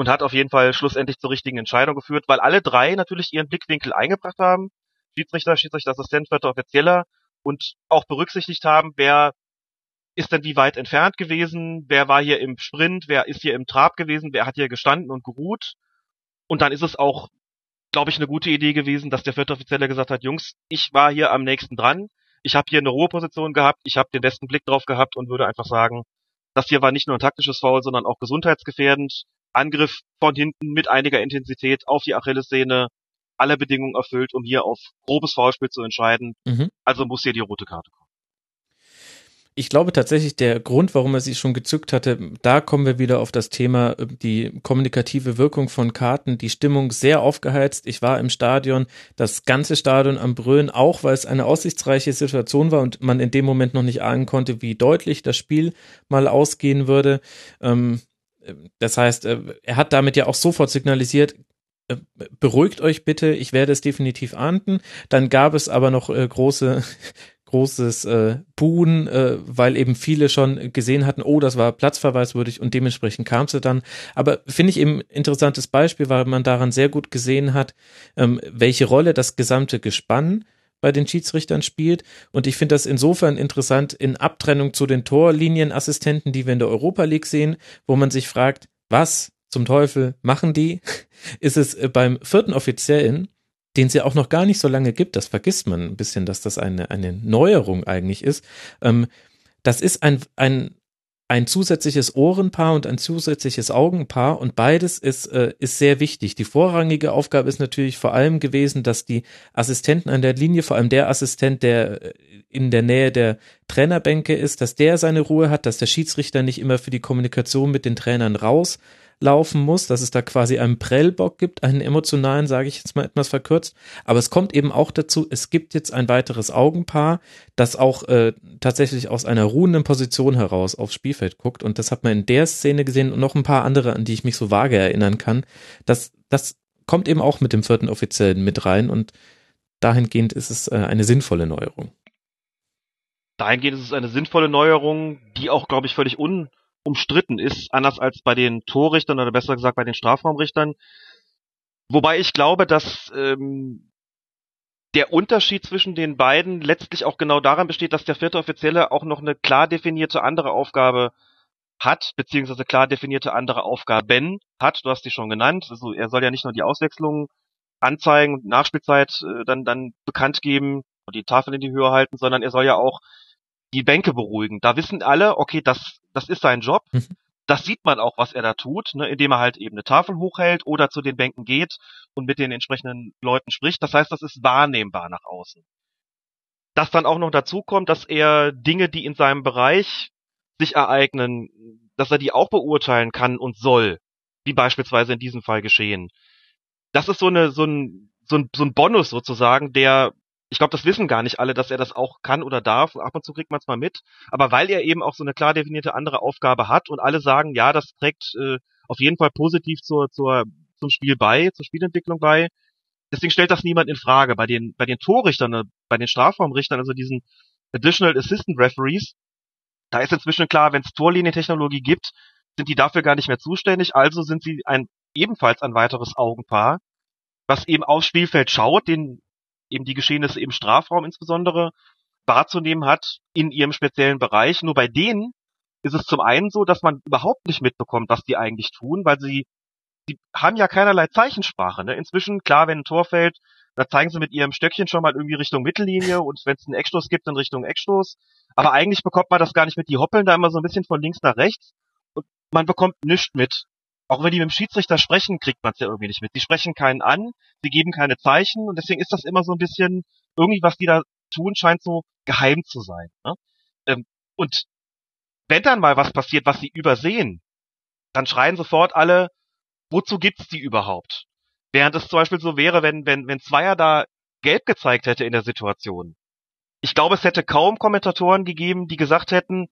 und hat auf jeden Fall schlussendlich zur richtigen Entscheidung geführt, weil alle drei natürlich ihren Blickwinkel eingebracht haben. Schiedsrichter, Schiedsrichterassistent, vierter Offizieller und auch berücksichtigt haben, wer ist denn wie weit entfernt gewesen, wer war hier im Sprint, wer ist hier im Trab gewesen, wer hat hier gestanden und geruht. Und dann ist es auch, glaube ich, eine gute Idee gewesen, dass der vierte Offizielle gesagt hat, Jungs, ich war hier am nächsten dran, ich habe hier eine Ruheposition gehabt, ich habe den besten Blick drauf gehabt und würde einfach sagen, das hier war nicht nur ein taktisches Foul, sondern auch gesundheitsgefährdend. Angriff von hinten mit einiger Intensität auf die Achillessehne, alle Bedingungen erfüllt, um hier auf grobes Foulspiel zu entscheiden. Mhm. Also muss hier die rote Karte kommen. Ich glaube tatsächlich, der Grund, warum er sie schon gezückt hatte, da kommen wir wieder auf das Thema, äh, die kommunikative Wirkung von Karten, die Stimmung sehr aufgeheizt. Ich war im Stadion, das ganze Stadion am Brüllen, auch weil es eine aussichtsreiche Situation war und man in dem Moment noch nicht ahnen konnte, wie deutlich das Spiel mal ausgehen würde. Ähm, das heißt, äh, er hat damit ja auch sofort signalisiert, äh, beruhigt euch bitte, ich werde es definitiv ahnden. Dann gab es aber noch äh, große großes äh, Buhen, äh, weil eben viele schon gesehen hatten, oh, das war platzverweiswürdig und dementsprechend kam sie dann. Aber finde ich eben interessantes Beispiel, weil man daran sehr gut gesehen hat, ähm, welche Rolle das gesamte Gespann bei den Schiedsrichtern spielt. Und ich finde das insofern interessant in Abtrennung zu den Torlinienassistenten, die wir in der Europa League sehen, wo man sich fragt, was zum Teufel machen die? Ist es äh, beim vierten Offiziellen den es ja auch noch gar nicht so lange gibt, das vergisst man ein bisschen, dass das eine, eine Neuerung eigentlich ist. Ähm, das ist ein, ein, ein zusätzliches Ohrenpaar und ein zusätzliches Augenpaar und beides ist, äh, ist sehr wichtig. Die vorrangige Aufgabe ist natürlich vor allem gewesen, dass die Assistenten an der Linie, vor allem der Assistent, der äh, in der Nähe der Trainerbänke ist, dass der seine Ruhe hat, dass der Schiedsrichter nicht immer für die Kommunikation mit den Trainern raus laufen muss, dass es da quasi einen Prellbock gibt, einen emotionalen, sage ich jetzt mal etwas verkürzt. Aber es kommt eben auch dazu, es gibt jetzt ein weiteres Augenpaar, das auch äh, tatsächlich aus einer ruhenden Position heraus aufs Spielfeld guckt. Und das hat man in der Szene gesehen und noch ein paar andere, an die ich mich so vage erinnern kann. Das, das kommt eben auch mit dem vierten Offiziellen mit rein und dahingehend ist es äh, eine sinnvolle Neuerung. Dahingehend ist es eine sinnvolle Neuerung, die auch, glaube ich, völlig un umstritten ist, anders als bei den Torrichtern oder besser gesagt bei den Strafraumrichtern. Wobei ich glaube, dass ähm, der Unterschied zwischen den beiden letztlich auch genau daran besteht, dass der vierte Offizielle auch noch eine klar definierte andere Aufgabe hat, beziehungsweise klar definierte andere Aufgaben hat. Du hast die schon genannt. Also er soll ja nicht nur die Auswechslungen anzeigen und Nachspielzeit äh, dann, dann bekannt geben und die Tafel in die Höhe halten, sondern er soll ja auch die Bänke beruhigen. Da wissen alle, okay, das, das ist sein Job. Mhm. Das sieht man auch, was er da tut, ne, indem er halt eben eine Tafel hochhält oder zu den Bänken geht und mit den entsprechenden Leuten spricht. Das heißt, das ist wahrnehmbar nach außen. Dass dann auch noch dazu kommt, dass er Dinge, die in seinem Bereich sich ereignen, dass er die auch beurteilen kann und soll, wie beispielsweise in diesem Fall geschehen. Das ist so eine so ein so ein, so ein Bonus sozusagen, der ich glaube, das wissen gar nicht alle, dass er das auch kann oder darf. Ab und zu kriegt man es mal mit. Aber weil er eben auch so eine klar definierte andere Aufgabe hat und alle sagen, ja, das trägt äh, auf jeden Fall positiv zur, zur, zum Spiel bei, zur Spielentwicklung bei. Deswegen stellt das niemand in Frage. Bei den, bei den Torrichtern, äh, bei den Strafraumrichtern, also diesen Additional Assistant Referees, da ist inzwischen klar, wenn es Torlinientechnologie gibt, sind die dafür gar nicht mehr zuständig. Also sind sie ein ebenfalls ein weiteres Augenpaar, was eben aufs Spielfeld schaut, den eben die Geschehnisse im Strafraum insbesondere wahrzunehmen hat in ihrem speziellen Bereich. Nur bei denen ist es zum einen so, dass man überhaupt nicht mitbekommt, was die eigentlich tun, weil sie, sie haben ja keinerlei Zeichensprache. Ne? Inzwischen, klar, wenn ein Tor fällt, da zeigen sie mit ihrem Stöckchen schon mal irgendwie Richtung Mittellinie und wenn es einen Eckstoß gibt, dann Richtung Eckstoß. Aber eigentlich bekommt man das gar nicht mit. Die hoppeln da immer so ein bisschen von links nach rechts und man bekommt nichts mit auch wenn die mit dem Schiedsrichter sprechen, kriegt man es ja irgendwie nicht mit. Die sprechen keinen an, sie geben keine Zeichen und deswegen ist das immer so ein bisschen, irgendwie was die da tun, scheint so geheim zu sein. Ne? Ähm, und wenn dann mal was passiert, was sie übersehen, dann schreien sofort alle, wozu gibt's die überhaupt? Während es zum Beispiel so wäre, wenn, wenn, wenn Zweier da gelb gezeigt hätte in der Situation. Ich glaube, es hätte kaum Kommentatoren gegeben, die gesagt hätten,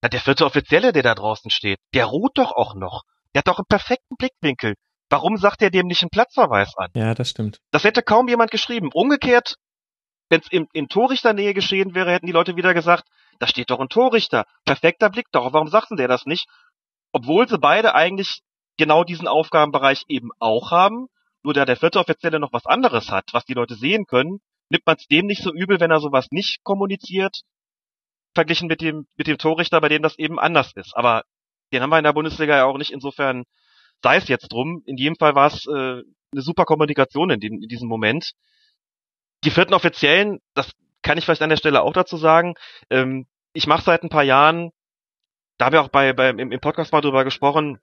na, der vierte Offizielle, der da draußen steht, der ruht doch auch noch. Der hat doch einen perfekten Blickwinkel. Warum sagt er dem nicht einen Platzverweis an? Ja, das stimmt. Das hätte kaum jemand geschrieben. Umgekehrt, wenn es in, in Torrichternähe geschehen wäre, hätten die Leute wieder gesagt, da steht doch ein Torrichter. Perfekter Blick doch. Warum sagten der das nicht? Obwohl sie beide eigentlich genau diesen Aufgabenbereich eben auch haben. Nur da der vierte Offizielle noch was anderes hat, was die Leute sehen können, nimmt man es dem nicht so übel, wenn er sowas nicht kommuniziert, verglichen mit dem, mit dem Torrichter, bei dem das eben anders ist. Aber den haben wir in der Bundesliga ja auch nicht. Insofern sei es jetzt drum. In jedem Fall war es äh, eine super Kommunikation in, den, in diesem Moment. Die vierten Offiziellen, das kann ich vielleicht an der Stelle auch dazu sagen. Ähm, ich mache seit ein paar Jahren, da haben wir auch bei, bei im, im Podcast mal drüber gesprochen,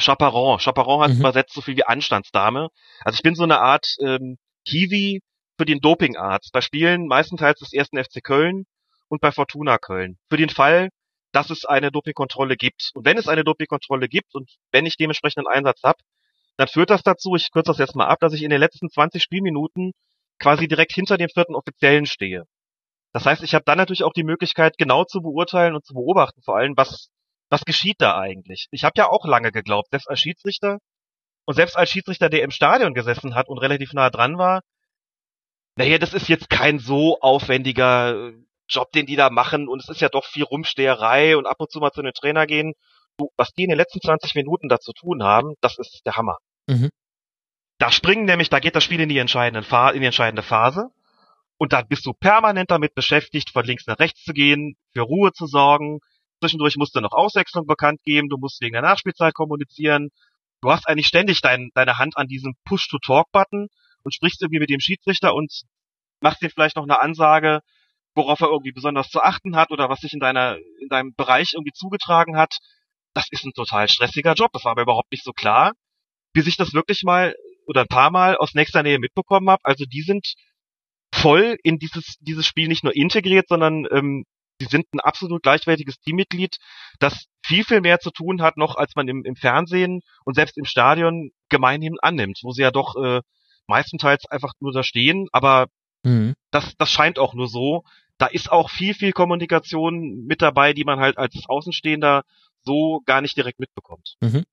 Chaperon. Chaperon heißt mhm. übersetzt so viel wie Anstandsdame. Also ich bin so eine Art ähm, Kiwi für den Dopingarzt. Bei Spielen meistenteils des ersten FC Köln und bei Fortuna Köln. Für den Fall, dass es eine Dopingkontrolle gibt. Und wenn es eine Dopingkontrolle gibt und wenn ich dementsprechend einen Einsatz habe, dann führt das dazu, ich kürze das jetzt mal ab, dass ich in den letzten 20 Spielminuten quasi direkt hinter dem vierten Offiziellen stehe. Das heißt, ich habe dann natürlich auch die Möglichkeit, genau zu beurteilen und zu beobachten, vor allem, was, was geschieht da eigentlich. Ich habe ja auch lange geglaubt, selbst als Schiedsrichter und selbst als Schiedsrichter, der im Stadion gesessen hat und relativ nah dran war, naja, das ist jetzt kein so aufwendiger Job, den die da machen und es ist ja doch viel Rumsteherei und ab und zu mal zu einem Trainer gehen. Was die in den letzten 20 Minuten da zu tun haben, das ist der Hammer. Mhm. Da springen nämlich, da geht das Spiel in die, entscheidende in die entscheidende Phase und dann bist du permanent damit beschäftigt, von links nach rechts zu gehen, für Ruhe zu sorgen. Zwischendurch musst du noch Auswechslung bekannt geben, du musst wegen der Nachspielzeit kommunizieren. Du hast eigentlich ständig dein, deine Hand an diesem Push-to-Talk-Button und sprichst irgendwie mit dem Schiedsrichter und machst dir vielleicht noch eine Ansage, worauf er irgendwie besonders zu achten hat oder was sich in deiner, in deinem Bereich irgendwie zugetragen hat. Das ist ein total stressiger Job. Das war aber überhaupt nicht so klar, bis ich das wirklich mal oder ein paar Mal aus nächster Nähe mitbekommen habe. Also die sind voll in dieses, dieses Spiel nicht nur integriert, sondern ähm, sie sind ein absolut gleichwertiges Teammitglied, das viel, viel mehr zu tun hat noch, als man im, im Fernsehen und selbst im Stadion gemeinhin annimmt, wo sie ja doch äh, meistenteils einfach nur da stehen, aber mhm. das, das scheint auch nur so. Da ist auch viel, viel Kommunikation mit dabei, die man halt als Außenstehender so gar nicht direkt mitbekommt. Mhm.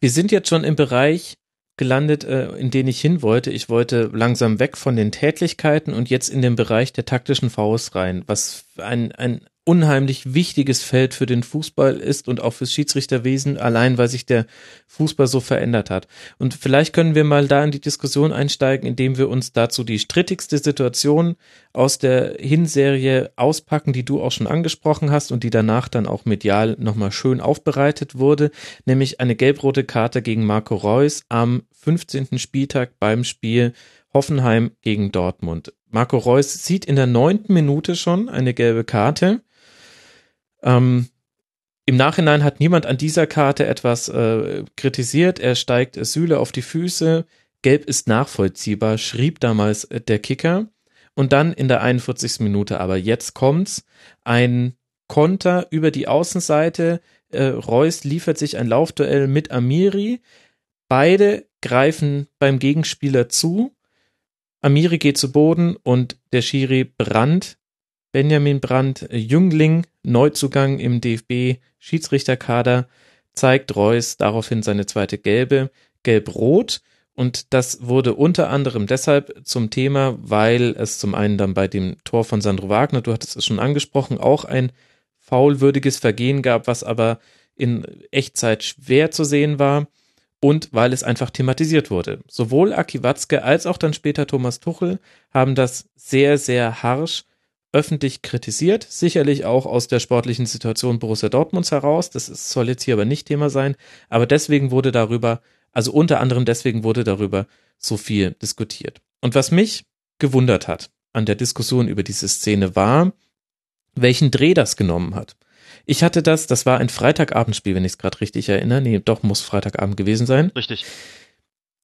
Wir sind jetzt schon im Bereich gelandet, äh, in den ich hin wollte. Ich wollte langsam weg von den Tätlichkeiten und jetzt in den Bereich der taktischen Faust rein, was ein, ein unheimlich wichtiges Feld für den Fußball ist und auch fürs Schiedsrichterwesen, allein weil sich der Fußball so verändert hat. Und vielleicht können wir mal da in die Diskussion einsteigen, indem wir uns dazu die strittigste Situation aus der Hinserie auspacken, die du auch schon angesprochen hast und die danach dann auch medial nochmal schön aufbereitet wurde, nämlich eine gelb-rote Karte gegen Marco Reus am 15. Spieltag beim Spiel Hoffenheim gegen Dortmund. Marco Reus sieht in der neunten Minute schon eine gelbe Karte ähm, Im Nachhinein hat niemand an dieser Karte etwas äh, kritisiert. Er steigt Süle auf die Füße. Gelb ist nachvollziehbar, schrieb damals äh, der Kicker. Und dann in der 41. Minute, aber jetzt kommt's, ein Konter über die Außenseite. Äh, Reus liefert sich ein Laufduell mit Amiri. Beide greifen beim Gegenspieler zu. Amiri geht zu Boden und der Schiri Brandt Benjamin Brandt, Jüngling, Neuzugang im DFB-Schiedsrichterkader, zeigt Reus daraufhin seine zweite gelbe, gelb-rot. Und das wurde unter anderem deshalb zum Thema, weil es zum einen dann bei dem Tor von Sandro Wagner, du hattest es schon angesprochen, auch ein faulwürdiges Vergehen gab, was aber in Echtzeit schwer zu sehen war und weil es einfach thematisiert wurde. Sowohl Aki Watzke als auch dann später Thomas Tuchel haben das sehr, sehr harsch öffentlich kritisiert, sicherlich auch aus der sportlichen Situation Borussia Dortmunds heraus. Das ist, soll jetzt hier aber nicht Thema sein. Aber deswegen wurde darüber, also unter anderem deswegen wurde darüber so viel diskutiert. Und was mich gewundert hat an der Diskussion über diese Szene war, welchen Dreh das genommen hat. Ich hatte das, das war ein Freitagabendspiel, wenn ich es gerade richtig erinnere. Nee, doch, muss Freitagabend gewesen sein. Richtig.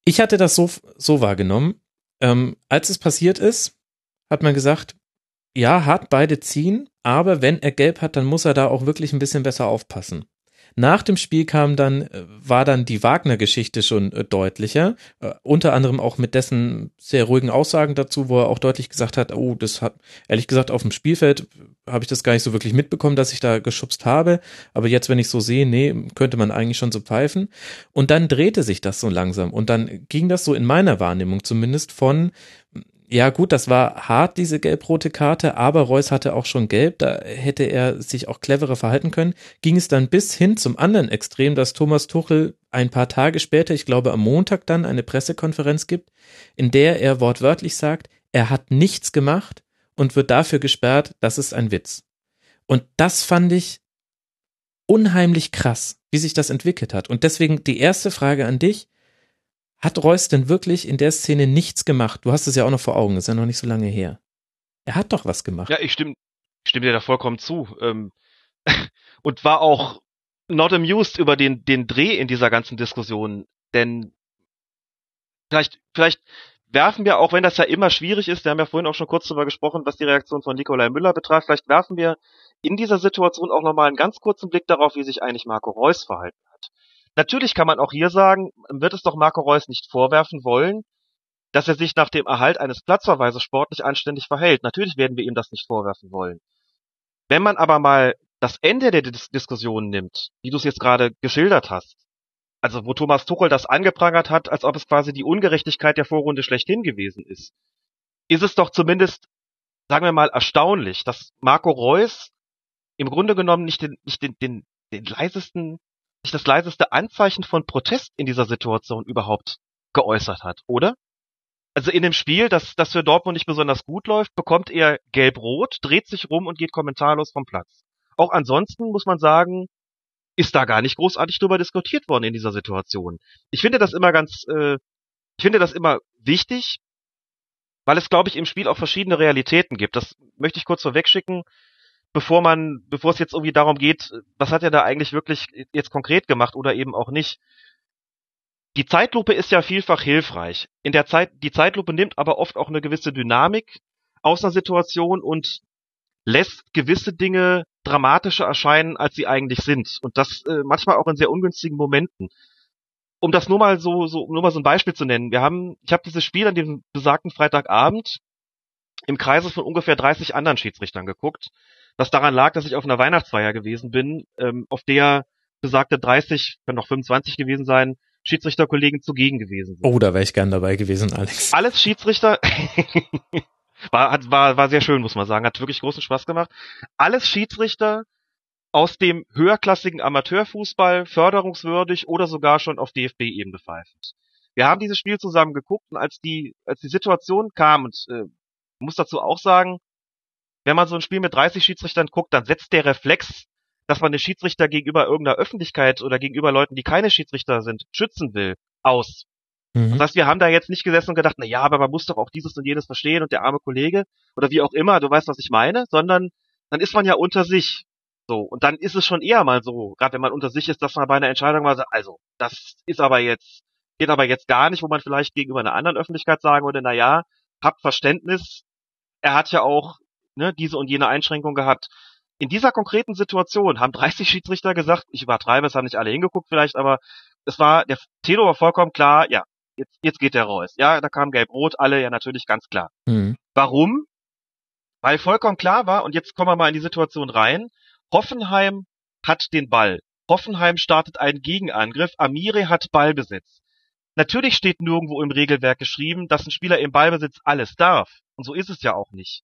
Ich hatte das so, so wahrgenommen. Ähm, als es passiert ist, hat man gesagt, ja, hart beide ziehen, aber wenn er gelb hat, dann muss er da auch wirklich ein bisschen besser aufpassen. Nach dem Spiel kam dann, äh, war dann die Wagner-Geschichte schon äh, deutlicher, äh, unter anderem auch mit dessen sehr ruhigen Aussagen dazu, wo er auch deutlich gesagt hat, oh, das hat, ehrlich gesagt, auf dem Spielfeld habe ich das gar nicht so wirklich mitbekommen, dass ich da geschubst habe, aber jetzt, wenn ich so sehe, nee, könnte man eigentlich schon so pfeifen. Und dann drehte sich das so langsam und dann ging das so in meiner Wahrnehmung zumindest von, ja, gut, das war hart, diese gelb-rote Karte, aber Reus hatte auch schon gelb, da hätte er sich auch cleverer verhalten können. Ging es dann bis hin zum anderen Extrem, dass Thomas Tuchel ein paar Tage später, ich glaube am Montag dann, eine Pressekonferenz gibt, in der er wortwörtlich sagt, er hat nichts gemacht und wird dafür gesperrt, das ist ein Witz. Und das fand ich unheimlich krass, wie sich das entwickelt hat. Und deswegen die erste Frage an dich, hat Reus denn wirklich in der Szene nichts gemacht? Du hast es ja auch noch vor Augen, ist ja noch nicht so lange her. Er hat doch was gemacht. Ja, ich stimme, stimme dir da vollkommen zu. Ähm, und war auch not amused über den, den Dreh in dieser ganzen Diskussion. Denn vielleicht, vielleicht werfen wir, auch wenn das ja immer schwierig ist, wir haben ja vorhin auch schon kurz darüber gesprochen, was die Reaktion von Nikolai Müller betrifft, vielleicht werfen wir in dieser Situation auch nochmal einen ganz kurzen Blick darauf, wie sich eigentlich Marco Reus verhalten hat. Natürlich kann man auch hier sagen, wird es doch Marco Reus nicht vorwerfen wollen, dass er sich nach dem Erhalt eines Platzverweises sportlich anständig verhält. Natürlich werden wir ihm das nicht vorwerfen wollen. Wenn man aber mal das Ende der Dis Diskussion nimmt, wie du es jetzt gerade geschildert hast, also wo Thomas Tuchel das angeprangert hat, als ob es quasi die Ungerechtigkeit der Vorrunde schlechthin gewesen ist, ist es doch zumindest, sagen wir mal, erstaunlich, dass Marco Reus im Grunde genommen nicht den, nicht den, den, den leisesten, nicht das leiseste Anzeichen von Protest in dieser Situation überhaupt geäußert hat, oder? Also in dem Spiel, das, das für Dortmund nicht besonders gut läuft, bekommt er gelb-rot, dreht sich rum und geht kommentarlos vom Platz. Auch ansonsten muss man sagen, ist da gar nicht großartig drüber diskutiert worden in dieser Situation. Ich finde das immer ganz, äh, ich finde das immer wichtig, weil es, glaube ich, im Spiel auch verschiedene Realitäten gibt. Das möchte ich kurz vorwegschicken, bevor man, bevor es jetzt irgendwie darum geht, was hat er da eigentlich wirklich jetzt konkret gemacht oder eben auch nicht. Die Zeitlupe ist ja vielfach hilfreich. In der Zeit, die Zeitlupe nimmt aber oft auch eine gewisse Dynamik aus einer Situation und lässt gewisse Dinge dramatischer erscheinen, als sie eigentlich sind. Und das äh, manchmal auch in sehr ungünstigen Momenten. Um das nur mal so, so, nur mal so ein Beispiel zu nennen. Wir haben, ich habe dieses Spiel an dem besagten Freitagabend im Kreise von ungefähr 30 anderen Schiedsrichtern geguckt. Was daran lag, dass ich auf einer Weihnachtsfeier gewesen bin, ähm, auf der besagte 30, können noch 25 gewesen sein, Schiedsrichterkollegen zugegen gewesen sind. Oh, da wäre ich gern dabei gewesen, Alex. Alles Schiedsrichter, War, hat, war, war sehr schön, muss man sagen. Hat wirklich großen Spaß gemacht. Alles Schiedsrichter aus dem höherklassigen Amateurfußball, förderungswürdig oder sogar schon auf DFB-Ebene pfeifend. Wir haben dieses Spiel zusammen geguckt und als die, als die Situation kam, und äh, muss dazu auch sagen, wenn man so ein Spiel mit 30 Schiedsrichtern guckt, dann setzt der Reflex, dass man den Schiedsrichter gegenüber irgendeiner Öffentlichkeit oder gegenüber Leuten, die keine Schiedsrichter sind, schützen will, aus. Mhm. Das heißt, wir haben da jetzt nicht gesessen und gedacht, na ja, aber man muss doch auch dieses und jenes verstehen und der arme Kollege oder wie auch immer, du weißt, was ich meine, sondern dann ist man ja unter sich. So, und dann ist es schon eher mal so, gerade wenn man unter sich ist, dass man bei einer Entscheidung mal sagt, also, das ist aber jetzt, geht aber jetzt gar nicht, wo man vielleicht gegenüber einer anderen Öffentlichkeit sagen würde, na ja, habt Verständnis, er hat ja auch ne, diese und jene Einschränkung gehabt. In dieser konkreten Situation haben 30 Schiedsrichter gesagt, ich übertreibe, es haben nicht alle hingeguckt vielleicht, aber es war, der Theodor war vollkommen klar, ja, jetzt, jetzt geht der raus. Ja, da kam Gelb-Rot, alle ja natürlich ganz klar. Mhm. Warum? Weil vollkommen klar war, und jetzt kommen wir mal in die Situation rein, Hoffenheim hat den Ball. Hoffenheim startet einen Gegenangriff, Amiri hat Ballbesitz. Natürlich steht nirgendwo im Regelwerk geschrieben, dass ein Spieler im Ballbesitz alles darf. Und so ist es ja auch nicht.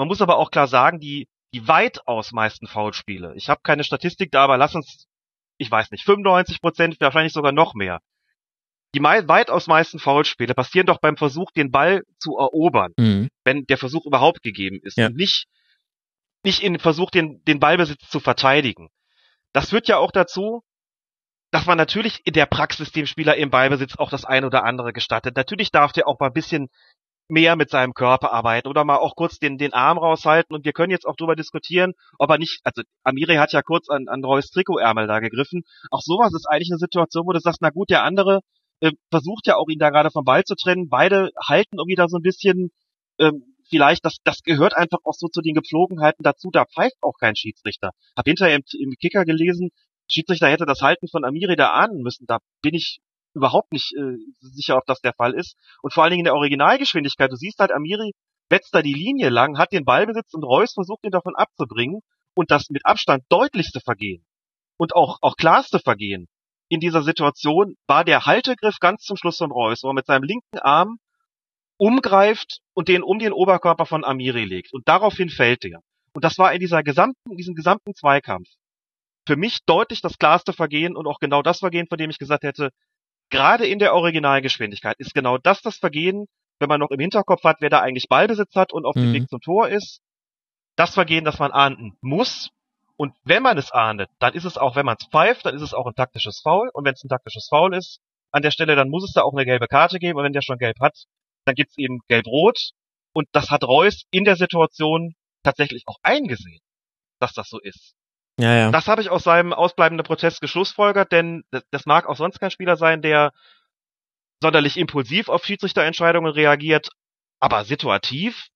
Man muss aber auch klar sagen, die, die weitaus meisten Foulspiele, ich habe keine Statistik da, aber lass uns, ich weiß nicht, 95 Prozent, wahrscheinlich sogar noch mehr, die weitaus meisten Foulspiele passieren doch beim Versuch, den Ball zu erobern, mhm. wenn der Versuch überhaupt gegeben ist. Ja. Und nicht, nicht in Versuch, den, den Ballbesitz zu verteidigen. Das führt ja auch dazu, dass man natürlich in der Praxis dem Spieler im Ballbesitz auch das ein oder andere gestattet. Natürlich darf der auch mal ein bisschen mehr mit seinem Körper arbeiten oder mal auch kurz den, den Arm raushalten und wir können jetzt auch darüber diskutieren, ob er nicht, also Amiri hat ja kurz an, an Reus Trikotärmel da gegriffen. Auch sowas ist eigentlich eine Situation, wo du sagst, na gut, der andere äh, versucht ja auch ihn da gerade vom Ball zu trennen. Beide halten irgendwie da so ein bisschen, ähm, vielleicht, das, das gehört einfach auch so zu den Gepflogenheiten dazu, da pfeift auch kein Schiedsrichter. Hab hinterher im, im Kicker gelesen, Schiedsrichter hätte das Halten von Amiri da ahnen müssen. Da bin ich überhaupt nicht äh, sicher, ob das der Fall ist. Und vor allen Dingen in der Originalgeschwindigkeit. Du siehst halt, Amiri wetzt da die Linie lang, hat den Ballbesitz und Reus versucht ihn davon abzubringen. Und das mit Abstand deutlichste Vergehen und auch, auch klarste Vergehen in dieser Situation war der Haltegriff ganz zum Schluss von Reus, wo er mit seinem linken Arm umgreift und den um den Oberkörper von Amiri legt. Und daraufhin fällt er. Und das war in dieser gesamten, in diesem gesamten Zweikampf für mich deutlich das klarste Vergehen und auch genau das Vergehen, von dem ich gesagt hätte, gerade in der Originalgeschwindigkeit ist genau das das Vergehen, wenn man noch im Hinterkopf hat, wer da eigentlich Ballbesitz hat und auf mhm. dem Weg zum Tor ist, das Vergehen, das man ahnden muss und wenn man es ahndet, dann ist es auch, wenn man es pfeift, dann ist es auch ein taktisches Foul. Und wenn es ein taktisches Foul ist, an der Stelle, dann muss es da auch eine gelbe Karte geben. Und wenn der schon gelb hat, dann gibt's eben gelb-rot. Und das hat Reus in der Situation tatsächlich auch eingesehen, dass das so ist. Ja, ja. Das habe ich aus seinem ausbleibenden Protest geschlussfolgert, denn das, das mag auch sonst kein Spieler sein, der sonderlich impulsiv auf Schiedsrichterentscheidungen reagiert, aber situativ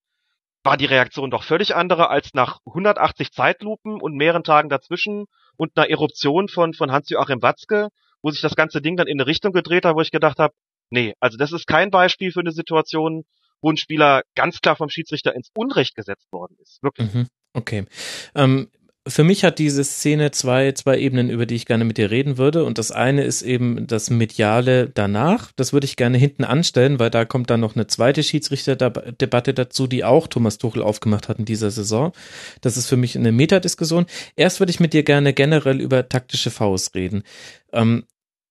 war die Reaktion doch völlig andere als nach 180 Zeitlupen und mehreren Tagen dazwischen und einer Eruption von, von Hans-Joachim Watzke, wo sich das ganze Ding dann in eine Richtung gedreht hat, wo ich gedacht habe, nee, also das ist kein Beispiel für eine Situation, wo ein Spieler ganz klar vom Schiedsrichter ins Unrecht gesetzt worden ist. Wirklich. Mhm. Okay. Ähm, für mich hat diese Szene zwei, zwei Ebenen, über die ich gerne mit dir reden würde. Und das eine ist eben das Mediale danach. Das würde ich gerne hinten anstellen, weil da kommt dann noch eine zweite Schiedsrichterdebatte dazu, die auch Thomas Tuchel aufgemacht hat in dieser Saison. Das ist für mich eine Metadiskussion. Erst würde ich mit dir gerne generell über taktische Fouls reden. Ähm,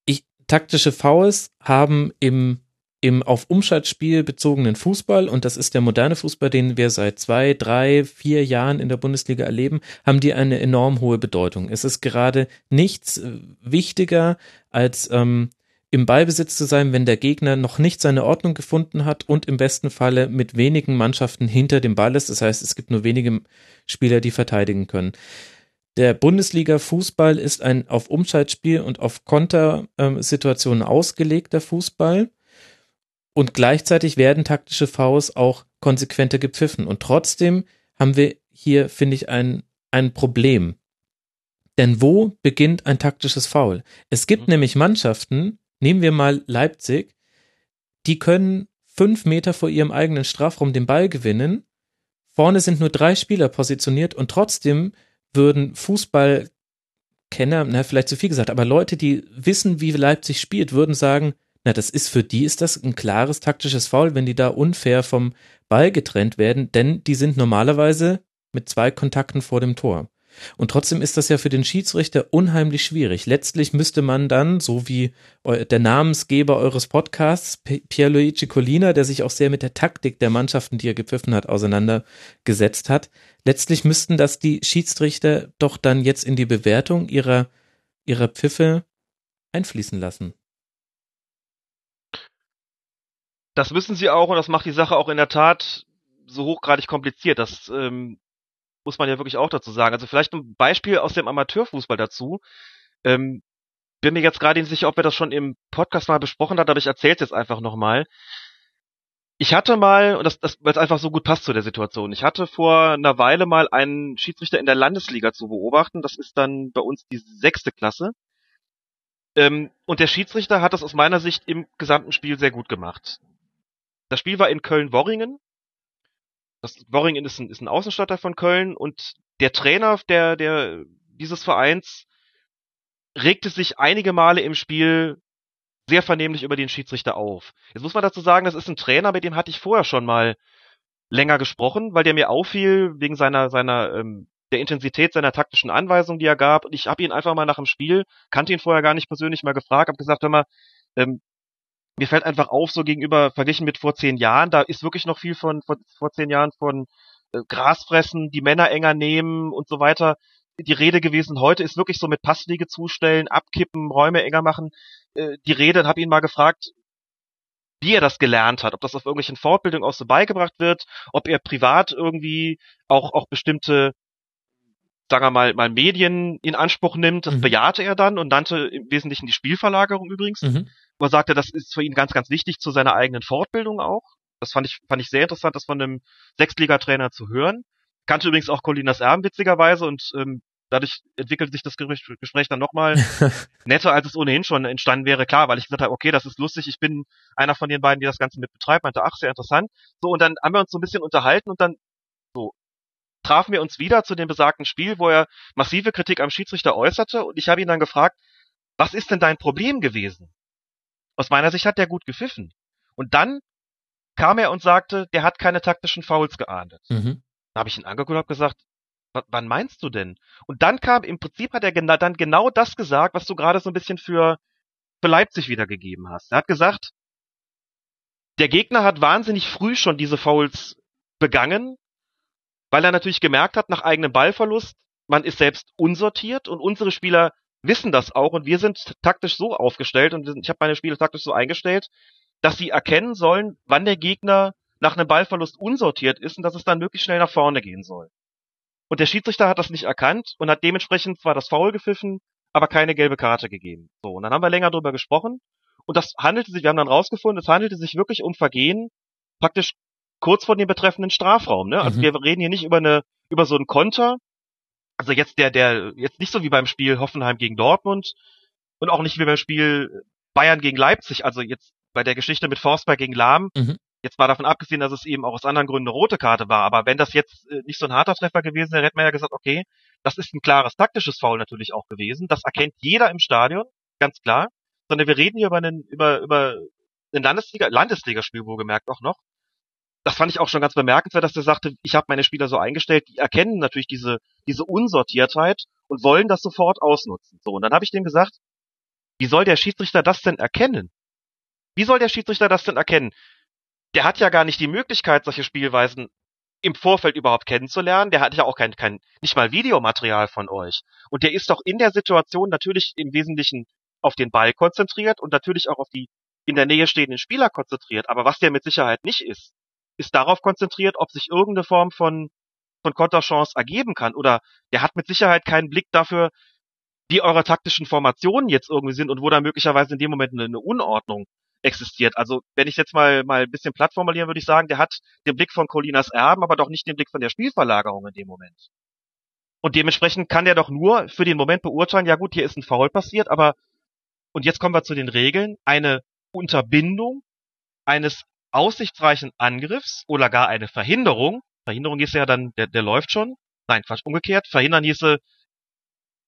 ich, taktische Fouls haben im im auf Umschaltspiel bezogenen Fußball, und das ist der moderne Fußball, den wir seit zwei, drei, vier Jahren in der Bundesliga erleben, haben die eine enorm hohe Bedeutung. Es ist gerade nichts äh, wichtiger, als ähm, im Ballbesitz zu sein, wenn der Gegner noch nicht seine Ordnung gefunden hat und im besten Falle mit wenigen Mannschaften hinter dem Ball ist. Das heißt, es gibt nur wenige Spieler, die verteidigen können. Der Bundesliga-Fußball ist ein auf Umschaltspiel und auf Kontersituationen ausgelegter Fußball und gleichzeitig werden taktische Fouls auch konsequenter gepfiffen. Und trotzdem haben wir hier, finde ich, ein, ein Problem. Denn wo beginnt ein taktisches Foul? Es gibt mhm. nämlich Mannschaften, nehmen wir mal Leipzig, die können fünf Meter vor ihrem eigenen Strafraum den Ball gewinnen. Vorne sind nur drei Spieler positioniert und trotzdem würden Fußballkenner, na, vielleicht zu viel gesagt, aber Leute, die wissen, wie Leipzig spielt, würden sagen, na, das ist für die ist das ein klares taktisches Foul, wenn die da unfair vom Ball getrennt werden, denn die sind normalerweise mit zwei Kontakten vor dem Tor. Und trotzdem ist das ja für den Schiedsrichter unheimlich schwierig. Letztlich müsste man dann, so wie der Namensgeber eures Podcasts, Pierluigi Collina, der sich auch sehr mit der Taktik der Mannschaften, die er gepfiffen hat, auseinandergesetzt hat, letztlich müssten das die Schiedsrichter doch dann jetzt in die Bewertung ihrer, ihrer Pfiffe einfließen lassen. Das müssen sie auch und das macht die Sache auch in der Tat so hochgradig kompliziert. Das ähm, muss man ja wirklich auch dazu sagen. Also vielleicht ein Beispiel aus dem Amateurfußball dazu. Ähm, bin mir jetzt gerade nicht sicher, ob wir das schon im Podcast mal besprochen hat, aber ich erzähle es jetzt einfach nochmal. Ich hatte mal, und das, das weil es einfach so gut passt zu der Situation, ich hatte vor einer Weile mal einen Schiedsrichter in der Landesliga zu beobachten. Das ist dann bei uns die sechste Klasse. Ähm, und der Schiedsrichter hat das aus meiner Sicht im gesamten Spiel sehr gut gemacht. Das Spiel war in Köln-Worringen. Das Worringen ist ein, ist ein Außenstadter von Köln und der Trainer der, der, dieses Vereins regte sich einige Male im Spiel sehr vernehmlich über den Schiedsrichter auf. Jetzt muss man dazu sagen, das ist ein Trainer, mit dem hatte ich vorher schon mal länger gesprochen, weil der mir auffiel wegen seiner seiner ähm, der Intensität seiner taktischen Anweisungen, die er gab. Und ich habe ihn einfach mal nach dem Spiel, kannte ihn vorher gar nicht persönlich mal gefragt, habe gesagt, hör mal, ähm, mir fällt einfach auf, so gegenüber verglichen mit vor zehn Jahren, da ist wirklich noch viel von, von vor zehn Jahren von äh, Grasfressen, die Männer enger nehmen und so weiter. Die Rede gewesen heute ist wirklich so mit Passliege zustellen, abkippen, Räume enger machen. Äh, die Rede, habe ihn mal gefragt, wie er das gelernt hat, ob das auf irgendwelchen Fortbildungen auch so beigebracht wird, ob er privat irgendwie auch, auch bestimmte sagen wir mal, mal Medien in Anspruch nimmt, das mhm. bejahte er dann und nannte im Wesentlichen die Spielverlagerung übrigens. Mhm wo er sagte, das ist für ihn ganz, ganz wichtig zu seiner eigenen Fortbildung auch. Das fand ich, fand ich sehr interessant, das von einem Sechstligatrainer zu hören. Kannte übrigens auch Colinas Erben witzigerweise und ähm, dadurch entwickelte sich das Gespräch dann nochmal netter, als es ohnehin schon entstanden wäre. Klar, weil ich gesagt habe, okay, das ist lustig, ich bin einer von den beiden, die das Ganze mit betreibt, meinte, ach, sehr interessant. So, und dann haben wir uns so ein bisschen unterhalten und dann so trafen wir uns wieder zu dem besagten Spiel, wo er massive Kritik am Schiedsrichter äußerte und ich habe ihn dann gefragt, was ist denn dein Problem gewesen? Aus meiner Sicht hat der gut gepfiffen. Und dann kam er und sagte, der hat keine taktischen Fouls geahndet. Mhm. Da habe ich ihn angeguckt und habe gesagt, wann meinst du denn? Und dann kam, im Prinzip hat er gena dann genau das gesagt, was du gerade so ein bisschen für, für Leipzig wiedergegeben hast. Er hat gesagt, der Gegner hat wahnsinnig früh schon diese Fouls begangen, weil er natürlich gemerkt hat, nach eigenem Ballverlust, man ist selbst unsortiert und unsere Spieler wissen das auch und wir sind taktisch so aufgestellt und ich habe meine Spiele taktisch so eingestellt, dass sie erkennen sollen, wann der Gegner nach einem Ballverlust unsortiert ist und dass es dann möglichst schnell nach vorne gehen soll. Und der Schiedsrichter hat das nicht erkannt und hat dementsprechend zwar das Foul gepfiffen, aber keine gelbe Karte gegeben. So, und dann haben wir länger drüber gesprochen Und das handelte sich, wir haben dann rausgefunden, es handelte sich wirklich um Vergehen praktisch kurz vor dem betreffenden Strafraum. Ne? Also Mhm. wir reden hier nicht über eine über so einen Konter. Also jetzt der der jetzt nicht so wie beim Spiel Hoffenheim gegen Dortmund und auch nicht wie beim Spiel Bayern gegen Leipzig. Also jetzt bei der Geschichte mit Forsberg gegen Lahm. Mhm. Jetzt war davon abgesehen, dass es eben auch aus anderen Gründen eine rote Karte war. Aber wenn das jetzt äh, nicht so ein harter Treffer gewesen wäre, hätte man ja gesagt, okay, das ist ein klares taktisches Foul natürlich auch gewesen. Das erkennt jeder im Stadion, ganz klar. Sondern wir reden hier über einen, über, über ein Landesliga, Landesligaspiel wohlgemerkt auch noch. Das fand ich auch schon ganz bemerkenswert, dass der sagte, ich habe meine Spieler so eingestellt, die erkennen natürlich diese, diese Unsortiertheit und wollen das sofort ausnutzen. So, und dann habe ich dem gesagt, wie soll der Schiedsrichter das denn erkennen? Wie soll der Schiedsrichter das denn erkennen? Der hat ja gar nicht die Möglichkeit, solche Spielweisen im Vorfeld überhaupt kennenzulernen. Der hat ja auch kein, kein, nicht mal Videomaterial von euch. Und der ist doch in der Situation natürlich im Wesentlichen auf den Ball konzentriert und natürlich auch auf die in der Nähe stehenden Spieler konzentriert. Aber was der mit Sicherheit nicht ist, ist darauf konzentriert, ob sich irgendeine Form von, von Konterchance ergeben kann. Oder der hat mit Sicherheit keinen Blick dafür, wie eure taktischen Formationen jetzt irgendwie sind und wo da möglicherweise in dem Moment eine, Unordnung existiert. Also wenn ich jetzt mal mal ein bisschen platt formulieren, würde ich sagen, der hat den Blick von Colinas Erben, aber doch nicht den Blick von der Spielverlagerung in dem Moment. Und dementsprechend kann der doch nur für den Moment beurteilen, ja gut, hier ist ein Foul passiert, aber und jetzt kommen wir zu den Regeln, eine Unterbindung eines aussichtsreichen Angriffs oder gar eine Verhinderung. Verhinderung hieße ja dann, der, der läuft schon. Nein, Quatsch, umgekehrt. Verhindern hieße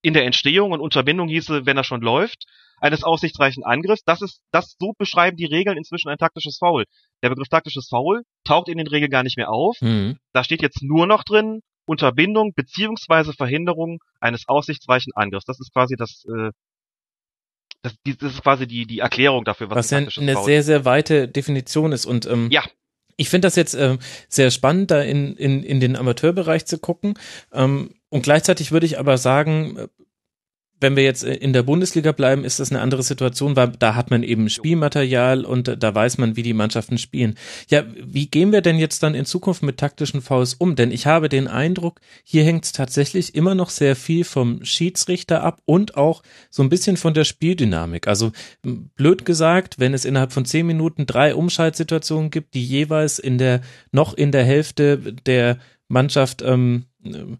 in der Entstehung und Unterbindung hieße, wenn er schon läuft, eines aussichtsreichen Angriffs. Das ist, das, so beschreiben die Regeln inzwischen ein taktisches Foul. Der Begriff taktisches Foul taucht in den Regeln gar nicht mehr auf. Mhm. Da steht jetzt nur noch drin, Unterbindung beziehungsweise Verhinderung eines aussichtsreichen Angriffs. Das ist quasi das, äh, das, das ist quasi die, die Erklärung dafür, was, Was ein ja taktisches eine Foul sehr, sehr weite Definition ist. Und ähm, Ja. ich finde das jetzt ähm, sehr spannend, da in, in, in den Amateurbereich zu gucken. Ähm, und gleichzeitig würde ich aber sagen, äh, wenn wir jetzt äh, in der Bundesliga bleiben, ist das eine andere Situation, weil da hat man eben Spielmaterial und äh, da weiß man, wie die Mannschaften spielen. Ja, wie gehen wir denn jetzt dann in Zukunft mit taktischen Fouls um? Denn ich habe den Eindruck, hier hängt es tatsächlich immer noch sehr viel vom Schiedsrichter ab und auch so ein bisschen von der Spieldynamik. Also blöd gesagt, wenn es innerhalb von zehn Minuten drei Umschaltsituationen gibt, die jeweils in der noch in der Hälfte der Mannschaft ähm, ähm,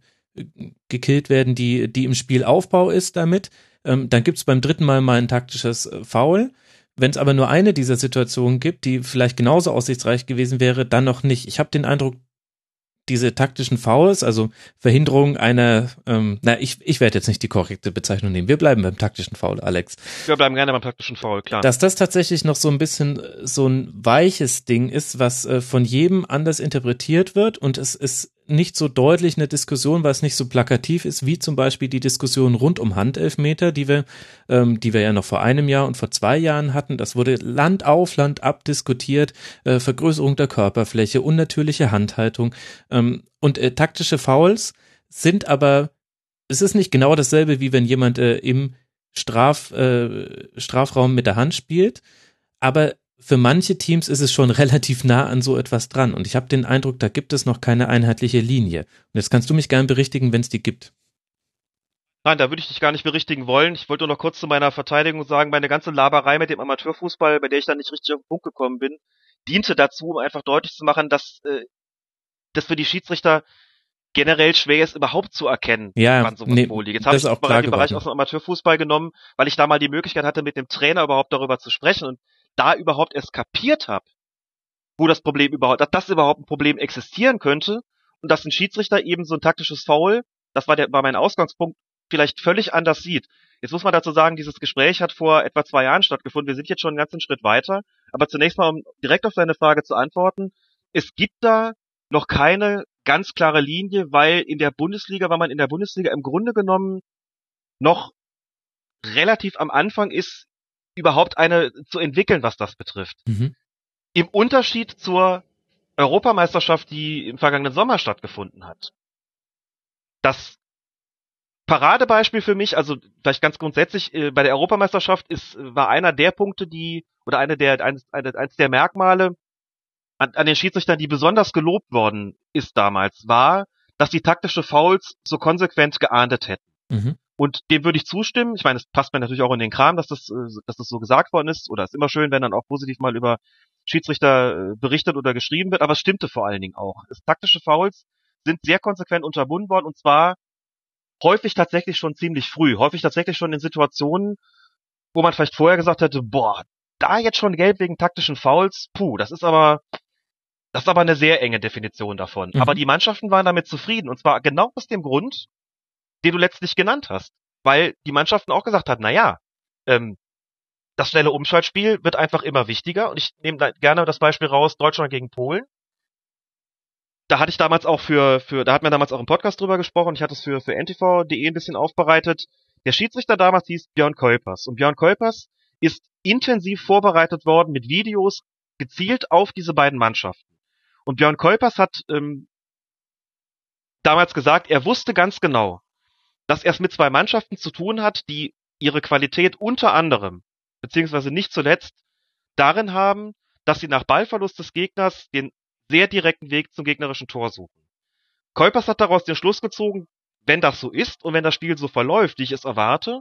gekillt werden, die, die im Spielaufbau ist damit. Ähm, dann gibt es beim dritten Mal mal ein taktisches äh, Foul. Wenn es aber nur eine dieser Situationen gibt, die vielleicht genauso aussichtsreich gewesen wäre, dann noch nicht. Ich habe den Eindruck, diese taktischen Fouls, also Verhinderung einer, ähm, na, ich, ich werde jetzt nicht die korrekte Bezeichnung nehmen. Wir bleiben beim taktischen Foul, Alex. Wir bleiben gerne beim taktischen Foul, klar. Dass das tatsächlich noch so ein bisschen äh, so ein weiches Ding ist, was äh, von jedem anders interpretiert wird und es ist nicht so deutlich eine Diskussion, weil es nicht so plakativ ist, wie zum Beispiel die Diskussion rund um Handelfmeter, die wir, ähm, die wir ja noch vor einem Jahr und vor zwei Jahren hatten. Das wurde Land auf, Land ab diskutiert, äh, Vergrößerung der Körperfläche, unnatürliche Handhaltung ähm, und äh, taktische Fouls sind aber, es ist nicht genau dasselbe, wie wenn jemand äh, im Straf, äh, Strafraum mit der Hand spielt, aber für manche Teams ist es schon relativ nah an so etwas dran. Und ich habe den Eindruck, da gibt es noch keine einheitliche Linie. Und jetzt kannst du mich gerne berichtigen, wenn es die gibt. Nein, da würde ich dich gar nicht berichtigen wollen. Ich wollte nur noch kurz zu meiner Verteidigung sagen, meine ganze Laberei mit dem Amateurfußball, bei der ich dann nicht richtig auf den Punkt gekommen bin, diente dazu, um einfach deutlich zu machen, dass äh, das für die Schiedsrichter generell schwer ist, überhaupt zu erkennen, Ja, wann sowas nee, vorliegt. Jetzt das habe ich auch den Bereich geworden. aus dem Amateurfußball genommen, weil ich da mal die Möglichkeit hatte, mit dem Trainer überhaupt darüber zu sprechen und da überhaupt erst kapiert habe, wo das Problem überhaupt, dass das überhaupt ein Problem existieren könnte und dass ein Schiedsrichter eben so ein taktisches Foul, das war der, war mein Ausgangspunkt, vielleicht völlig anders sieht. Jetzt muss man dazu sagen, dieses Gespräch hat vor etwa zwei Jahren stattgefunden. Wir sind jetzt schon einen ganzen Schritt weiter. Aber zunächst mal, um direkt auf deine Frage zu antworten. Es gibt da noch keine ganz klare Linie, weil in der Bundesliga, weil man in der Bundesliga im Grunde genommen noch relativ am Anfang ist, überhaupt eine zu entwickeln, was das betrifft. Mhm. Im Unterschied zur Europameisterschaft, die im vergangenen Sommer stattgefunden hat. Das Paradebeispiel für mich, also vielleicht ganz grundsätzlich, äh, bei der Europameisterschaft ist, äh, war einer der Punkte, die, oder eine der, eines, eine, eines der Merkmale an, an den Schiedsrichtern, die besonders gelobt worden ist damals, war, dass die taktische Fouls so konsequent geahndet hätten. Mhm. Und dem würde ich zustimmen. Ich meine, es passt mir natürlich auch in den Kram, dass das, äh, dass das so gesagt worden ist. Oder es ist immer schön, wenn dann auch positiv mal über Schiedsrichter äh, berichtet oder geschrieben wird. Aber es stimmte vor allen Dingen auch. Es, taktische Fouls sind sehr konsequent unterbunden worden und zwar häufig tatsächlich schon ziemlich früh. Häufig tatsächlich schon in Situationen, wo man vielleicht vorher gesagt hätte, boah, da jetzt schon gelb wegen taktischen Fouls, puh, das ist aber, das ist aber eine sehr enge Definition davon. Mhm. Aber die Mannschaften waren damit zufrieden und zwar genau aus dem Grund, den du letztlich genannt hast. Weil die Mannschaften auch gesagt hat, na ja, ähm, das schnelle Umschaltspiel wird einfach immer wichtiger und ich nehme gerne das Beispiel raus, Deutschland gegen Polen. Da hatte ich damals auch für, für, da hatten wir damals auch im Podcast drüber gesprochen, ich hatte es für, für ntv.de ein bisschen aufbereitet. Der Schiedsrichter damals hieß Björn Kolpers und Björn Kolpers ist intensiv vorbereitet worden mit Videos gezielt auf diese beiden Mannschaften. Und Björn Kolpers hat ähm, damals gesagt, er wusste ganz genau, dass er es mit zwei Mannschaften zu tun hat, die ihre Qualität unter anderem, beziehungsweise nicht zuletzt, darin haben, dass sie nach Ballverlust des Gegners den sehr direkten Weg zum gegnerischen Tor suchen. Kolpers hat daraus den Schluss gezogen, wenn das so ist und wenn das Spiel so verläuft, wie ich es erwarte,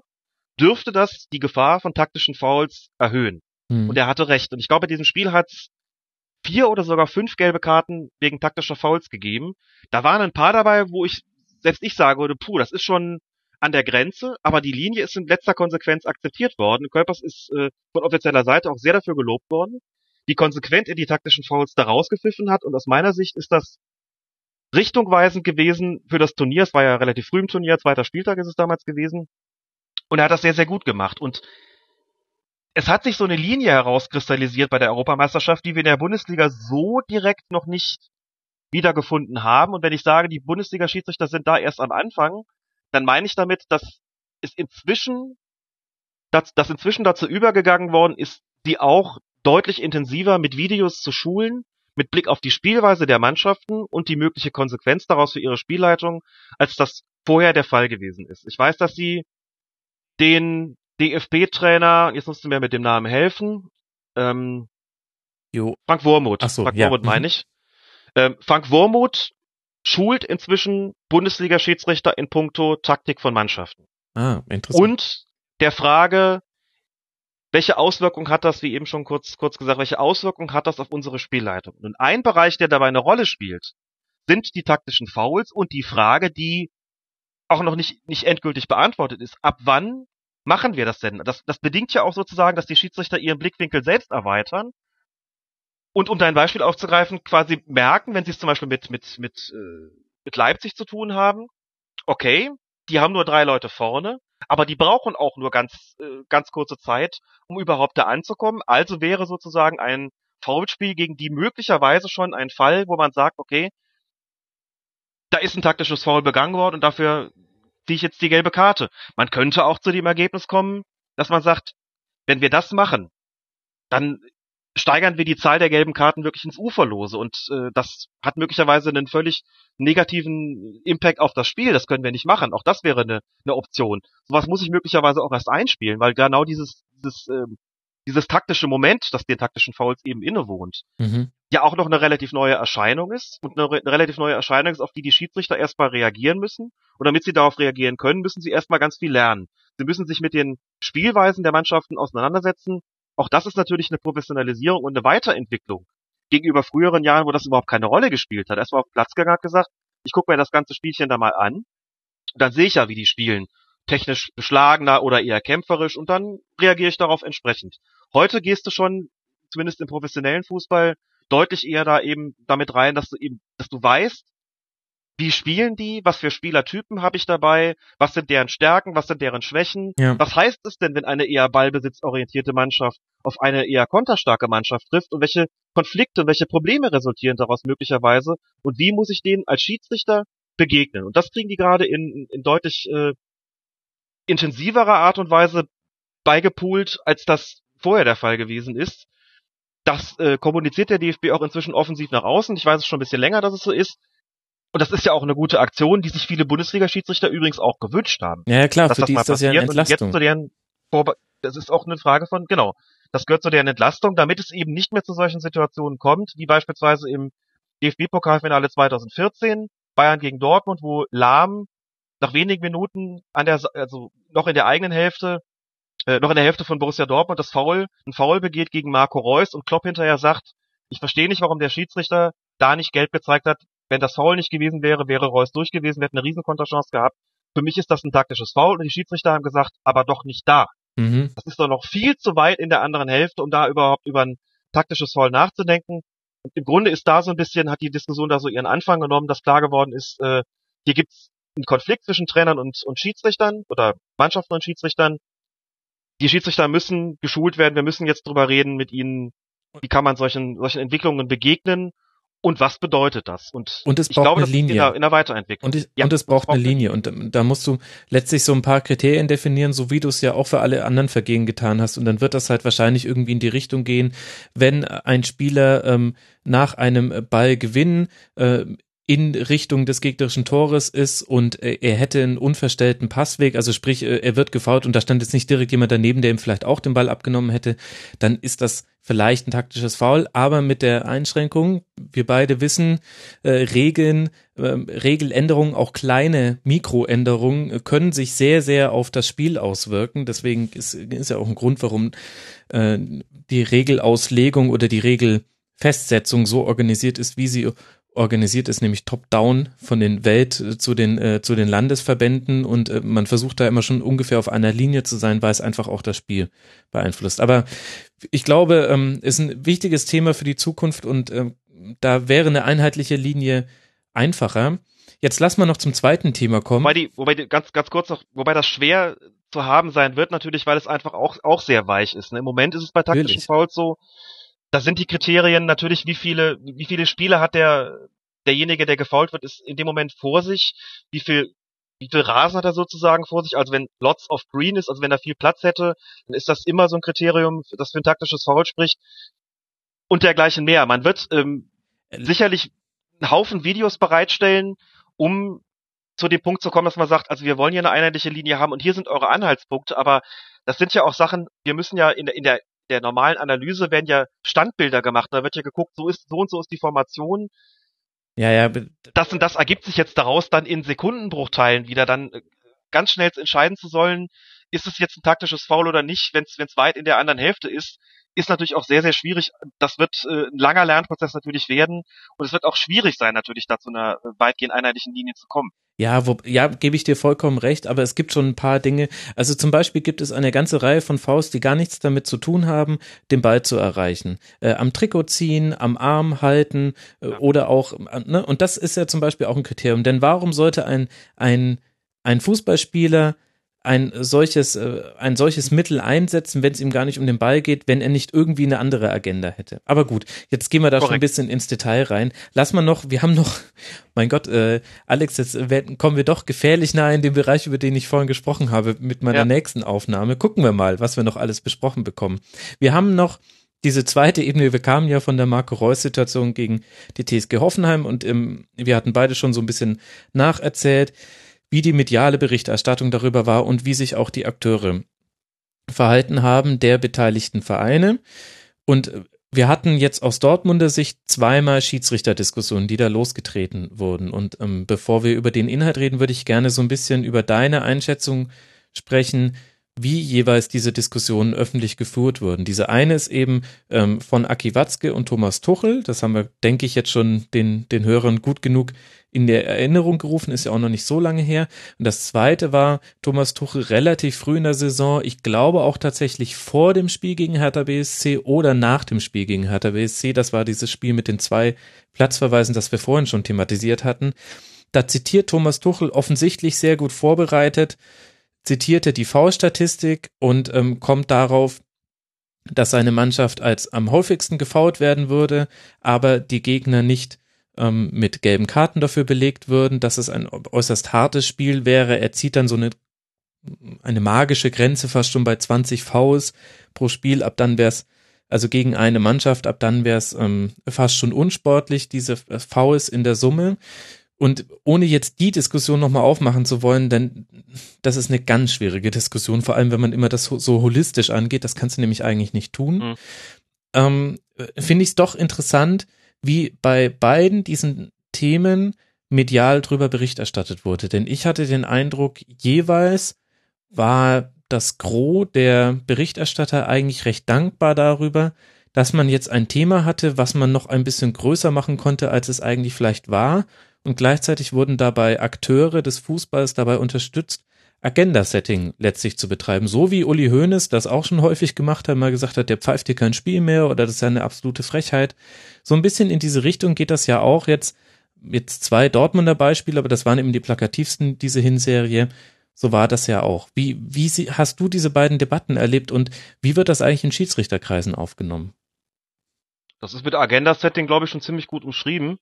dürfte das die Gefahr von taktischen Fouls erhöhen. Mhm. Und er hatte recht. Und ich glaube, in diesem Spiel hat es vier oder sogar fünf gelbe Karten wegen taktischer Fouls gegeben. Da waren ein paar dabei, wo ich selbst ich sage würde, puh, das ist schon an der Grenze, aber die Linie ist in letzter Konsequenz akzeptiert worden. Körpers ist äh, von offizieller Seite auch sehr dafür gelobt worden, wie konsequent er die taktischen Fouls da rausgepfiffen hat. Und aus meiner Sicht ist das richtungweisend gewesen für das Turnier. Es war ja relativ früh im Turnier, zweiter Spieltag ist es damals gewesen. Und er hat das sehr, sehr gut gemacht. Und es hat sich so eine Linie herauskristallisiert bei der Europameisterschaft, die wir in der Bundesliga so direkt noch nicht wiedergefunden haben. Und wenn ich sage, die Bundesliga-Schiedsrichter sind da erst am Anfang, dann meine ich damit, dass es inzwischen, dass, dass inzwischen dazu übergegangen worden ist, die auch deutlich intensiver mit Videos zu schulen, mit Blick auf die Spielweise der Mannschaften und die mögliche Konsequenz daraus für ihre Spielleitung, als das vorher der Fall gewesen ist. Ich weiß, dass sie den DFB-Trainer, jetzt musst du mir mit dem Namen helfen, ähm, jo. Frank Wormuth, so, Frank ja. Wormuth meine mhm. ich, ähm, Frank Wormuth schult inzwischen Bundesliga-Schiedsrichter in puncto Taktik von Mannschaften. Ah, interessant. Und der Frage, welche Auswirkung hat das, wie eben schon kurz, kurz gesagt, welche Auswirkung hat das auf unsere Spielleitung? Und ein Bereich, der dabei eine Rolle spielt, sind die taktischen Fouls und die Frage, die auch noch nicht, nicht endgültig beantwortet ist. Ab wann machen wir das denn? Das, das bedingt ja auch sozusagen, dass die Schiedsrichter ihren Blickwinkel selbst erweitern und um dein Beispiel aufzugreifen, quasi merken, wenn sie es zum Beispiel mit, mit, mit, äh, mit Leipzig zu tun haben, okay, die haben nur drei Leute vorne, aber die brauchen auch nur ganz, äh, ganz kurze Zeit, um überhaupt da anzukommen. Also wäre sozusagen ein Foulspiel gegen die möglicherweise schon ein Fall, wo man sagt, okay, da ist ein taktisches Foul begangen worden und dafür ziehe ich jetzt die gelbe Karte. Man könnte auch zu dem Ergebnis kommen, dass man sagt, wenn wir das machen, dann steigern wir die Zahl der gelben Karten wirklich ins Uferlose und äh, das hat möglicherweise einen völlig negativen Impact auf das Spiel. Das können wir nicht machen. Auch das wäre eine, eine Option. Sowas muss ich möglicherweise auch erst einspielen, weil genau dieses dieses ähm, dieses taktische Moment, das den taktischen Fouls eben innewohnt, mhm. ja auch noch eine relativ neue Erscheinung ist und eine, eine relativ neue Erscheinung ist, auf die die Schiedsrichter erstmal reagieren müssen. Und damit sie darauf reagieren können, müssen sie erstmal ganz viel lernen. Sie müssen sich mit den Spielweisen der Mannschaften auseinandersetzen, auch das ist natürlich eine Professionalisierung und eine Weiterentwicklung gegenüber früheren Jahren, wo das überhaupt keine Rolle gespielt hat. Erstmal auf Platz gegangen hat gesagt, ich gucke mir das ganze Spielchen da mal an. Dann sehe ich ja, wie die spielen. Technisch beschlagener oder eher kämpferisch und dann reagiere ich darauf entsprechend. Heute gehst du schon, zumindest im professionellen Fußball, deutlich eher da eben damit rein, dass du eben, dass du weißt, wie spielen die, was für Spielertypen habe ich dabei, was sind deren Stärken, was sind deren Schwächen, ja. was heißt es denn, wenn eine eher ballbesitzorientierte Mannschaft auf eine eher konterstarke Mannschaft trifft und welche Konflikte und welche Probleme resultieren daraus möglicherweise und wie muss ich denen als Schiedsrichter begegnen. Und das kriegen die gerade in, in deutlich äh, intensiverer Art und Weise beigepoolt, als das vorher der Fall gewesen ist. Das äh, kommuniziert der DFB auch inzwischen offensiv nach außen. Ich weiß es schon ein bisschen länger, dass es so ist. Und das ist ja auch eine gute Aktion, die sich viele Bundesliga-Schiedsrichter übrigens auch gewünscht haben. Ja, klar, für die ist das ja eine Entlastung. Und jetzt zu deren Vorbe das ist auch eine Frage von, genau, das gehört zu deren Entlastung, damit es eben nicht mehr zu solchen Situationen kommt, wie beispielsweise im DFB-Pokalfinale 2014, Bayern gegen Dortmund, wo Lahm nach wenigen Minuten an der, also noch in der eigenen Hälfte, äh, noch in der Hälfte von Borussia Dortmund das Foul, ein Foul begeht gegen Marco Reus und Klopp hinterher sagt, ich verstehe nicht, warum der Schiedsrichter da nicht gelb gezeigt hat. Wenn das Foul nicht gewesen wäre, wäre Reus durch gewesen, wir hätten eine Riesenkonterchance gehabt. Für mich ist das ein taktisches Foul und die Schiedsrichter haben gesagt, aber doch nicht da. Mhm. Das ist doch noch viel zu weit in der anderen Hälfte, um da überhaupt über ein taktisches Foul nachzudenken. Und im Grunde ist da so ein bisschen, hat die Diskussion da so ihren Anfang genommen, dass klar geworden ist, äh, hier gibt's einen Konflikt zwischen Trainern und, und Schiedsrichtern oder Mannschaften und Schiedsrichtern. Die Schiedsrichter müssen geschult werden, wir müssen jetzt drüber reden mit ihnen, wie kann man solchen, solchen Entwicklungen begegnen und was bedeutet das? Und, und es braucht glaube, eine Linie. In der, in der Weiterentwicklung. Und, ich, ja, und es braucht eine Linie. Und ähm, da musst du letztlich so ein paar Kriterien definieren, so wie du es ja auch für alle anderen Vergehen getan hast. Und dann wird das halt wahrscheinlich irgendwie in die Richtung gehen, wenn ein Spieler ähm, nach einem Ballgewinn äh, in Richtung des gegnerischen Tores ist und er hätte einen unverstellten Passweg, also sprich, äh, er wird gefault und da stand jetzt nicht direkt jemand daneben, der ihm vielleicht auch den Ball abgenommen hätte, dann ist das vielleicht ein taktisches Foul, aber mit der Einschränkung, wir beide wissen, äh, Regeln, äh, Regeländerungen, auch kleine Mikroänderungen können sich sehr, sehr auf das Spiel auswirken. Deswegen ist, ist ja auch ein Grund, warum äh, die Regelauslegung oder die Regelfestsetzung so organisiert ist, wie sie organisiert ist, nämlich top-down von den Welt äh, zu den, äh, zu den Landesverbänden und äh, man versucht da immer schon ungefähr auf einer Linie zu sein, weil es einfach auch das Spiel beeinflusst. Aber ich glaube, ähm, ist ein wichtiges Thema für die Zukunft und äh, da wäre eine einheitliche Linie einfacher. Jetzt lass mal noch zum zweiten Thema kommen. Wobei die, wobei die, ganz, ganz kurz noch, wobei das schwer zu haben sein wird natürlich, weil es einfach auch, auch sehr weich ist. Ne? Im Moment ist es bei taktischen Fouls so, da sind die Kriterien natürlich, wie viele, wie viele Spiele hat der, derjenige, der gefault wird, ist in dem Moment vor sich, wie viel, wie viel Rasen hat er sozusagen vor sich, also wenn lots of green ist, also wenn er viel Platz hätte, dann ist das immer so ein Kriterium, das für ein taktisches Foul spricht. Und dergleichen mehr. Man wird ähm, sicherlich einen Haufen Videos bereitstellen, um zu dem Punkt zu kommen, dass man sagt, also wir wollen hier eine einheitliche Linie haben und hier sind eure Anhaltspunkte, aber das sind ja auch Sachen, wir müssen ja in der, in der der normalen Analyse werden ja Standbilder gemacht. Da wird ja geguckt, so ist so und so ist die Formation. Ja, ja. Das und das ergibt sich jetzt daraus, dann in Sekundenbruchteilen wieder dann äh, ganz schnell entscheiden zu sollen, ist es jetzt ein taktisches Foul oder nicht, wenn es weit in der anderen Hälfte ist, ist natürlich auch sehr, sehr schwierig. Das wird äh, ein langer Lernprozess natürlich werden und es wird auch schwierig sein, natürlich da zu einer äh, weitgehend einheitlichen Linie zu kommen. Ja, wo, ja, gebe ich dir vollkommen recht, aber es gibt schon ein paar Dinge. Also zum Beispiel gibt es eine ganze Reihe von Faust, die gar nichts damit zu tun haben, den Ball zu erreichen. Äh, am Trikot ziehen, am Arm halten äh, oder auch, äh, ne? Und das ist ja zum Beispiel auch ein Kriterium. Denn warum sollte ein, ein, ein Fußballspieler ein solches, äh, ein solches Mittel einsetzen, wenn es ihm gar nicht um den Ball geht, wenn er nicht irgendwie eine andere Agenda hätte. Aber gut, jetzt gehen wir da Korrekt. schon ein bisschen ins Detail rein. Lass mal noch, wir haben noch, mein Gott, äh, Alex, jetzt werden, kommen wir doch gefährlich nah in den Bereich, über den ich vorhin gesprochen habe, mit meiner ja. nächsten Aufnahme. Gucken wir mal, was wir noch alles besprochen bekommen. Wir haben noch diese zweite Ebene, wir kamen ja von der Marco Reus-Situation gegen die TSG Hoffenheim und ähm, wir hatten beide schon so ein bisschen nacherzählt wie die mediale Berichterstattung darüber war und wie sich auch die Akteure verhalten haben der beteiligten Vereine. Und wir hatten jetzt aus Dortmunder Sicht zweimal Schiedsrichterdiskussionen, die da losgetreten wurden. Und ähm, bevor wir über den Inhalt reden, würde ich gerne so ein bisschen über deine Einschätzung sprechen, wie jeweils diese Diskussionen öffentlich geführt wurden. Diese eine ist eben ähm, von Aki Watzke und Thomas Tuchel. Das haben wir, denke ich, jetzt schon den, den Hörern gut genug in der Erinnerung gerufen, ist ja auch noch nicht so lange her. Und das zweite war Thomas Tuchel relativ früh in der Saison, ich glaube auch tatsächlich vor dem Spiel gegen Hertha BSC oder nach dem Spiel gegen Hertha BSC. Das war dieses Spiel mit den zwei Platzverweisen, das wir vorhin schon thematisiert hatten. Da zitiert Thomas Tuchel offensichtlich sehr gut vorbereitet, zitierte die V-Statistik und ähm, kommt darauf, dass seine Mannschaft als am häufigsten gefault werden würde, aber die Gegner nicht ähm, mit gelben Karten dafür belegt würden, dass es ein äußerst hartes Spiel wäre. Er zieht dann so eine, eine magische Grenze fast schon bei 20 Vs pro Spiel. Ab dann wäre es, also gegen eine Mannschaft, ab dann wäre es ähm, fast schon unsportlich, diese Vs in der Summe. Und ohne jetzt die Diskussion nochmal aufmachen zu wollen, denn das ist eine ganz schwierige Diskussion, vor allem wenn man immer das so holistisch angeht, das kannst du nämlich eigentlich nicht tun. Mhm. Ähm, Finde ich es doch interessant, wie bei beiden diesen Themen medial drüber Bericht erstattet wurde. Denn ich hatte den Eindruck, jeweils war das Gros der Berichterstatter eigentlich recht dankbar darüber, dass man jetzt ein Thema hatte, was man noch ein bisschen größer machen konnte, als es eigentlich vielleicht war. Und gleichzeitig wurden dabei Akteure des Fußballs dabei unterstützt, Agenda-Setting letztlich zu betreiben. So wie Uli Hoeneß das auch schon häufig gemacht hat, mal gesagt hat, der pfeift hier kein Spiel mehr oder das ist ja eine absolute Frechheit. So ein bisschen in diese Richtung geht das ja auch jetzt. Jetzt zwei Dortmunder Beispiele, aber das waren eben die plakativsten, diese Hinserie. So war das ja auch. Wie, wie hast du diese beiden Debatten erlebt und wie wird das eigentlich in Schiedsrichterkreisen aufgenommen? Das ist mit Agenda-Setting, glaube ich, schon ziemlich gut umschrieben.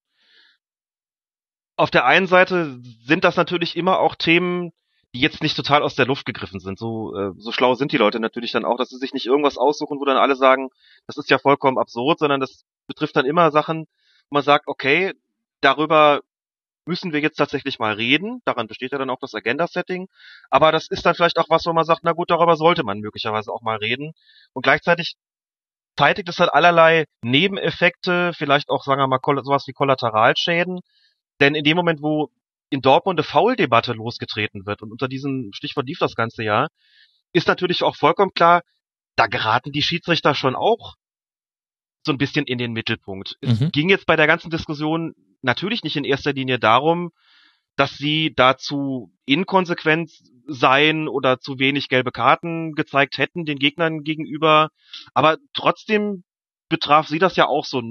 Auf der einen Seite sind das natürlich immer auch Themen, die jetzt nicht total aus der Luft gegriffen sind. So, äh, so schlau sind die Leute natürlich dann auch, dass sie sich nicht irgendwas aussuchen, wo dann alle sagen, das ist ja vollkommen absurd, sondern das betrifft dann immer Sachen, wo man sagt, okay, darüber müssen wir jetzt tatsächlich mal reden. Daran besteht ja dann auch das Agenda-Setting. Aber das ist dann vielleicht auch was, wo man sagt, na gut, darüber sollte man möglicherweise auch mal reden. Und gleichzeitig zeitigt es halt allerlei Nebeneffekte, vielleicht auch, sagen wir mal, sowas wie Kollateralschäden. Denn in dem Moment, wo in Dortmund eine Foul-Debatte losgetreten wird und unter diesem Stichwort lief das ganze Jahr, ist natürlich auch vollkommen klar, da geraten die Schiedsrichter schon auch so ein bisschen in den Mittelpunkt. Mhm. Es ging jetzt bei der ganzen Diskussion natürlich nicht in erster Linie darum, dass sie dazu inkonsequent seien oder zu wenig gelbe Karten gezeigt hätten den Gegnern gegenüber. Aber trotzdem betraf sie das ja auch so,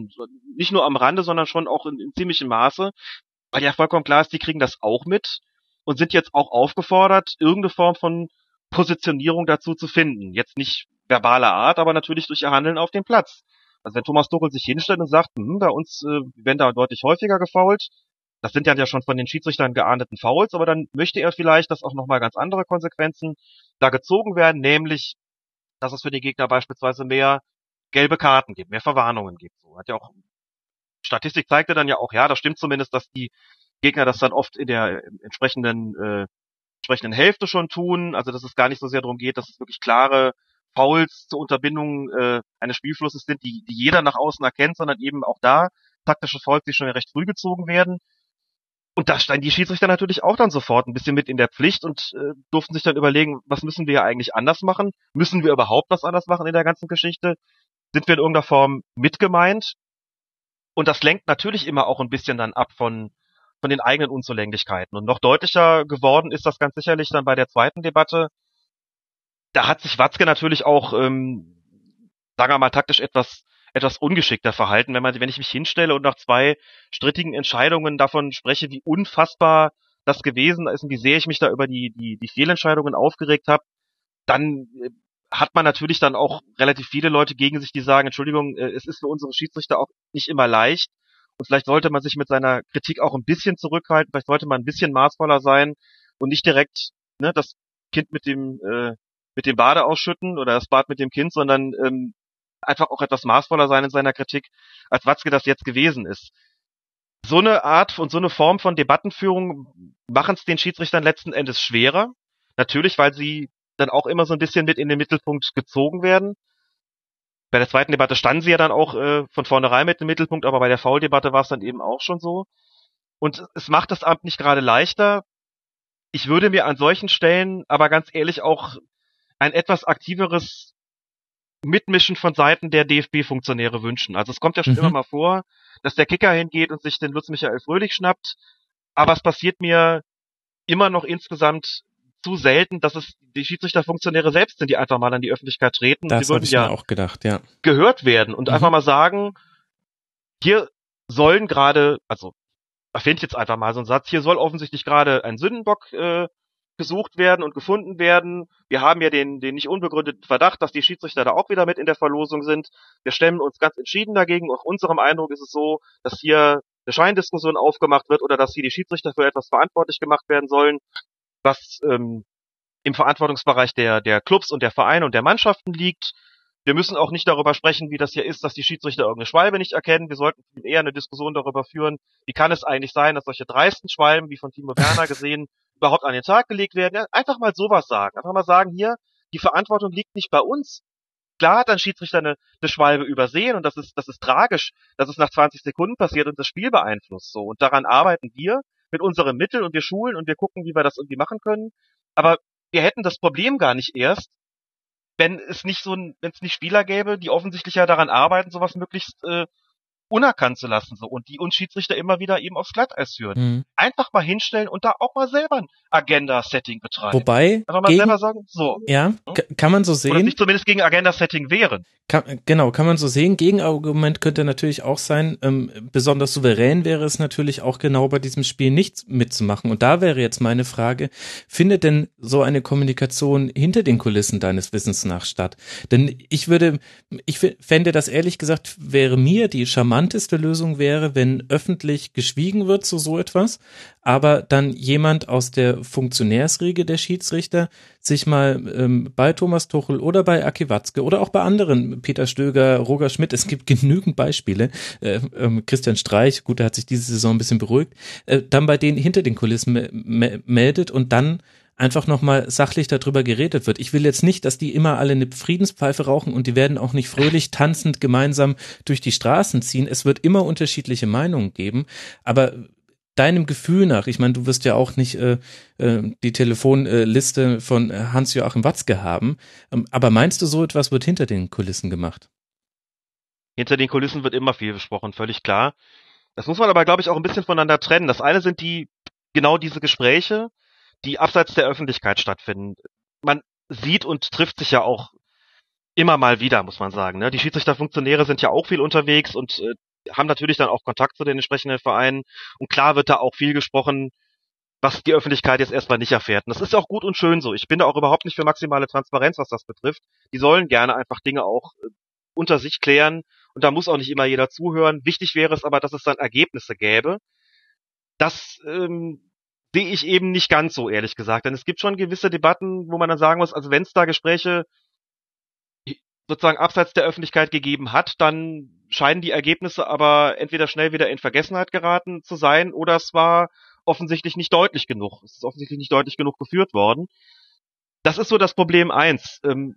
nicht nur am Rande, sondern schon auch in, in ziemlichem Maße, weil ja vollkommen klar ist, die kriegen das auch mit und sind jetzt auch aufgefordert, irgendeine Form von Positionierung dazu zu finden. Jetzt nicht verbaler Art, aber natürlich durch ihr Handeln auf dem Platz. Also wenn Thomas Tuchel sich hinstellt und sagt, hm, bei uns äh, werden da deutlich häufiger gefault, das sind ja schon von den Schiedsrichtern geahndeten Fouls, aber dann möchte er vielleicht, dass auch nochmal ganz andere Konsequenzen da gezogen werden, nämlich, dass es für die Gegner beispielsweise mehr gelbe Karten gibt, mehr Verwarnungen gibt. So hat ja auch Statistik zeigte dann ja auch, ja, das stimmt zumindest, dass die Gegner das dann oft in der entsprechenden äh, entsprechenden Hälfte schon tun, also dass es gar nicht so sehr darum geht, dass es wirklich klare Fouls zur Unterbindung äh, eines Spielflusses sind, die, die jeder nach außen erkennt, sondern eben auch da taktische Fouls, die schon recht früh gezogen werden. Und da standen die Schiedsrichter natürlich auch dann sofort ein bisschen mit in der Pflicht und äh, durften sich dann überlegen, was müssen wir eigentlich anders machen? Müssen wir überhaupt was anders machen in der ganzen Geschichte? Sind wir in irgendeiner Form mitgemeint? Und das lenkt natürlich immer auch ein bisschen dann ab von, von den eigenen Unzulänglichkeiten. Und noch deutlicher geworden ist das ganz sicherlich dann bei der zweiten Debatte. Da hat sich Watzke natürlich auch, ähm, sagen wir mal, taktisch etwas etwas ungeschickter verhalten, wenn man, wenn ich mich hinstelle und nach zwei strittigen Entscheidungen davon spreche, wie unfassbar das gewesen ist und wie sehr ich mich da über die, die, die Fehlentscheidungen aufgeregt habe, dann äh, hat man natürlich dann auch relativ viele Leute gegen sich, die sagen, Entschuldigung, äh, es ist für unsere Schiedsrichter auch nicht immer leicht. Und vielleicht sollte man sich mit seiner Kritik auch ein bisschen zurückhalten, vielleicht sollte man ein bisschen maßvoller sein und nicht direkt ne, das Kind mit dem äh, mit dem Bade ausschütten oder das Bad mit dem Kind, sondern ähm, einfach auch etwas maßvoller sein in seiner Kritik, als Watzke das jetzt gewesen ist. So eine Art und so eine Form von Debattenführung machen es den Schiedsrichtern letzten Endes schwerer. Natürlich, weil sie dann auch immer so ein bisschen mit in den Mittelpunkt gezogen werden. Bei der zweiten Debatte standen sie ja dann auch äh, von vornherein mit im Mittelpunkt, aber bei der Foul-Debatte war es dann eben auch schon so. Und es macht das Amt nicht gerade leichter. Ich würde mir an solchen Stellen aber ganz ehrlich auch ein etwas aktiveres Mitmischen von Seiten der DFB-Funktionäre wünschen. Also es kommt ja schon mhm. immer mal vor, dass der Kicker hingeht und sich den Lutz Michael Fröhlich schnappt, aber es passiert mir immer noch insgesamt zu selten, dass es die Schiedsrichterfunktionäre selbst sind, die einfach mal an die Öffentlichkeit treten. Das habe ich ja mir auch gedacht, ja. Gehört werden und mhm. einfach mal sagen, hier sollen gerade, also erfinde ich jetzt einfach mal so einen Satz, hier soll offensichtlich gerade ein Sündenbock äh, gesucht werden und gefunden werden. Wir haben ja den, den nicht unbegründeten Verdacht, dass die Schiedsrichter da auch wieder mit in der Verlosung sind. Wir stemmen uns ganz entschieden dagegen. Nach unserem Eindruck ist es so, dass hier eine Scheindiskussion aufgemacht wird oder dass hier die Schiedsrichter für etwas verantwortlich gemacht werden sollen, was ähm, im Verantwortungsbereich der, der Clubs und der Vereine und der Mannschaften liegt. Wir müssen auch nicht darüber sprechen, wie das hier ist, dass die Schiedsrichter irgendeine Schwalbe nicht erkennen. Wir sollten eher eine Diskussion darüber führen, wie kann es eigentlich sein, dass solche dreisten Schwalben, wie von Timo Werner gesehen, überhaupt an den Tag gelegt werden. Ja, einfach mal sowas sagen. Einfach mal sagen, hier, die Verantwortung liegt nicht bei uns. Klar hat ein Schiedsrichter eine, eine Schwalbe übersehen und das ist, das ist tragisch, dass es nach 20 Sekunden passiert und das Spiel beeinflusst. So. Und daran arbeiten wir. Mit unseren Mitteln und wir schulen und wir gucken, wie wir das irgendwie machen können. Aber wir hätten das Problem gar nicht erst, wenn es nicht so ein, wenn es nicht Spieler gäbe, die offensichtlich ja daran arbeiten, sowas möglichst äh, unerkannt zu lassen so und die uns Schiedsrichter immer wieder eben aufs Glatteis führen. Mhm. Einfach mal hinstellen und da auch mal selber ein Agenda-Setting betreiben. Wobei, Einfach mal gegen, selber sagen, so. ja, k- kann man so Oder sehen. sich zumindest gegen Agenda-Setting wehren. Kann, genau, kann man so sehen. Gegenargument könnte natürlich auch sein, ähm, besonders souverän wäre es natürlich auch genau bei diesem Spiel nicht mitzumachen. Und da wäre jetzt meine Frage, findet denn so eine Kommunikation hinter den Kulissen deines Wissens nach statt? Denn ich würde, ich fände das ehrlich gesagt, wäre mir die charmanteste Lösung wäre, wenn öffentlich geschwiegen wird zu so etwas, aber dann jemand aus der Funktionärsriege der Schiedsrichter sich mal ähm, bei Thomas Tuchel oder bei Aki Watzke oder auch bei anderen, Peter Stöger, Roger Schmidt, es gibt genügend Beispiele, äh, ähm, Christian Streich, gut, der hat sich diese Saison ein bisschen beruhigt, äh, dann bei denen hinter den Kulissen me me meldet und dann einfach nochmal sachlich darüber geredet wird. Ich will jetzt nicht, dass die immer alle eine Friedenspfeife rauchen und die werden auch nicht fröhlich tanzend gemeinsam durch die Straßen ziehen. Es wird immer unterschiedliche Meinungen geben, aber deinem Gefühl nach, ich meine, du wirst ja auch nicht äh, äh, die Telefonliste von Hans-Joachim Watzke haben, ähm, aber meinst du, so etwas wird hinter den Kulissen gemacht? Hinter den Kulissen wird immer viel besprochen, völlig klar. Das muss man aber, glaube ich, auch ein bisschen voneinander trennen. Das eine sind die, genau diese Gespräche, die abseits der Öffentlichkeit stattfinden. Man sieht und trifft sich ja auch immer mal wieder, muss man sagen. Ne? Die Schiedsrichterfunktionäre sind ja auch viel unterwegs und äh, haben natürlich dann auch Kontakt zu den entsprechenden Vereinen. Und klar wird da auch viel gesprochen, was die Öffentlichkeit jetzt erstmal nicht erfährt. Und das ist auch gut und schön so. Ich bin da auch überhaupt nicht für maximale Transparenz, was das betrifft. Die sollen gerne einfach Dinge auch äh, unter sich klären und da muss auch nicht immer jeder zuhören. Wichtig wäre es aber, dass es dann Ergebnisse gäbe. Das ähm, sehe ich eben nicht ganz so, ehrlich gesagt. Denn es gibt schon gewisse Debatten, wo man dann sagen muss, also wenn es da Gespräche sozusagen abseits der Öffentlichkeit gegeben hat, dann scheinen die Ergebnisse aber entweder schnell wieder in Vergessenheit geraten zu sein oder es war offensichtlich nicht deutlich genug. Es ist offensichtlich nicht deutlich genug geführt worden. Das ist so das Problem eins. Ähm,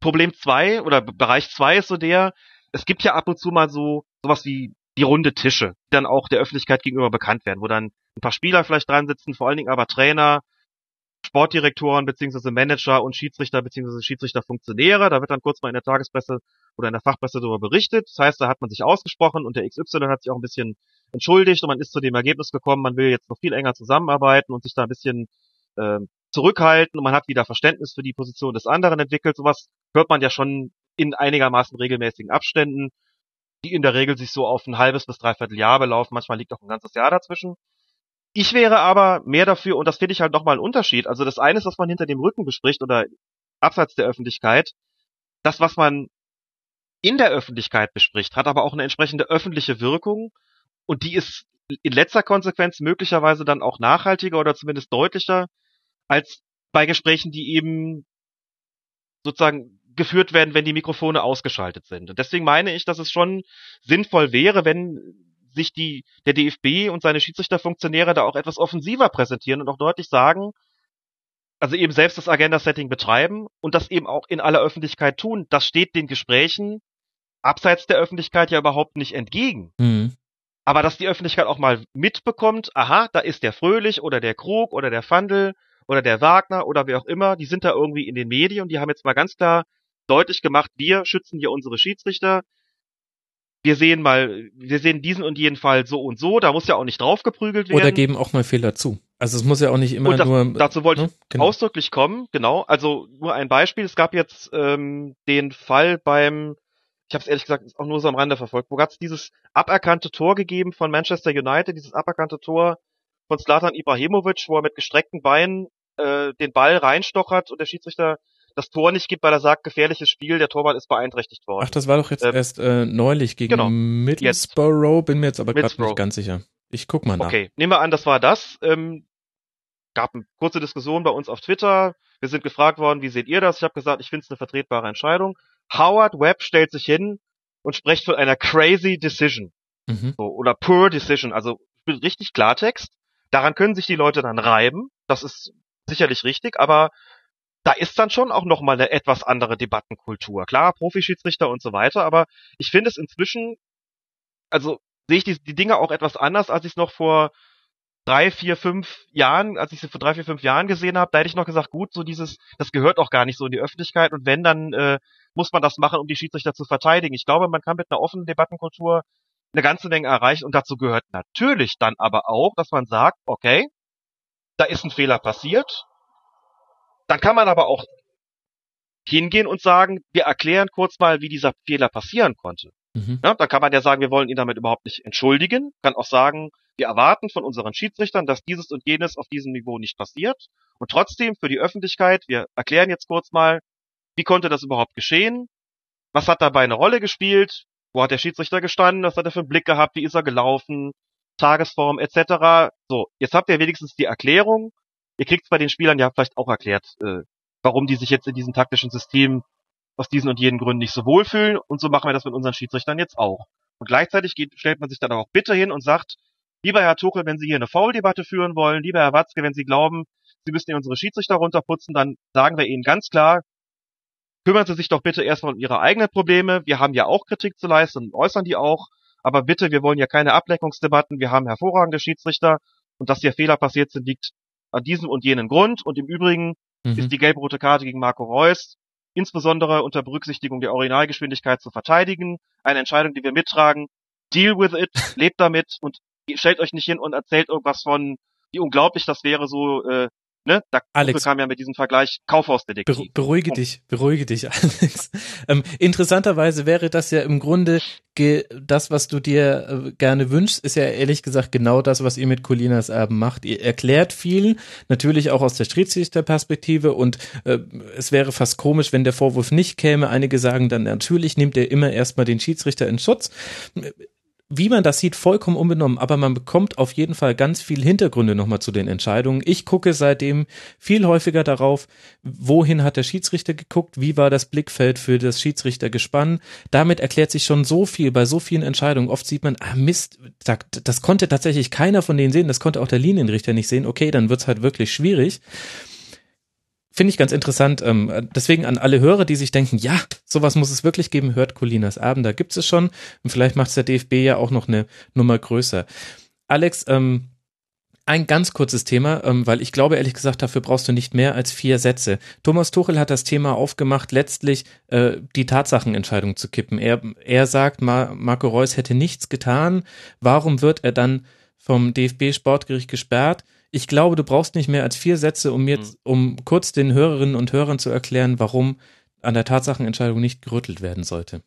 Problem zwei oder Bereich zwei ist so der, es gibt ja ab und zu mal so sowas wie die runde Tische, die dann auch der Öffentlichkeit gegenüber bekannt werden, wo dann ein paar Spieler vielleicht dran sitzen, vor allen Dingen aber Trainer, Sportdirektoren beziehungsweise Manager und Schiedsrichter beziehungsweise Schiedsrichterfunktionäre. Da wird dann kurz mal in der Tagespresse oder in der Fachpresse darüber berichtet. Das heißt, da hat man sich ausgesprochen und der XY hat sich auch ein bisschen entschuldigt und man ist zu dem Ergebnis gekommen, man will jetzt noch viel enger zusammenarbeiten und sich da ein bisschen äh, zurückhalten und man hat wieder Verständnis für die Position des anderen entwickelt. Sowas hört man ja schon in einigermaßen regelmäßigen Abständen, die in der Regel sich so auf ein halbes bis dreiviertel Jahr belaufen. Manchmal liegt auch ein ganzes Jahr dazwischen. Ich wäre aber mehr dafür, und das finde ich halt nochmal ein Unterschied. Also das eine ist, was man hinter dem Rücken bespricht oder abseits der Öffentlichkeit. Das, was man in der Öffentlichkeit bespricht, hat aber auch eine entsprechende öffentliche Wirkung und die ist in letzter Konsequenz möglicherweise dann auch nachhaltiger oder zumindest deutlicher als bei Gesprächen, die eben sozusagen geführt werden, wenn die Mikrofone ausgeschaltet sind. Und deswegen meine ich, dass es schon sinnvoll wäre, wenn sich die, der DFB und seine Schiedsrichterfunktionäre da auch etwas offensiver präsentieren und auch deutlich sagen, also eben selbst das Agenda-Setting betreiben und das eben auch in aller Öffentlichkeit tun. Das steht den Gesprächen abseits der Öffentlichkeit ja überhaupt nicht entgegen. Mhm. Aber dass die Öffentlichkeit auch mal mitbekommt, aha, da ist der Fröhlich oder der Krug oder der Fandel oder der Wagner oder wer auch immer, die sind da irgendwie in den Medien und die haben jetzt mal ganz klar deutlich gemacht, wir schützen hier unsere Schiedsrichter. Wir sehen mal, wir sehen diesen und jeden Fall so und so, da muss ja auch nicht draufgeprügelt werden. Oder geben auch mal Fehler zu. Also es muss ja auch nicht immer das, nur. dazu wollte ich ne? Genau. ausdrücklich kommen, genau. Also nur ein Beispiel. Es gab jetzt ähm, den Fall beim, ich habe es ehrlich gesagt auch nur so am Rande verfolgt, wo hat es dieses aberkannte Tor gegeben von Manchester United, dieses aberkannte Tor von Zlatan Ibrahimovic, wo er mit gestreckten Beinen äh, den Ball reinstochert und der Schiedsrichter das Tor nicht gibt, weil er sagt, gefährliches Spiel, der Torwart ist beeinträchtigt worden. Ach, das war doch jetzt Ähm, erst äh, neulich gegen genau. Middlesbrough, bin mir jetzt aber gerade nicht ganz sicher. Ich guck mal nach. Okay, nehmen wir an, das war das. Ähm, gab eine kurze Diskussion bei uns auf Twitter. Wir sind gefragt worden, wie seht ihr das? Ich habe gesagt, ich finde es eine vertretbare Entscheidung. Howard Webb stellt sich hin und spricht von einer crazy decision Mhm. so, oder poor decision. Also richtig Klartext. Daran können sich die Leute dann reiben. Das ist sicherlich richtig, aber da ist dann schon auch noch mal eine etwas andere Debattenkultur. Klar, Profischiedsrichter und so weiter, aber ich finde es inzwischen, also sehe ich die, die Dinge auch etwas anders, als ich es noch vor drei, vier, fünf Jahren, als ich sie vor drei, vier, fünf Jahren gesehen habe, da hätte ich noch gesagt, gut, so dieses, das gehört auch gar nicht so in die Öffentlichkeit und wenn, dann äh, muss man das machen, um die Schiedsrichter zu verteidigen. Ich glaube, man kann mit einer offenen Debattenkultur eine ganze Menge erreichen und dazu gehört natürlich dann aber auch, dass man sagt, okay, da ist ein Fehler passiert, dann kann man aber auch hingehen und sagen, wir erklären kurz mal, wie dieser Fehler passieren konnte. Mhm. Ja, dann kann man ja sagen, wir wollen ihn damit überhaupt nicht entschuldigen, kann auch sagen, wir erwarten von unseren Schiedsrichtern, dass dieses und jenes auf diesem Niveau nicht passiert. Und trotzdem für die Öffentlichkeit, wir erklären jetzt kurz mal, wie konnte das überhaupt geschehen? Was hat dabei eine Rolle gespielt? Wo hat der Schiedsrichter gestanden? Was hat er für einen Blick gehabt? Wie ist er gelaufen? Tagesform etc. So, jetzt habt ihr wenigstens die Erklärung. Ihr kriegt es bei den Spielern ja vielleicht auch erklärt, äh, warum die sich jetzt in diesem taktischen System aus diesen und jenen Gründen nicht so wohlfühlen. Und so machen wir das mit unseren Schiedsrichtern jetzt auch. Und gleichzeitig geht, stellt man sich dann auch bitte hin und sagt, lieber Herr Tuchel, wenn Sie hier eine Foul-Debatte führen wollen, lieber Herr Watzke, wenn Sie glauben, Sie müssen hier unsere Schiedsrichter runterputzen, dann sagen wir Ihnen ganz klar, kümmern Sie sich doch bitte erstmal um Ihre eigenen Probleme. Wir haben ja auch Kritik zu leisten und äußern die auch. Aber bitte, wir wollen ja keine Ableckungsdebatten. Wir haben hervorragende Schiedsrichter. Und dass hier Fehler passiert sind, liegt an diesem und jenen Grund. Und im Übrigen mhm. ist die gelb-rote Karte gegen Marco Reus insbesondere unter Berücksichtigung der Originalgeschwindigkeit zu verteidigen. Eine Entscheidung, die wir mittragen. Deal with it, lebt damit und stellt euch nicht hin und erzählt irgendwas von, wie unglaublich das wäre, so äh, Ne? Da Alex, kam ja mit diesem Vergleich Kaufhausdetektiv. Beruhige dich, beruhige dich, Alex. Ähm, interessanterweise wäre das ja im Grunde das, was du dir äh, gerne wünschst, ist ja ehrlich gesagt genau das, was ihr mit Colinas Erben macht. Ihr erklärt viel, natürlich auch aus der Schiedsrichterperspektive und äh, es wäre fast komisch, wenn der Vorwurf nicht käme. Einige sagen dann, natürlich nimmt er immer erstmal den Schiedsrichter in Schutz wie man das sieht, vollkommen unbenommen, aber man bekommt auf jeden Fall ganz viel Hintergründe nochmal zu den Entscheidungen. Ich gucke seitdem viel häufiger darauf, wohin hat der Schiedsrichter geguckt, wie war das Blickfeld für das Schiedsrichtergespann. Damit erklärt sich schon so viel bei so vielen Entscheidungen. Oft sieht man, ah Mist, das konnte tatsächlich keiner von denen sehen, das konnte auch der Linienrichter nicht sehen. Okay, dann wird's halt wirklich schwierig. Finde ich ganz interessant. Ähm, deswegen an alle Hörer, die sich denken, ja, sowas muss es wirklich geben, hört Colinas Abend, da gibt es schon. Und vielleicht macht es der DFB ja auch noch eine Nummer größer. Alex, ähm, ein ganz kurzes Thema, ähm, weil ich glaube ehrlich gesagt, dafür brauchst du nicht mehr als vier Sätze. Thomas Tuchel hat das Thema aufgemacht, letztlich äh, die Tatsachenentscheidung zu kippen. Er, er sagt, Mar Marco Reus hätte nichts getan. Warum wird er dann vom DFB Sportgericht gesperrt? Ich glaube, du brauchst nicht mehr als vier Sätze, um mir, mhm. um kurz den Hörerinnen und Hörern zu erklären, warum an der Tatsachenentscheidung nicht gerüttelt werden sollte.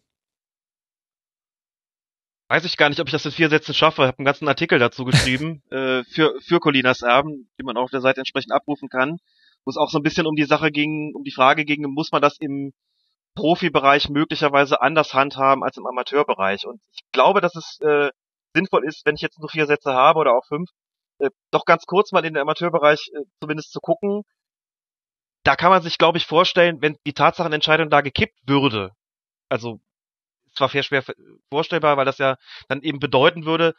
Weiß ich gar nicht, ob ich das in vier Sätzen schaffe. Ich habe einen ganzen Artikel dazu geschrieben äh, für für Colinas Erben, den man auch auf der Seite entsprechend abrufen kann, wo es auch so ein bisschen um die Sache ging, um die Frage ging, muss man das im Profibereich möglicherweise anders handhaben als im Amateurbereich? Und ich glaube, dass es äh, sinnvoll ist, wenn ich jetzt nur vier Sätze habe oder auch fünf, doch ganz kurz mal in den Amateurbereich äh, zumindest zu gucken. Da kann man sich, glaube ich, vorstellen, wenn die Tatsachenentscheidung da gekippt würde, also zwar sehr schwer vorstellbar, weil das ja dann eben bedeuten würde,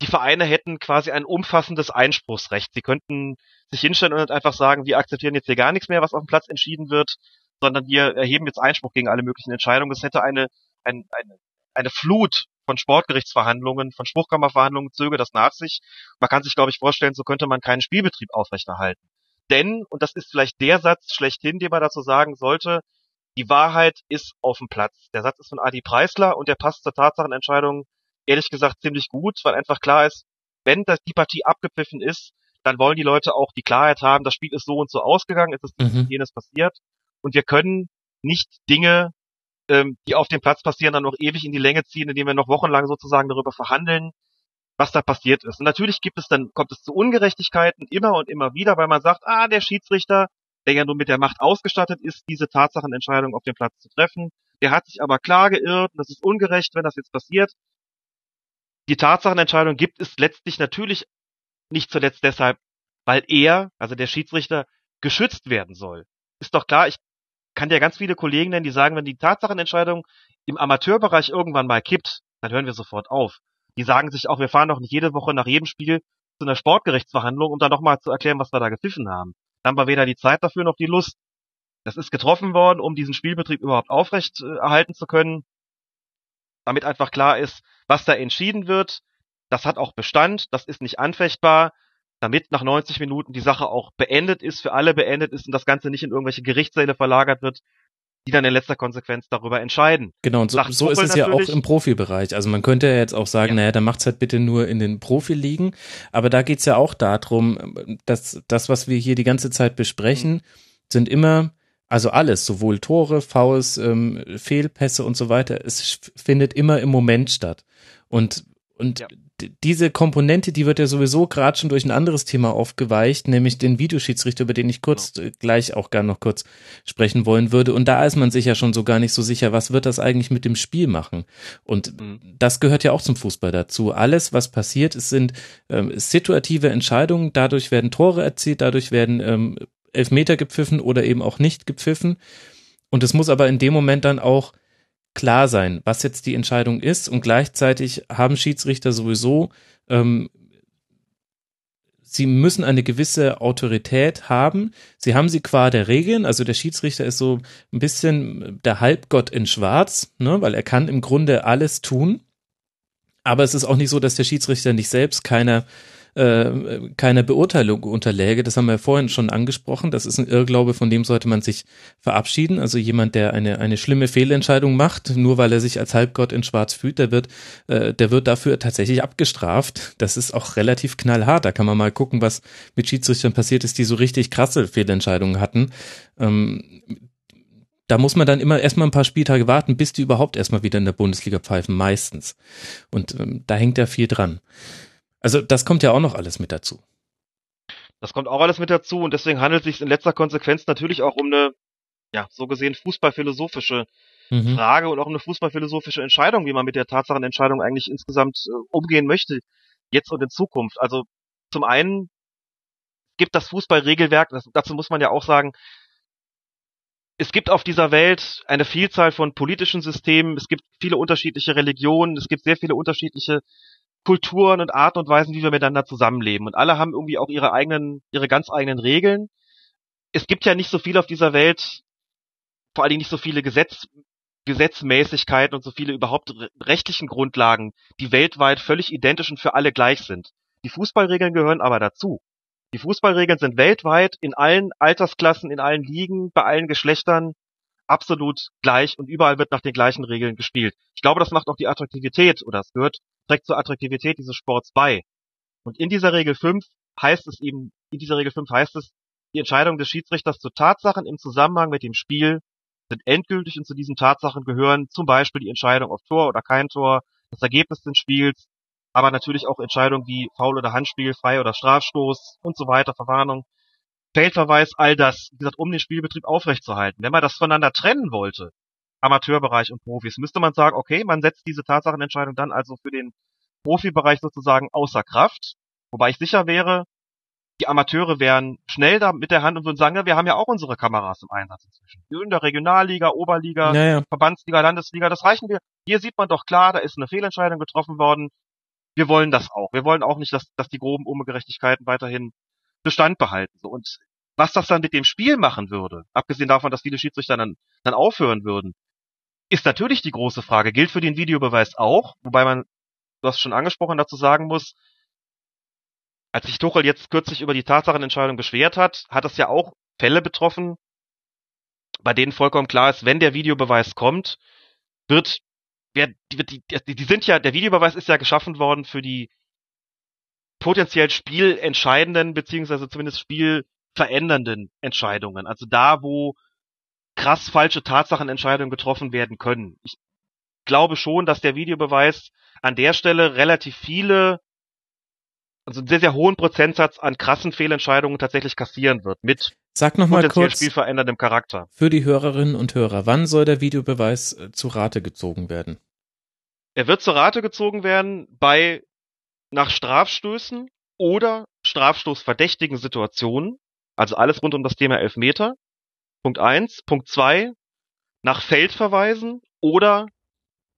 die Vereine hätten quasi ein umfassendes Einspruchsrecht. Sie könnten sich hinstellen und einfach sagen, wir akzeptieren jetzt hier gar nichts mehr, was auf dem Platz entschieden wird, sondern wir erheben jetzt Einspruch gegen alle möglichen Entscheidungen. Es hätte eine, ein, eine, eine Flut von Sportgerichtsverhandlungen, von Spruchkammerverhandlungen zöge das nach sich. Man kann sich, glaube ich, vorstellen, so könnte man keinen Spielbetrieb aufrechterhalten. Denn, und das ist vielleicht der Satz schlechthin, den man dazu sagen sollte, die Wahrheit ist auf dem Platz. Der Satz ist von Adi Preisler und der passt zur Tatsachenentscheidung ehrlich gesagt ziemlich gut, weil einfach klar ist, wenn das, die Partie abgepfiffen ist, dann wollen die Leute auch die Klarheit haben, das Spiel ist so und so ausgegangen, es ist mhm. jenes passiert und wir können nicht Dinge ähm, die auf dem Platz passieren, dann noch ewig in die Länge ziehen, indem wir noch wochenlang sozusagen darüber verhandeln, was da passiert ist. Und natürlich gibt es dann, kommt es zu Ungerechtigkeiten immer und immer wieder, weil man sagt, ah, der Schiedsrichter, der ja nur mit der Macht ausgestattet ist, diese Tatsachenentscheidung auf dem Platz zu treffen, der hat sich aber klar geirrt und das ist ungerecht, wenn das jetzt passiert. Die Tatsachenentscheidung gibt es letztlich natürlich nicht zuletzt deshalb, weil er, also der Schiedsrichter, geschützt werden soll. Ist doch klar, ich kann dir ganz viele Kollegen nennen, die sagen, wenn die Tatsachenentscheidung im Amateurbereich irgendwann mal kippt, dann hören wir sofort auf. Die sagen sich auch, wir fahren doch nicht jede Woche nach jedem Spiel zu einer Sportgerichtsverhandlung, um dann nochmal zu erklären, was wir da gepfiffen haben. Dann war weder die Zeit dafür noch die Lust. Das ist getroffen worden, um diesen Spielbetrieb überhaupt aufrecht äh, erhalten zu können, damit einfach klar ist, was da entschieden wird. Das hat auch Bestand, das ist nicht anfechtbar. Damit nach 90 Minuten die Sache auch beendet ist, für alle beendet ist und das Ganze nicht in irgendwelche Gerichtssäle verlagert wird, die dann in letzter Konsequenz darüber entscheiden. Genau, und so, so ist es ja auch im Profibereich. Also man könnte ja jetzt auch sagen, ja. naja, dann macht's halt bitte nur in den Profiligen. Aber da geht's ja auch darum, dass das, was wir hier die ganze Zeit besprechen, mhm. sind immer, also alles, sowohl Tore, Fouls, ähm, Fehlpässe und so weiter, es findet immer im Moment statt. Und und ja diese Komponente, die wird ja sowieso gerade schon durch ein anderes Thema aufgeweicht, nämlich den Videoschiedsrichter, über den ich kurz genau. gleich auch gar noch kurz sprechen wollen würde. Und da ist man sich ja schon so gar nicht so sicher, was wird das eigentlich mit dem Spiel machen? Und mhm. das gehört ja auch zum Fußball dazu. Alles, was passiert, es sind ähm, situative Entscheidungen. Dadurch werden Tore erzielt, dadurch werden ähm, Elfmeter gepfiffen oder eben auch nicht gepfiffen. Und es muss aber in dem Moment dann auch klar sein, was jetzt die Entscheidung ist und gleichzeitig haben Schiedsrichter sowieso, ähm, sie müssen eine gewisse Autorität haben. Sie haben sie qua der Regeln, also der Schiedsrichter ist so ein bisschen der Halbgott in Schwarz, ne, weil er kann im Grunde alles tun. Aber es ist auch nicht so, dass der Schiedsrichter nicht selbst keiner äh, keiner Beurteilung unterläge. Das haben wir vorhin schon angesprochen. Das ist ein Irrglaube, von dem sollte man sich verabschieden. Also jemand, der eine, eine schlimme Fehlentscheidung macht, nur weil er sich als Halbgott in Schwarz fühlt, der wird, äh, der wird dafür tatsächlich abgestraft. Das ist auch relativ knallhart. Da kann man mal gucken, was mit Schiedsrichtern passiert ist, die so richtig krasse Fehlentscheidungen hatten. Ähm, da muss man dann immer erstmal ein paar Spieltage warten, bis die überhaupt erstmal wieder in der Bundesliga pfeifen, meistens. Und ähm, da hängt ja viel dran. Also das kommt ja auch noch alles mit dazu. Das kommt auch alles mit dazu und deswegen handelt es sich in letzter Konsequenz natürlich auch um eine, ja, so gesehen fußballphilosophische mhm. Frage und auch um eine fußballphilosophische Entscheidung, wie man mit der Tatsachenentscheidung eigentlich insgesamt äh, umgehen möchte, jetzt und in Zukunft. Also zum einen gibt das Fußballregelwerk, das, dazu muss man ja auch sagen, es gibt auf dieser Welt eine Vielzahl von politischen Systemen, es gibt viele unterschiedliche Religionen, es gibt sehr viele unterschiedliche Kulturen und Arten und Weisen, wie wir miteinander zusammenleben. Und alle haben irgendwie auch ihre eigenen, ihre ganz eigenen Regeln. Es gibt ja nicht so viel auf dieser Welt, vor allen Dingen nicht so viele Gesetz, Gesetzmäßigkeiten und so viele überhaupt rechtlichen Grundlagen, die weltweit völlig identisch und für alle gleich sind. Die Fußballregeln gehören aber dazu. Die Fußballregeln sind weltweit in allen Altersklassen, in allen Ligen, bei allen Geschlechtern absolut gleich und überall wird nach den gleichen Regeln gespielt. Ich glaube, das macht auch die Attraktivität oder es gehört trägt zur Attraktivität dieses Sports bei. Und in dieser Regel 5 heißt es eben, in dieser Regel 5 heißt es, die Entscheidung des Schiedsrichters zu Tatsachen im Zusammenhang mit dem Spiel sind endgültig und zu diesen Tatsachen gehören zum Beispiel die Entscheidung auf Tor oder kein Tor, das Ergebnis des Spiels, aber natürlich auch Entscheidungen wie Foul oder Handspiel, Frei oder Strafstoß und so weiter, Verwarnung, Feldverweis, all das, wie gesagt, um den Spielbetrieb aufrechtzuerhalten. Wenn man das voneinander trennen wollte, Amateurbereich und Profis. Müsste man sagen, okay, man setzt diese Tatsachenentscheidung dann also für den Profibereich sozusagen außer Kraft, wobei ich sicher wäre, die Amateure wären schnell da mit der Hand und würden sagen, ja, wir haben ja auch unsere Kameras im Einsatz inzwischen. In der Regionalliga, Oberliga, ja, ja. Verbandsliga, Landesliga, das reichen wir. Hier sieht man doch klar, da ist eine Fehlentscheidung getroffen worden. Wir wollen das auch. Wir wollen auch nicht, dass, dass die groben Ungerechtigkeiten weiterhin Bestand behalten. So. Und was das dann mit dem Spiel machen würde, abgesehen davon, dass viele Schiedsrichter dann, dann aufhören würden, ist natürlich die große Frage. Gilt für den Videobeweis auch, wobei man, du hast schon angesprochen, dazu sagen muss, als sich Tuchel jetzt kürzlich über die Tatsachenentscheidung beschwert hat, hat es ja auch Fälle betroffen, bei denen vollkommen klar ist, wenn der Videobeweis kommt, wird, wird die, die, die sind ja, der Videobeweis ist ja geschaffen worden für die potenziell spielentscheidenden beziehungsweise zumindest spielverändernden Entscheidungen. Also da, wo krass falsche Tatsachenentscheidungen getroffen werden können. Ich glaube schon, dass der Videobeweis an der Stelle relativ viele, also einen sehr, sehr hohen Prozentsatz an krassen Fehlentscheidungen tatsächlich kassieren wird. Mit Sag noch mal kurz spielveränderndem Charakter. Für die Hörerinnen und Hörer, wann soll der Videobeweis äh, zu Rate gezogen werden? Er wird zu Rate gezogen werden bei nach Strafstößen oder strafstoßverdächtigen Situationen, also alles rund um das Thema Elfmeter. Punkt eins. Punkt zwei, nach Feldverweisen oder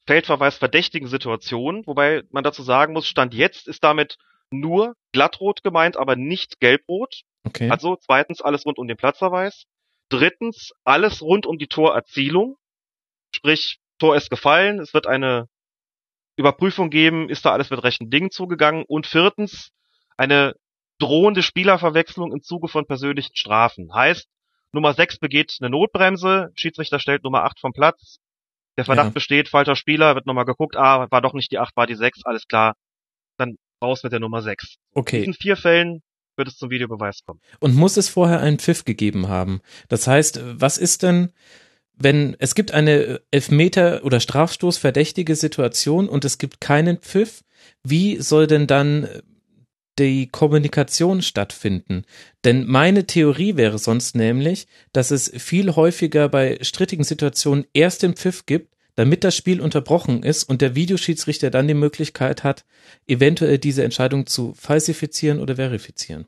Feldverweis-verdächtigen Situationen, wobei man dazu sagen muss, Stand jetzt ist damit nur glattrot gemeint, aber nicht gelbrot. Okay. Also zweitens alles rund um den Platzverweis. Drittens alles rund um die Torerzielung. Sprich, Tor ist gefallen, es wird eine Überprüfung geben, ist da alles mit rechten Dingen zugegangen. Und viertens eine drohende Spielerverwechslung im Zuge von persönlichen Strafen. Heißt, Nummer 6 begeht eine Notbremse, Schiedsrichter stellt Nummer 8 vom Platz, der Verdacht Ja. besteht, falscher Spieler, wird nochmal geguckt, ah, war doch nicht die 8, war die 6, alles klar, dann raus mit der Nummer 6. In Okay. diesen vier Fällen wird es zum Videobeweis kommen. Und muss es vorher einen Pfiff gegeben haben? Das heißt, was ist denn, wenn es gibt eine Elfmeter- oder Strafstoß verdächtige Situation und es gibt keinen Pfiff, wie soll denn dann die Kommunikation stattfinden? Denn meine Theorie wäre sonst nämlich, dass es viel häufiger bei strittigen Situationen erst den Pfiff gibt, damit das Spiel unterbrochen ist und der Videoschiedsrichter dann die Möglichkeit hat, eventuell diese Entscheidung zu falsifizieren oder verifizieren.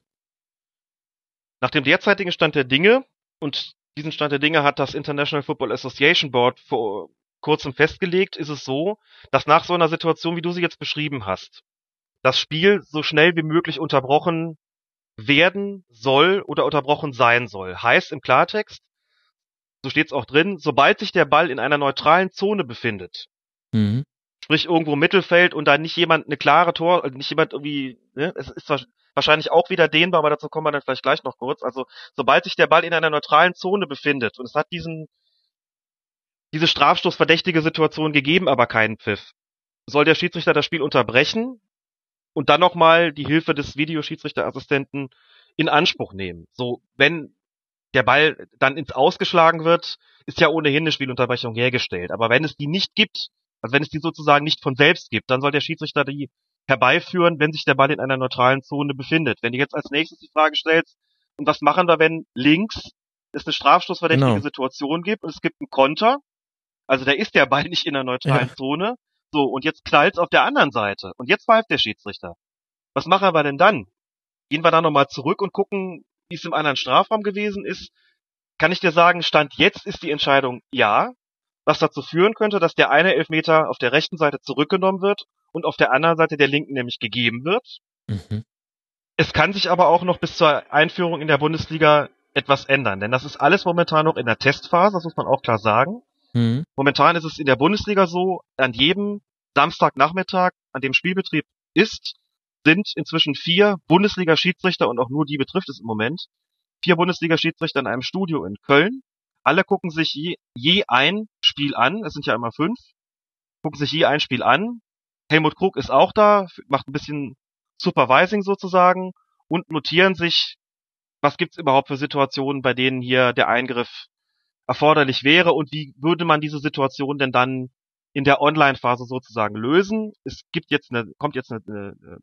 Nach dem derzeitigen Stand der Dinge, und diesen Stand der Dinge hat das International Football Association Board vor kurzem festgelegt, ist es so, dass nach so einer Situation, wie du sie jetzt beschrieben hast, das Spiel so schnell wie möglich unterbrochen werden soll oder unterbrochen sein soll. Heißt im Klartext, so steht es auch drin, sobald sich der Ball in einer neutralen Zone befindet, Mhm. sprich irgendwo im Mittelfeld und da nicht jemand eine klare Tor, also nicht jemand irgendwie, ne, es ist wa- wahrscheinlich auch wieder dehnbar, aber dazu kommen wir dann vielleicht gleich noch kurz. Also sobald sich der Ball in einer neutralen Zone befindet und es hat diesen diese strafstoßverdächtige Situation gegeben, aber keinen Pfiff, soll der Schiedsrichter das Spiel unterbrechen und dann nochmal die Hilfe des Videoschiedsrichterassistenten in Anspruch nehmen. So, wenn der Ball dann ins Ausgeschlagen wird, ist ja ohnehin eine Spielunterbrechung hergestellt. Aber wenn es die nicht gibt, also wenn es die sozusagen nicht von selbst gibt, dann soll der Schiedsrichter die herbeiführen, wenn sich der Ball in einer neutralen Zone befindet. Wenn du jetzt als nächstes die Frage stellst, und was machen wir, wenn links es eine strafstoßverdächtige Genau. Situation gibt und es gibt einen Konter, also da ist der Ball nicht in der neutralen Ja. Zone, so, und jetzt knallt's auf der anderen Seite. Und jetzt pfeift der Schiedsrichter. Was machen wir denn dann? Gehen wir da nochmal zurück und gucken, wie es im anderen Strafraum gewesen ist? Kann ich dir sagen, Stand jetzt ist die Entscheidung ja, was dazu führen könnte, dass der eine Elfmeter auf der rechten Seite zurückgenommen wird und auf der anderen Seite der linken nämlich gegeben wird. Mhm. Es kann sich aber auch noch bis zur Einführung in der Bundesliga etwas ändern, denn das ist alles momentan noch in der Testphase, das muss man auch klar sagen. Mhm. Momentan ist es in der Bundesliga so, an jedem Samstagnachmittag, an dem Spielbetrieb ist, sind inzwischen vier Bundesliga-Schiedsrichter und auch nur die betrifft es im Moment, vier Bundesliga-Schiedsrichter in einem Studio in Köln. Alle gucken sich je, je ein Spiel an, es sind ja immer fünf, gucken sich je ein Spiel an. Helmut Krug ist auch da, macht ein bisschen Supervising sozusagen und notieren sich, was gibt's überhaupt für Situationen, bei denen hier der Eingriff erforderlich wäre und wie würde man diese Situation denn dann in der Online-Phase sozusagen lösen. Es gibt jetzt eine, kommt jetzt eine, eine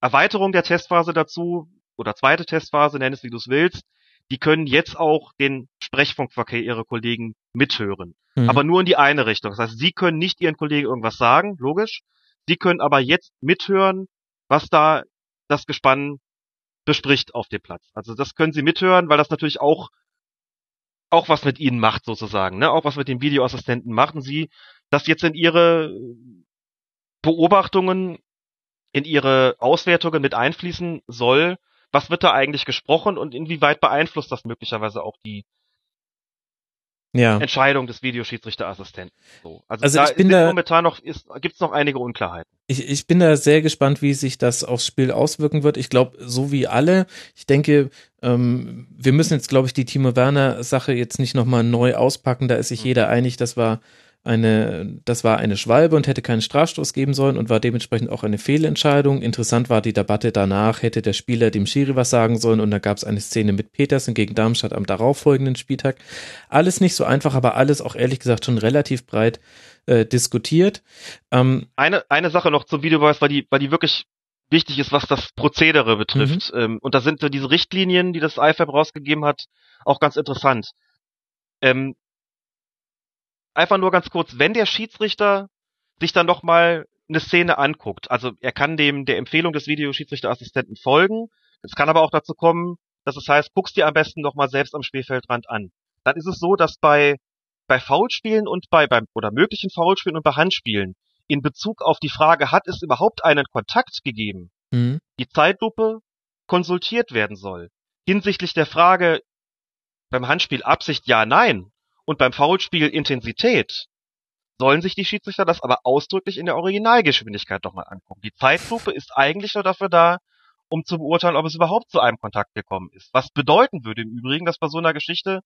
Erweiterung der Testphase dazu oder zweite Testphase, nenn es wie du es willst. Die können jetzt auch den Sprechfunkverkehr ihrer Kollegen mithören. Mhm. Aber nur in die eine Richtung. Das heißt, sie können nicht ihren Kollegen irgendwas sagen, logisch. Sie können aber jetzt mithören, was da das Gespann bespricht auf dem Platz. Also das können sie mithören, weil das natürlich auch auch was mit ihnen macht sozusagen, ne? Auch was mit dem Videoassistenten machen sie, das jetzt in ihre Beobachtungen, in ihre Auswertungen mit einfließen soll. Was wird da eigentlich gesprochen und inwieweit beeinflusst das möglicherweise auch die ja. Entscheidung des Videoschiedsrichterassistenten? So. Also, Also da ich bin da- momentan noch ist, gibt's noch einige Unklarheiten. Ich, ich bin da sehr gespannt, wie sich das aufs Spiel auswirken wird. Ich glaube, so wie alle. Ich denke, ähm, wir müssen jetzt, glaube ich, die Timo Werner Sache jetzt nicht nochmal neu auspacken. Da ist sich Mhm. jeder einig, das war eine, das war eine Schwalbe und hätte keinen Strafstoß geben sollen und war dementsprechend auch eine Fehlentscheidung. Interessant war die Debatte danach, hätte der Spieler dem Schiri was sagen sollen und da gab es eine Szene mit Petersen gegen Darmstadt am darauffolgenden Spieltag. Alles nicht so einfach, aber alles auch ehrlich gesagt schon relativ breit äh, diskutiert. Ähm, Eine, eine Sache noch zum Videobeweis, weil die, weil die wirklich wichtig ist, was das Prozedere betrifft. Mhm. Ähm, und da sind so diese Richtlinien, die das IFAB rausgegeben hat, auch ganz interessant. Ähm, einfach nur ganz kurz, wenn der Schiedsrichter sich dann noch mal eine Szene anguckt, also er kann dem der Empfehlung des Videoschiedsrichterassistenten folgen, es kann aber auch dazu kommen, dass es heißt, guckst dir am besten noch mal selbst am Spielfeldrand an. Dann ist es so, dass bei bei Foulspielen und bei beim oder möglichen Foulspielen und bei Handspielen in Bezug auf die Frage, hat es überhaupt einen Kontakt gegeben, hm, die Zeitlupe konsultiert werden soll. Hinsichtlich der Frage beim Handspiel Absicht ja, nein und beim Foulspiel Intensität sollen sich die Schiedsrichter das aber ausdrücklich in der Originalgeschwindigkeit nochmal angucken. Die Zeitlupe ist eigentlich nur dafür da, um zu beurteilen, ob es überhaupt zu einem Kontakt gekommen ist. Was bedeuten würde im Übrigen, dass bei so einer Geschichte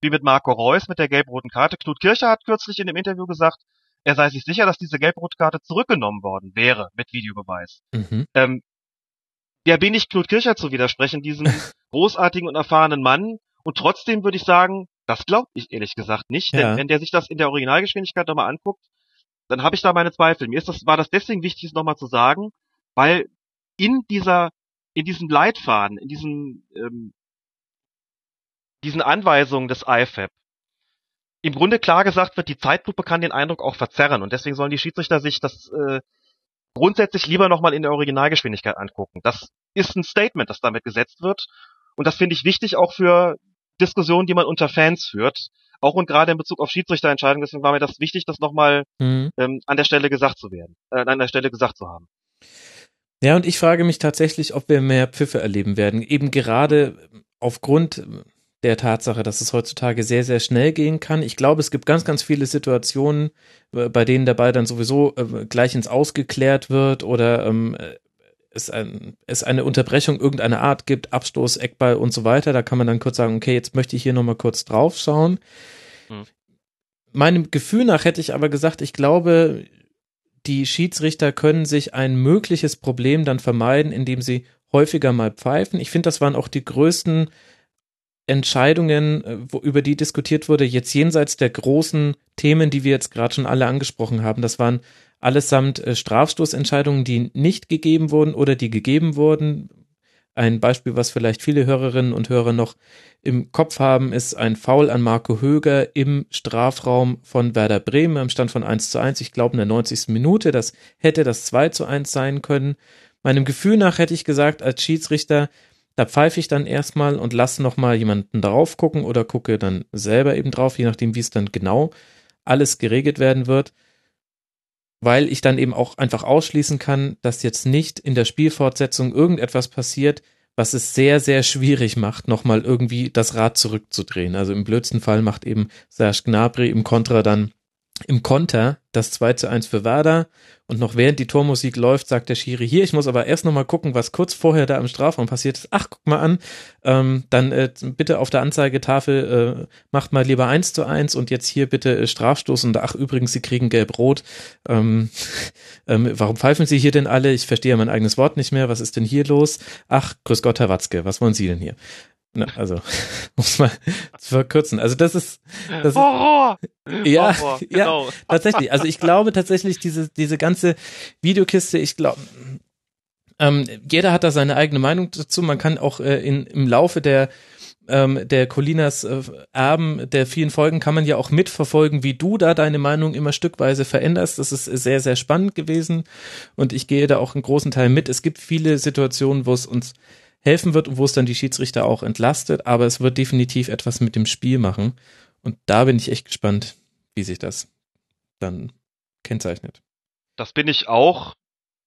wie mit Marco Reus mit der gelb-roten Karte, Knut Kircher hat kürzlich in dem Interview gesagt, er sei sich sicher, dass diese gelb-rote Karte zurückgenommen worden wäre mit Videobeweis. Mhm. Ähm, wer bin ich, Knut Kircher zu widersprechen, diesem großartigen und erfahrenen Mann? Und trotzdem würde ich sagen, das glaube ich ehrlich gesagt nicht, denn ja. wenn der sich das in der Originalgeschwindigkeit nochmal anguckt, dann habe ich da meine Zweifel. Mir ist das, war das deswegen wichtig, es nochmal zu sagen, weil in dieser, in diesem Leitfaden, in diesem, ähm, diesen Anweisungen des IFAB im Grunde klar gesagt wird, die Zeitlupe kann den Eindruck auch verzerren und deswegen sollen die Schiedsrichter sich das äh, grundsätzlich lieber nochmal in der Originalgeschwindigkeit angucken. Das ist ein Statement, das damit gesetzt wird und das finde ich wichtig auch für Diskussionen, die man unter Fans führt, auch und gerade in Bezug auf Schiedsrichterentscheidungen. Deswegen war mir das wichtig, das nochmal mhm. ähm, an der Stelle gesagt zu werden, äh, an der Stelle gesagt zu haben. Ja, und ich frage mich tatsächlich, ob wir mehr Pfiffe erleben werden. Eben gerade aufgrund der Tatsache, dass es heutzutage sehr, sehr schnell gehen kann. Ich glaube, es gibt ganz, ganz viele Situationen, äh, bei denen Ball dann sowieso äh, gleich ins Ausgeklärt wird oder ähm, es, ein, es eine Unterbrechung irgendeiner Art gibt, Abstoß, Eckball und so weiter. Da kann man dann kurz sagen, okay, jetzt möchte ich hier nochmal kurz drauf schauen. Hm. Meinem Gefühl nach hätte ich aber gesagt, ich glaube, die Schiedsrichter können sich ein mögliches Problem dann vermeiden, indem sie häufiger mal pfeifen. Ich finde, das waren auch die größten Entscheidungen, äh, wo, über die diskutiert wurde, jetzt jenseits der großen Themen, die wir jetzt gerade schon alle angesprochen haben. Das waren allesamt äh, Strafstoßentscheidungen, die nicht gegeben wurden oder die gegeben wurden. Ein Beispiel, was vielleicht viele Hörerinnen und Hörer noch im Kopf haben, ist ein Foul an Marco Höger im Strafraum von Werder Bremen am Stand von 1 zu 1. Ich glaube in der 90. Minute. Das hätte das 2 zu 1 sein können. Meinem Gefühl nach hätte ich gesagt, als Schiedsrichter, da pfeife ich dann erstmal und lasse nochmal jemanden drauf gucken oder gucke dann selber eben drauf, je nachdem, wie es dann genau alles geregelt werden wird. Weil ich dann eben auch einfach ausschließen kann, dass jetzt nicht in der Spielfortsetzung irgendetwas passiert, was es sehr, sehr schwierig macht, nochmal irgendwie das Rad zurückzudrehen. Also im blödsten Fall macht eben Serge Gnabry im Kontra dann im Konter das 2 zu 1 für Werder und noch während die Tormusik läuft, sagt der Schiri hier, ich muss aber erst noch mal gucken, was kurz vorher da im Strafraum passiert ist. Ach, guck mal an, ähm, dann äh, bitte auf der Anzeigetafel äh, macht mal lieber 1 zu 1 und jetzt hier bitte äh, Strafstoß und ach, übrigens, Sie kriegen gelb-rot. Ähm, ähm, warum pfeifen Sie hier denn alle? Ich verstehe mein eigenes Wort nicht mehr. Was ist denn hier los? Ach, grüß Gott, Herr Watzke, was wollen Sie denn hier? Na, also, muss zu verkürzen. Also das ist, das Horror! Ist, ja, Horror, genau. ja, tatsächlich. Also ich glaube tatsächlich diese diese ganze Videokiste. Ich glaube, ähm, jeder hat da seine eigene Meinung dazu. Man kann auch äh, in im Laufe der ähm, der Colinas äh, Erben der vielen Folgen kann man ja auch mitverfolgen, wie du da deine Meinung immer stückweise veränderst. Das ist sehr, sehr spannend gewesen und ich gehe da auch einen großen Teil mit. Es gibt viele Situationen, wo es uns helfen wird und wo es dann die Schiedsrichter auch entlastet, aber es wird definitiv etwas mit dem Spiel machen. Und da bin ich echt gespannt, wie sich das dann kennzeichnet. Das bin ich auch.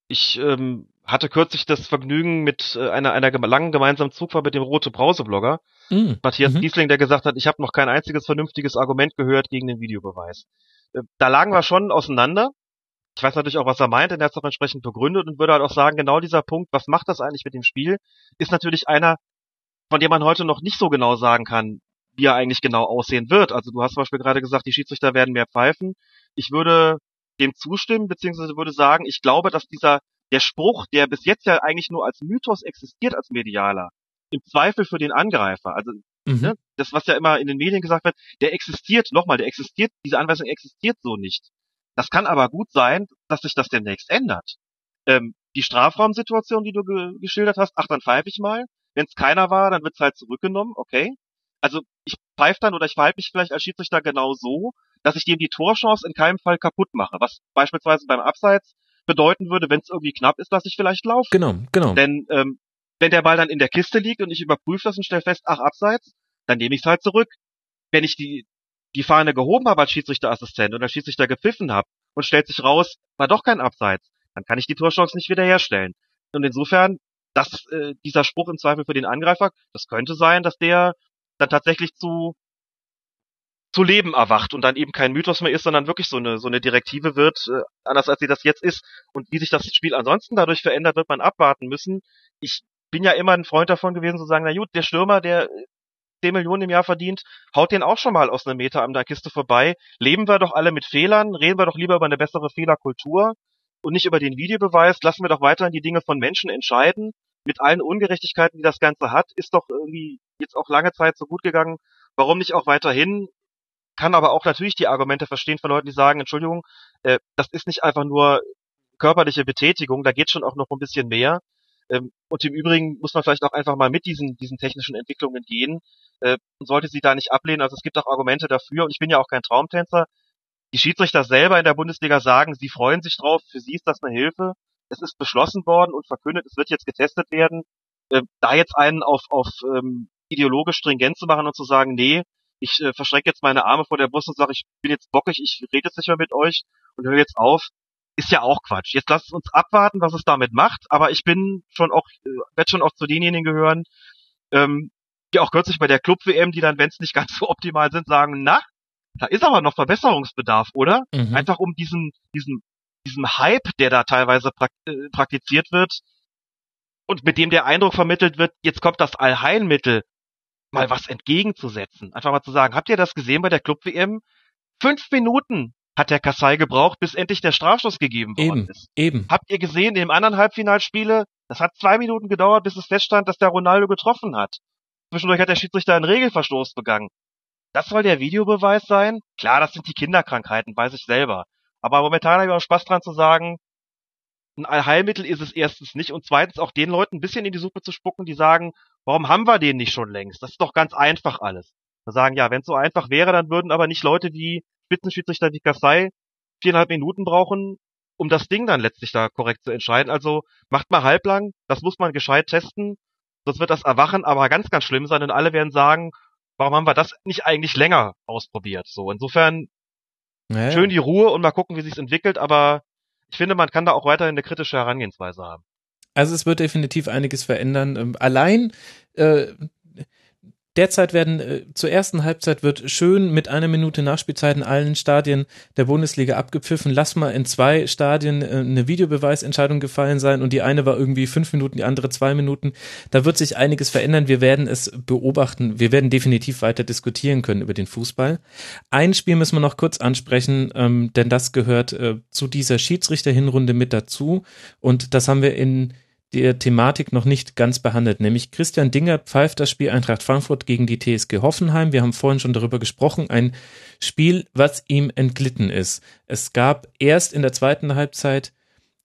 Ich ähm, hatte kürzlich das Vergnügen mit äh, einer, einer langen gemeinsamen Zugfahrt mit dem Rote Brause-Blogger, mm. Matthias mhm. Giesling, der gesagt hat, ich habe noch kein einziges vernünftiges Argument gehört gegen den Videobeweis. Äh, da lagen wir schon auseinander ich weiß natürlich auch, was er meint, und er hat es auch entsprechend begründet und würde halt auch sagen, genau dieser Punkt, was macht das eigentlich mit dem Spiel, ist natürlich einer, von dem man heute noch nicht so genau sagen kann, wie er eigentlich genau aussehen wird. Also du hast zum Beispiel gerade gesagt, die Schiedsrichter werden mehr pfeifen. Ich würde dem zustimmen, beziehungsweise würde sagen, ich glaube, dass dieser, der Spruch, der bis jetzt ja eigentlich nur als Mythos existiert, als Medialer, im Zweifel für den Angreifer, also mhm. ne, das, was ja immer in den Medien gesagt wird, der existiert, nochmal, der existiert, diese Anweisung existiert so nicht. Das kann aber gut sein, dass sich das demnächst ändert. Ähm, die Strafraumsituation, die du ge geschildert hast, ach, dann pfeife ich mal. Wenn es keiner war, dann wird's halt zurückgenommen, okay. Also ich pfeife dann oder ich verhalte mich vielleicht als Schiedsrichter genau so, dass ich dem die Torchance in keinem Fall kaputt mache. Was beispielsweise beim Abseits bedeuten würde, wenn es irgendwie knapp ist, dass ich vielleicht laufe. Genau, genau. Denn ähm, wenn der Ball dann in der Kiste liegt und ich überprüfe das und stelle fest, ach, Abseits, dann nehme ich es halt zurück. Wenn ich die, die Fahne gehoben habe als Schiedsrichterassistent und als Schiedsrichter gepfiffen habe und stellt sich raus, war doch kein Abseits, dann kann ich die Torchance nicht wiederherstellen. Und insofern, dass äh, dieser Spruch im Zweifel für den Angreifer, das könnte sein, dass der dann tatsächlich zu zu Leben erwacht und dann eben kein Mythos mehr ist, sondern wirklich so eine so eine Direktive wird, äh, anders als sie das jetzt ist. Und wie sich das Spiel ansonsten dadurch verändert, wird man abwarten müssen. Ich bin ja immer ein Freund davon gewesen zu sagen, na gut, der Stürmer, der 10 Millionen im Jahr verdient, haut den auch schon mal aus einem Meter an der Kiste vorbei. Leben wir doch alle mit Fehlern, reden wir doch lieber über eine bessere Fehlerkultur und nicht über den Videobeweis. Lassen wir doch weiterhin die Dinge von Menschen entscheiden. Mit allen Ungerechtigkeiten, die das Ganze hat, ist doch irgendwie jetzt auch lange Zeit so gut gegangen. Warum nicht auch weiterhin? Kann aber auch natürlich die Argumente verstehen von Leuten, die sagen, Entschuldigung, äh, das ist nicht einfach nur körperliche Betätigung, da geht schon auch noch ein bisschen mehr. Ähm, und im Übrigen muss man vielleicht auch einfach mal mit diesen, diesen technischen Entwicklungen gehen äh, sollte sie da nicht ablehnen. Also es gibt auch Argumente dafür und ich bin ja auch kein Traumtänzer. Die Schiedsrichter selber in der Bundesliga sagen, sie freuen sich drauf, für sie ist das eine Hilfe. Es ist beschlossen worden und verkündet, es wird jetzt getestet werden. Äh, da jetzt einen auf, auf ähm, ideologisch stringent zu machen und zu sagen, nee, ich äh, verschrecke jetzt meine Arme vor der Brust und sage, ich bin jetzt bockig, ich rede jetzt nicht mehr mit euch und höre jetzt auf, ist ja auch Quatsch. Jetzt lasst uns abwarten, was es damit macht, aber ich bin schon auch, äh, werde schon auch zu denjenigen gehören, ähm, die auch kürzlich bei der Club-WM, die dann, wenn es nicht ganz so optimal sind, sagen, na, da ist aber noch Verbesserungsbedarf, oder? Mhm. Einfach um diesen, diesen, diesem Hype, der da teilweise äh, praktiziert wird und mit dem der Eindruck vermittelt wird, jetzt kommt das Allheilmittel, mal was entgegenzusetzen. Einfach mal zu sagen, habt ihr das gesehen bei der Club-WM? Fünf Minuten hat der Kassai gebraucht, bis endlich der Strafstoß gegeben worden eben, ist. Eben. Habt ihr gesehen, im anderen Halbfinalspiele, das hat zwei Minuten gedauert, bis es feststand, dass der Ronaldo getroffen hat. Zwischendurch hat der Schiedsrichter einen Regelverstoß begangen. Das soll der Videobeweis sein? Klar, das sind die Kinderkrankheiten, weiß ich selber. Aber momentan habe ich auch Spaß dran zu sagen, ein Allheilmittel ist es erstens nicht und zweitens auch den Leuten ein bisschen in die Suppe zu spucken, die sagen, warum haben wir den nicht schon längst? Das ist doch ganz einfach alles. Da sagen, ja, wenn es so einfach wäre, dann würden aber nicht Leute wie Spitzenschiedsrichter wie Kassai viereinhalb Minuten brauchen, um das Ding dann letztlich da korrekt zu entscheiden. Also macht mal halblang, das muss man gescheit testen, sonst wird das Erwachen aber ganz, ganz schlimm sein und alle werden sagen, warum haben wir das nicht eigentlich länger ausprobiert? So, insofern naja. schön die Ruhe und mal gucken, wie sich's entwickelt, aber ich finde, man kann da auch weiterhin eine kritische Herangehensweise haben. Also es wird definitiv einiges verändern. Ähm, allein äh, Derzeit werden äh, zur ersten Halbzeit wird schön mit einer Minute Nachspielzeit in allen Stadien der Bundesliga abgepfiffen. Lass mal in zwei Stadien äh, eine Videobeweisentscheidung gefallen sein und die eine war irgendwie fünf Minuten, die andere zwei Minuten. Da wird sich einiges verändern. Wir werden es beobachten. Wir werden definitiv weiter diskutieren können über den Fußball. Ein Spiel müssen wir noch kurz ansprechen, ähm, denn das gehört äh, zu dieser Schiedsrichterhinrunde mit dazu und das haben wir in der Thematik noch nicht ganz behandelt, nämlich Christian Dinger pfeift das Spiel Eintracht Frankfurt gegen die TSG Hoffenheim. Wir haben vorhin schon darüber gesprochen, ein Spiel, was ihm entglitten ist. Es gab erst in der zweiten Halbzeit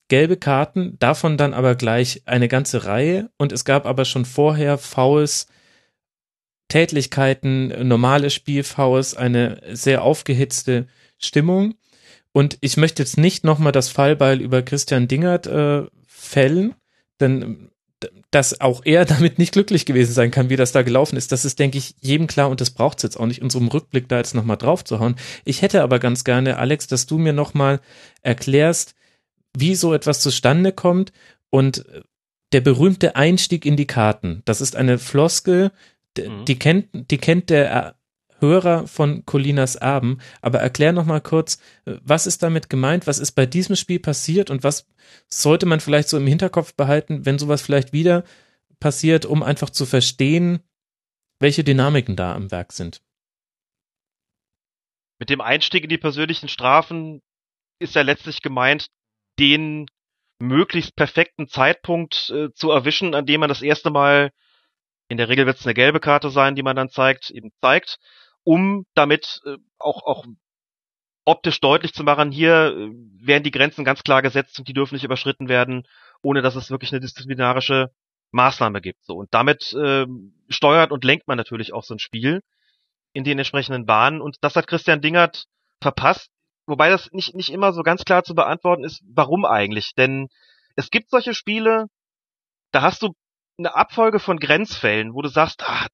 gelbe Karten, davon dann aber gleich eine ganze Reihe und es gab aber schon vorher Fouls, Tätlichkeiten, normale Spielfouls, eine sehr aufgehitzte Stimmung. Und ich möchte jetzt nicht nochmal das Fallbeil über Christian Dingert äh, fällen, denn dass auch er damit nicht glücklich gewesen sein kann, wie das da gelaufen ist, das ist, denke ich, jedem klar und das braucht es jetzt auch nicht, unserem Rückblick da jetzt nochmal drauf zu hauen. Ich hätte aber ganz gerne, Alex, dass du mir nochmal erklärst, wie so etwas zustande kommt und der berühmte Einstieg in die Karten. Das ist eine Floskel, mhm. die kennt, die kennt der Hörer von Colinas Erben. Aber erklär noch mal kurz, was ist damit gemeint? Was ist bei diesem Spiel passiert und was sollte man vielleicht so im Hinterkopf behalten, wenn sowas vielleicht wieder passiert, um einfach zu verstehen, welche Dynamiken da am Werk sind? Mit dem Einstieg in die persönlichen Strafen ist ja letztlich gemeint, den möglichst perfekten Zeitpunkt äh, zu erwischen, an dem man das erste Mal, in der Regel wird es eine gelbe Karte sein, die man dann zeigt, eben zeigt um damit äh, auch, auch optisch deutlich zu machen, hier äh, werden die Grenzen ganz klar gesetzt und die dürfen nicht überschritten werden, ohne dass es wirklich eine disziplinarische Maßnahme gibt. So und damit äh, steuert und lenkt man natürlich auch so ein Spiel in den entsprechenden Bahnen und das hat Christian Dingert verpasst, wobei das nicht nicht immer so ganz klar zu beantworten ist, warum eigentlich? Denn es gibt solche Spiele, da hast du eine Abfolge von Grenzfällen, wo du sagst, ah,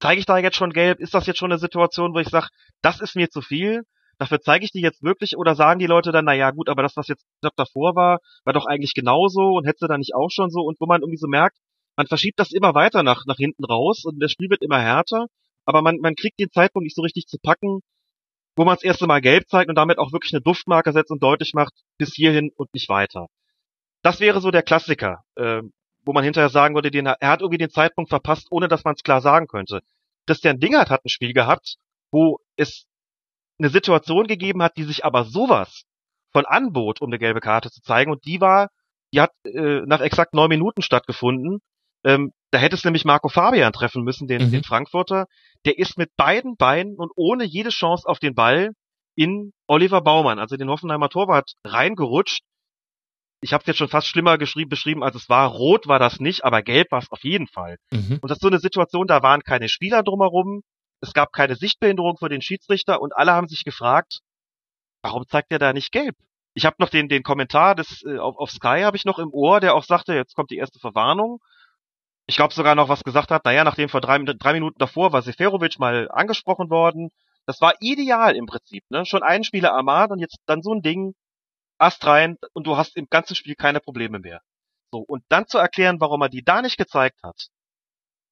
zeige ich da jetzt schon gelb? Ist das jetzt schon eine Situation, wo ich sage, das ist mir zu viel? Dafür zeige ich die jetzt wirklich oder sagen die Leute dann, naja gut, aber das, was jetzt davor war, war doch eigentlich genauso und hätte da nicht auch schon so und wo man irgendwie so merkt, man verschiebt das immer weiter nach, nach hinten raus und das Spiel wird immer härter, aber man, man kriegt den Zeitpunkt nicht so richtig zu packen, wo man das erste Mal gelb zeigt und damit auch wirklich eine Duftmarke setzt und deutlich macht, bis hierhin und nicht weiter. Das wäre so der Klassiker, äh, wo man hinterher sagen würde, den, er hat irgendwie den Zeitpunkt verpasst, ohne dass man es klar sagen könnte. Christian Dingert hat ein Spiel gehabt, wo es eine Situation gegeben hat, die sich aber sowas von anbot, um eine gelbe Karte zu zeigen. Und die war, die hat äh, nach exakt neun Minuten stattgefunden. Ähm, da hätte es nämlich Marco Fabian treffen müssen, den, mhm. den Frankfurter. Der ist mit beiden Beinen und ohne jede Chance auf den Ball in Oliver Baumann, also den Hoffenheimer Torwart, reingerutscht. Ich habe es jetzt schon fast schlimmer beschrieben, als es war. Rot war das nicht, aber gelb war es auf jeden Fall. Mhm. Und das ist so eine Situation, da waren keine Spieler drumherum, es gab keine Sichtbehinderung für den Schiedsrichter und alle haben sich gefragt, warum zeigt er da nicht gelb? Ich habe noch den, den Kommentar des, äh, auf, auf Sky habe ich noch im Ohr, der auch sagte, jetzt kommt die erste Verwarnung. Ich glaube sogar noch was gesagt hat, naja, nachdem vor drei, drei Minuten davor war Seferovic mal angesprochen worden. Das war ideal im Prinzip, ne? Schon einen Spieler ermahnt und jetzt dann so ein Ding, Ast rein und du hast im ganzen Spiel keine Probleme mehr. So, und dann zu erklären, warum er die da nicht gezeigt hat,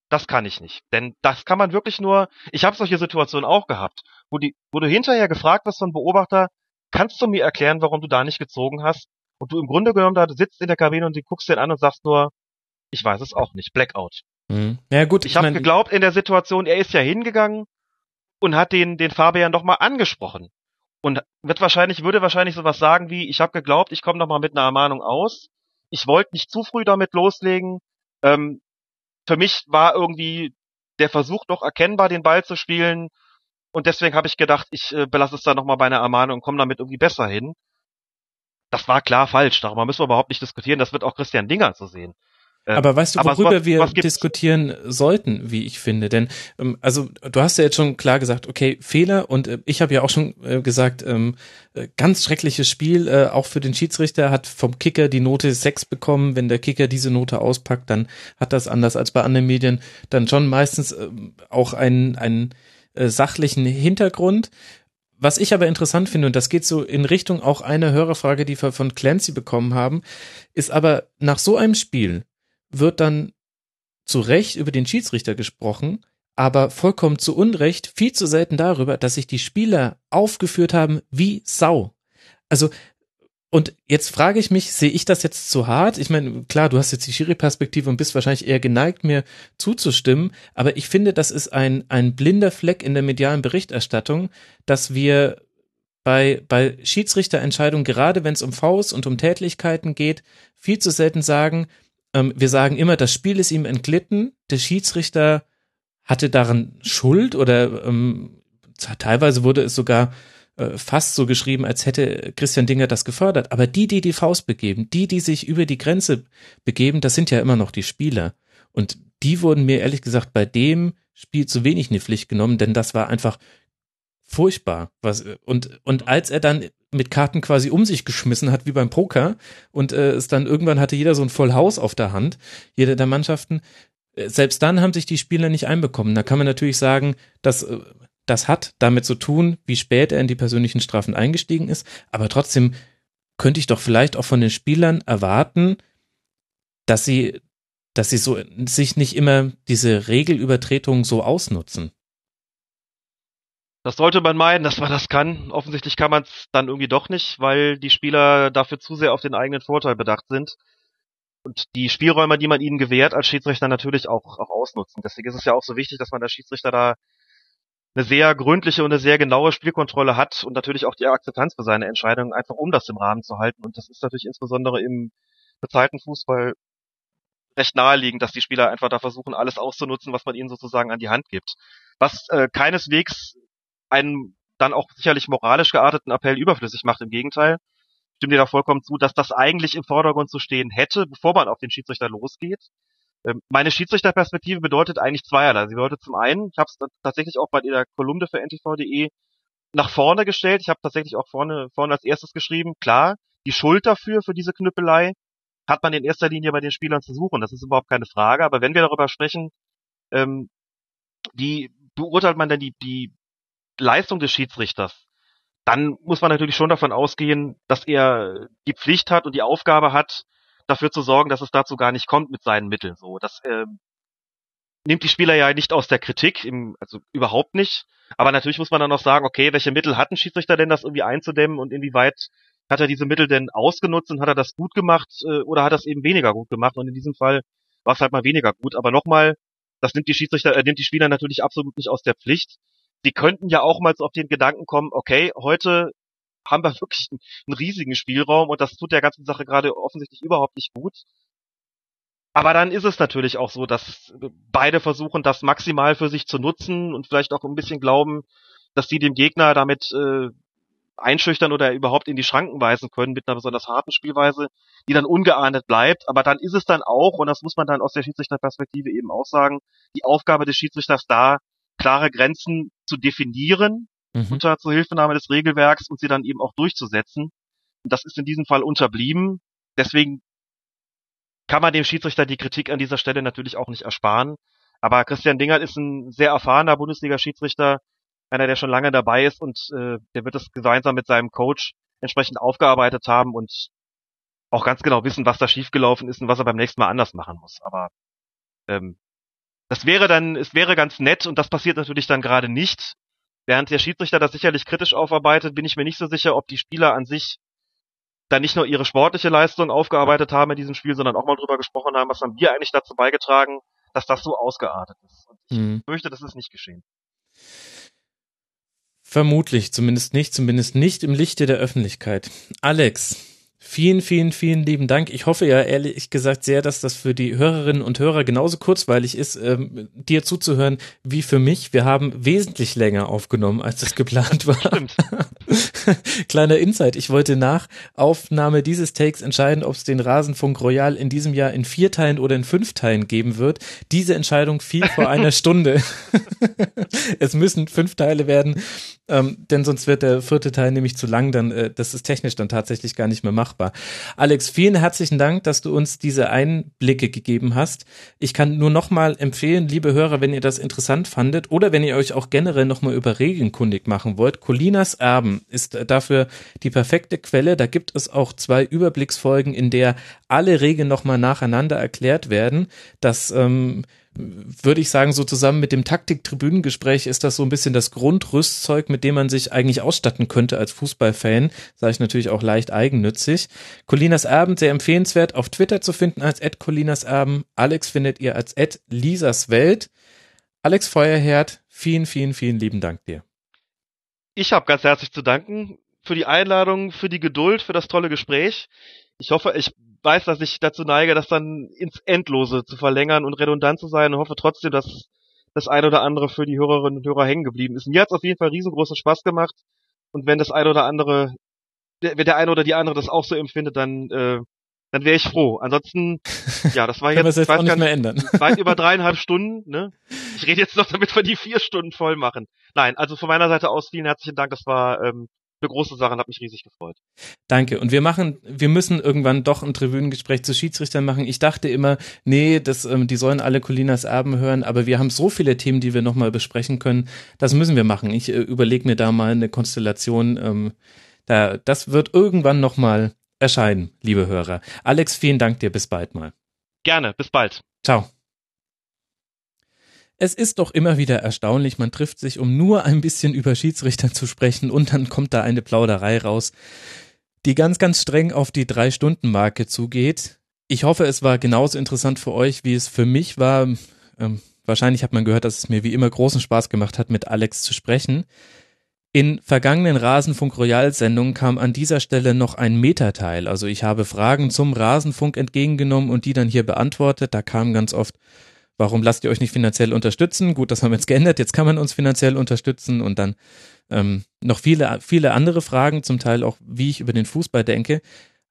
das kann ich nicht. Denn das kann man wirklich nur, ich habe solche Situationen auch gehabt, wo, die, wo du hinterher gefragt wirst von Beobachter, kannst du mir erklären, warum du da nicht gezogen hast? Und du im Grunde genommen da sitzt in der Kabine und du guckst den an und sagst nur, ich weiß es auch nicht, Blackout. Mhm. Ja gut, ich, ich habe geglaubt in der Situation, er ist ja hingegangen und hat den den Fabian doch mal angesprochen und wird wahrscheinlich würde wahrscheinlich sowas sagen wie, ich habe geglaubt, ich komme mal mit einer Ermahnung aus. Ich wollte nicht zu früh damit loslegen. Ähm, für mich war irgendwie der Versuch doch erkennbar, den Ball zu spielen. Und deswegen habe ich gedacht, ich äh, belasse es da nochmal bei einer Ermahnung und komme damit irgendwie besser hin. Das war klar falsch, darüber müssen wir überhaupt nicht diskutieren. Das wird auch Christian Dinger so sehen. Äh, aber weißt du, worüber was, wir was diskutieren sollten, wie ich finde? Denn ähm, also du hast ja jetzt schon klar gesagt, okay, Fehler und äh, ich habe ja auch schon äh, gesagt, ähm, äh, ganz schreckliches Spiel, auch für den Schiedsrichter hat vom Kicker die Note 6 bekommen. Wenn der Kicker diese Note auspackt, dann hat das anders als bei anderen Medien dann schon meistens auch einen, einen sachlichen Hintergrund. Was ich aber interessant finde, und das geht so in Richtung auch einer Hörerfrage, die wir von Clancy bekommen haben, ist aber nach so einem Spiel wird dann zu Recht über den Schiedsrichter gesprochen, aber vollkommen zu Unrecht viel zu selten darüber, dass sich die Spieler aufgeführt haben wie Sau. Also und jetzt frage ich mich, sehe ich das jetzt zu hart? Ich meine, klar, du hast jetzt die Schiri-Perspektive und bist wahrscheinlich eher geneigt, mir zuzustimmen, aber ich finde, das ist ein, ein blinder Fleck in der medialen Berichterstattung, dass wir bei, bei Schiedsrichterentscheidungen, gerade wenn es um Faust und um Tätlichkeiten geht, viel zu selten sagen, ähm, wir sagen immer, das Spiel ist ihm entglitten, der Schiedsrichter hatte daran Schuld oder ähm, teilweise wurde es sogar äh, fast so geschrieben, als hätte Christian Dinger das gefördert. Aber die, die die Faust begeben, die, die sich über die Grenze begeben, das sind ja immer noch die Spieler. Und die wurden mir ehrlich gesagt bei dem Spiel zu wenig in die Pflicht genommen, denn das war einfach furchtbar. Was, und, und als er dann mit Karten quasi um sich geschmissen hat, wie beim Poker, und äh, es dann irgendwann hatte jeder so ein Vollhaus auf der Hand, jeder der Mannschaften, äh, selbst dann haben sich die Spieler nicht einbekommen. Da kann man natürlich sagen, dass äh, das hat damit zu tun, wie spät er in die persönlichen Strafen eingestiegen ist, aber trotzdem könnte ich doch vielleicht auch von den Spielern erwarten, dass sie, dass sie so sich nicht immer diese Regelübertretung so ausnutzen. Das sollte man meinen, dass man das kann. Offensichtlich kann man es dann irgendwie doch nicht, weil die Spieler dafür zu sehr auf den eigenen Vorteil bedacht sind und die Spielräume, die man ihnen gewährt, als Schiedsrichter natürlich auch, auch ausnutzen. Deswegen ist es ja auch so wichtig, dass man als Schiedsrichter da eine sehr gründliche und eine sehr genaue Spielkontrolle hat und natürlich auch die Akzeptanz für seine Entscheidungen, einfach um das im Rahmen zu halten. Und das ist natürlich insbesondere im bezahlten Fußball recht naheliegend, dass die Spieler einfach da versuchen, alles auszunutzen, was man ihnen sozusagen an die Hand gibt. Was äh, keineswegs einen dann auch sicherlich moralisch gearteten Appell überflüssig macht. Im Gegenteil, stimme dir da vollkommen zu, dass das eigentlich im Vordergrund zu stehen hätte, bevor man auf den Schiedsrichter losgeht. Ähm, meine Schiedsrichterperspektive bedeutet eigentlich zweierlei. Sie bedeutet zum einen, ich habe es tatsächlich auch bei der Kolumne für ntv.de nach vorne gestellt. Ich habe tatsächlich auch vorne, vorne als erstes geschrieben, klar, die Schuld dafür, für diese Knüppelei, hat man in erster Linie bei den Spielern zu suchen. Das ist überhaupt keine Frage. Aber wenn wir darüber sprechen, ähm, wie beurteilt man denn die, die Leistung des Schiedsrichters, dann muss man natürlich schon davon ausgehen, dass er die Pflicht hat und die Aufgabe hat, dafür zu sorgen, dass es dazu gar nicht kommt mit seinen Mitteln. So, das äh, nimmt die Spieler ja nicht aus der Kritik, im, also überhaupt nicht. Aber natürlich muss man dann noch sagen, okay, welche Mittel hat ein Schiedsrichter denn, das irgendwie einzudämmen und inwieweit hat er diese Mittel denn ausgenutzt und hat er das gut gemacht äh, oder hat er es eben weniger gut gemacht? Und in diesem Fall war es halt mal weniger gut. Aber nochmal, das nimmt die Schiedsrichter, äh, nimmt die Spieler natürlich absolut nicht aus der Pflicht. Die könnten ja auch mal so auf den Gedanken kommen, okay, heute haben wir wirklich einen, riesigen Spielraum und das tut der ganzen Sache gerade offensichtlich überhaupt nicht gut. Aber dann ist es natürlich auch so, dass beide versuchen, das maximal für sich zu nutzen und vielleicht auch ein bisschen glauben, dass sie dem Gegner damit äh, einschüchtern oder überhaupt in die Schranken weisen können mit einer besonders harten Spielweise, die dann ungeahndet bleibt. Aber dann ist es dann auch, und das muss man dann aus der Schiedsrichterperspektive eben auch sagen, die Aufgabe des Schiedsrichters da, klare Grenzen zu definieren mhm. unter Zuhilfenahme des Regelwerks und sie dann eben auch durchzusetzen. Und das ist in diesem Fall unterblieben. Deswegen kann man dem Schiedsrichter die Kritik an dieser Stelle natürlich auch nicht ersparen. Aber Christian Dingert ist ein sehr erfahrener Bundesliga-Schiedsrichter, einer, der schon lange dabei ist und äh, der wird das gemeinsam mit seinem Coach entsprechend aufgearbeitet haben und auch ganz genau wissen, was da schiefgelaufen ist und was er beim nächsten Mal anders machen muss. Aber ähm, das wäre dann, es wäre ganz nett und das passiert natürlich dann gerade nicht. Während der Schiedsrichter das sicherlich kritisch aufarbeitet, bin ich mir nicht so sicher, ob die Spieler an sich dann nicht nur ihre sportliche Leistung aufgearbeitet haben in diesem Spiel, sondern auch mal drüber gesprochen haben, was haben wir eigentlich dazu beigetragen, dass das so ausgeartet ist. Und ich mhm. fürchte, das ist nicht geschehen. Vermutlich, zumindest nicht, zumindest nicht im Lichte der Öffentlichkeit. Alex, Vielen, vielen, vielen lieben Dank. Ich hoffe ja ehrlich gesagt sehr, dass das für die Hörerinnen und Hörer genauso kurzweilig ist, ähm, dir zuzuhören wie für mich. Wir haben wesentlich länger aufgenommen, als das geplant war. Kleiner Insight. Ich wollte nach Aufnahme dieses Takes entscheiden, ob es den Rasenfunk Royal in diesem Jahr in vier Teilen oder in fünf Teilen geben wird. Diese Entscheidung fiel vor einer Stunde. es müssen fünf Teile werden. Ähm, denn sonst wird der vierte Teil nämlich zu lang, dann äh, das ist technisch dann tatsächlich gar nicht mehr machbar. Alex, vielen herzlichen Dank, dass du uns diese Einblicke gegeben hast. Ich kann nur nochmal empfehlen, liebe Hörer, wenn ihr das interessant fandet oder wenn ihr euch auch generell nochmal über Regeln kundig machen wollt, Colinas Erben ist dafür die perfekte Quelle. Da gibt es auch zwei Überblicksfolgen, in der alle Regeln nochmal nacheinander erklärt werden. Das ähm, würde ich sagen, so zusammen mit dem Taktik-Tribünengespräch ist das so ein bisschen das Grundrüstzeug, mit dem man sich eigentlich ausstatten könnte als Fußballfan. Sage ich natürlich auch leicht eigennützig. Colinas Erben, sehr empfehlenswert, auf Twitter zu finden als Ed Colinas Erben. Alex findet ihr als Ed Lisas Welt. Alex Feuerherd, vielen, vielen, vielen lieben Dank dir. Ich habe ganz herzlich zu danken für die Einladung, für die Geduld, für das tolle Gespräch. Ich hoffe, ich weiß, dass ich dazu neige, das dann ins Endlose zu verlängern und redundant zu sein und hoffe trotzdem, dass das eine oder andere für die Hörerinnen und Hörer hängen geblieben ist. Mir hat es auf jeden Fall riesengroßen Spaß gemacht und wenn das eine oder andere, wenn der eine oder die andere das auch so empfindet, dann äh, dann wäre ich froh. Ansonsten, ja, das war jetzt, jetzt ich weiß nicht mehr ändern. weit über dreieinhalb Stunden. Ne? Ich rede jetzt noch, damit wir die vier Stunden voll machen. Nein, also von meiner Seite aus vielen herzlichen Dank. Das war ähm, eine große Sache und hat mich riesig gefreut. Danke. Und wir machen, wir müssen irgendwann doch ein Tribünengespräch zu Schiedsrichtern machen. Ich dachte immer, nee, das, ähm, die sollen alle Colinas Erben hören, aber wir haben so viele Themen, die wir nochmal besprechen können. Das müssen wir machen. Ich äh, überlege mir da mal eine Konstellation. Ähm, da, das wird irgendwann nochmal erscheinen, liebe Hörer. Alex, vielen Dank dir. Bis bald mal. Gerne. Bis bald. Ciao. Es ist doch immer wieder erstaunlich, man trifft sich, um nur ein bisschen über Schiedsrichter zu sprechen und dann kommt da eine Plauderei raus, die ganz, ganz streng auf die Drei-Stunden-Marke zugeht. Ich hoffe, es war genauso interessant für euch, wie es für mich war. Ähm, wahrscheinlich hat man gehört, dass es mir wie immer großen Spaß gemacht hat, mit Alex zu sprechen. In vergangenen Rasenfunk Royal Sendungen kam an dieser Stelle noch ein Metateil. Also ich habe Fragen zum Rasenfunk entgegengenommen und die dann hier beantwortet. Da kam ganz oft warum lasst ihr euch nicht finanziell unterstützen? Gut, das haben wir jetzt geändert, jetzt kann man uns finanziell unterstützen und dann ähm, noch viele, viele andere Fragen, zum Teil auch, wie ich über den Fußball denke.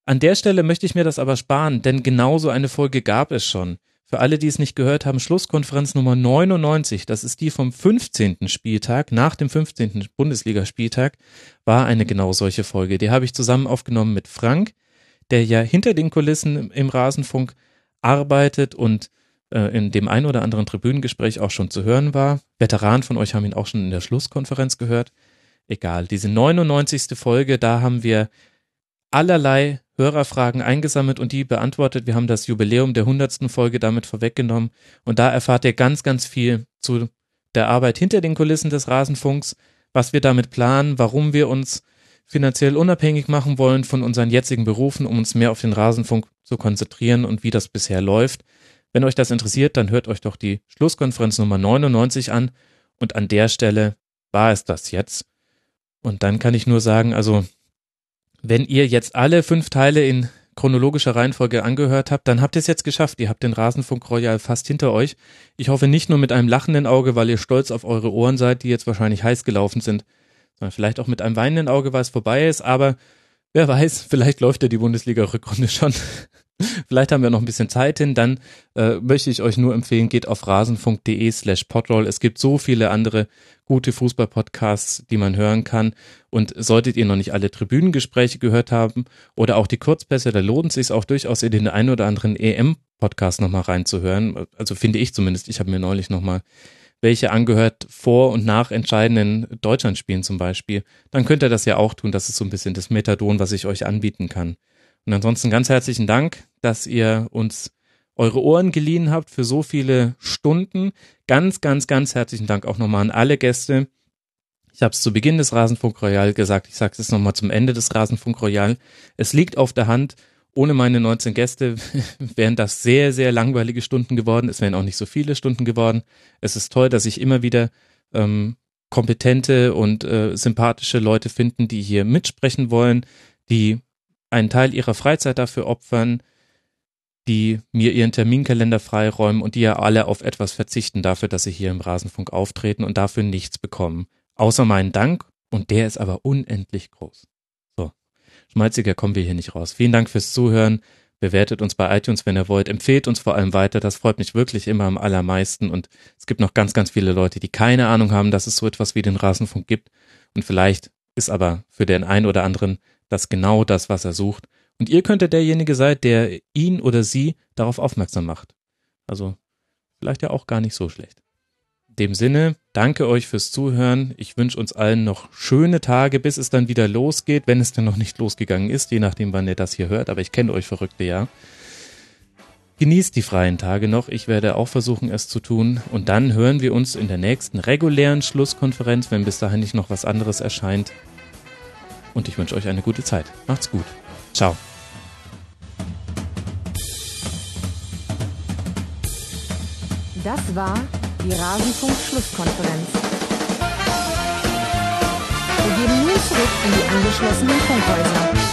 An der Stelle möchte ich mir das aber sparen, denn genauso eine Folge gab es schon. Für alle, die es nicht gehört haben, Schlusskonferenz Nummer 99, das ist die vom 15. Spieltag, nach dem 15. Bundesligaspieltag, war eine genau solche Folge. Die habe ich zusammen aufgenommen mit Frank, der ja hinter den Kulissen im Rasenfunk arbeitet und in dem ein oder anderen Tribünengespräch auch schon zu hören war. Veteranen von euch haben ihn auch schon in der Schlusskonferenz gehört. Egal, diese 99. Folge, da haben wir allerlei Hörerfragen eingesammelt und die beantwortet. Wir haben das Jubiläum der 100. Folge damit vorweggenommen und da erfahrt ihr ganz, ganz viel zu der Arbeit hinter den Kulissen des Rasenfunks, was wir damit planen, warum wir uns finanziell unabhängig machen wollen von unseren jetzigen Berufen, um uns mehr auf den Rasenfunk zu konzentrieren und wie das bisher läuft Wenn euch das interessiert, dann hört euch doch die Schlusskonferenz Nummer 99 an und an der Stelle war es das jetzt. Und dann kann ich nur sagen, also wenn ihr jetzt alle fünf Teile in chronologischer Reihenfolge angehört habt, dann habt ihr es jetzt geschafft. Ihr habt den Rasenfunk Royal fast hinter euch. Ich hoffe nicht nur mit einem lachenden Auge, weil ihr stolz auf eure Ohren seid, die jetzt wahrscheinlich heiß gelaufen sind, sondern vielleicht auch mit einem weinenden Auge, weil es vorbei ist. Aber wer weiß, vielleicht läuft ja die Bundesliga-Rückrunde schon. Vielleicht haben wir noch ein bisschen Zeit hin. Dann äh, möchte ich euch nur empfehlen, geht auf rasenfunk.de slash podroll. Es gibt so viele andere gute Fußball-Podcasts, die man hören kann. Und solltet ihr noch nicht alle Tribünengespräche gehört haben oder auch die Kurzpässe, da lohnt es sich auch durchaus in den ein oder anderen EM-Podcast nochmal reinzuhören. Also finde ich zumindest. Ich habe mir neulich nochmal welche angehört vor und nach entscheidenden Deutschlandspielen zum Beispiel. Dann könnt ihr das ja auch tun. Das ist so ein bisschen das Methadon, was ich euch anbieten kann. Und ansonsten ganz herzlichen Dank, dass ihr uns eure Ohren geliehen habt für so viele Stunden. Ganz, ganz, ganz herzlichen Dank auch nochmal an alle Gäste. Ich habe es zu Beginn des Rasenfunk Royal gesagt, ich sage es nochmal zum Ende des Rasenfunk Royal. Es liegt auf der Hand, ohne meine 19 Gäste wären das sehr, sehr langweilige Stunden geworden. Es wären auch nicht so viele Stunden geworden. Es ist toll, dass ich immer wieder ähm, kompetente und äh, sympathische Leute finden, die hier mitsprechen wollen, die einen Teil ihrer Freizeit dafür opfern, die mir ihren Terminkalender freiräumen und die ja alle auf etwas verzichten dafür, dass sie hier im Rasenfunk auftreten und dafür nichts bekommen. Außer meinen Dank und der ist aber unendlich groß. So, schmalziger kommen wir hier nicht raus. Vielen Dank fürs Zuhören. Bewertet uns bei iTunes, wenn ihr wollt. Empfehlt uns vor allem weiter. Das freut mich wirklich immer am allermeisten. Und es gibt noch ganz, ganz viele Leute, die keine Ahnung haben, dass es so etwas wie den Rasenfunk gibt. Und vielleicht ist aber für den einen oder anderen das genau das, was er sucht. Und ihr könntet derjenige sein, der ihn oder sie darauf aufmerksam macht. Also vielleicht ja auch gar nicht so schlecht. In dem Sinne, danke euch fürs Zuhören. Ich wünsche uns allen noch schöne Tage, bis es dann wieder losgeht, wenn es denn noch nicht losgegangen ist, je nachdem, wann ihr das hier hört. Aber ich kenne euch Verrückte ja. Genießt die freien Tage noch. Ich werde auch versuchen, es zu tun. Und dann hören wir uns in der nächsten regulären Schlusskonferenz, wenn bis dahin nicht noch was anderes erscheint, und ich wünsche euch eine gute Zeit. Macht's gut. Ciao. Das war die Rasenfunk-Schlusskonferenz. Wir gehen nun zurück in die angeschlossenen Funkhäuser.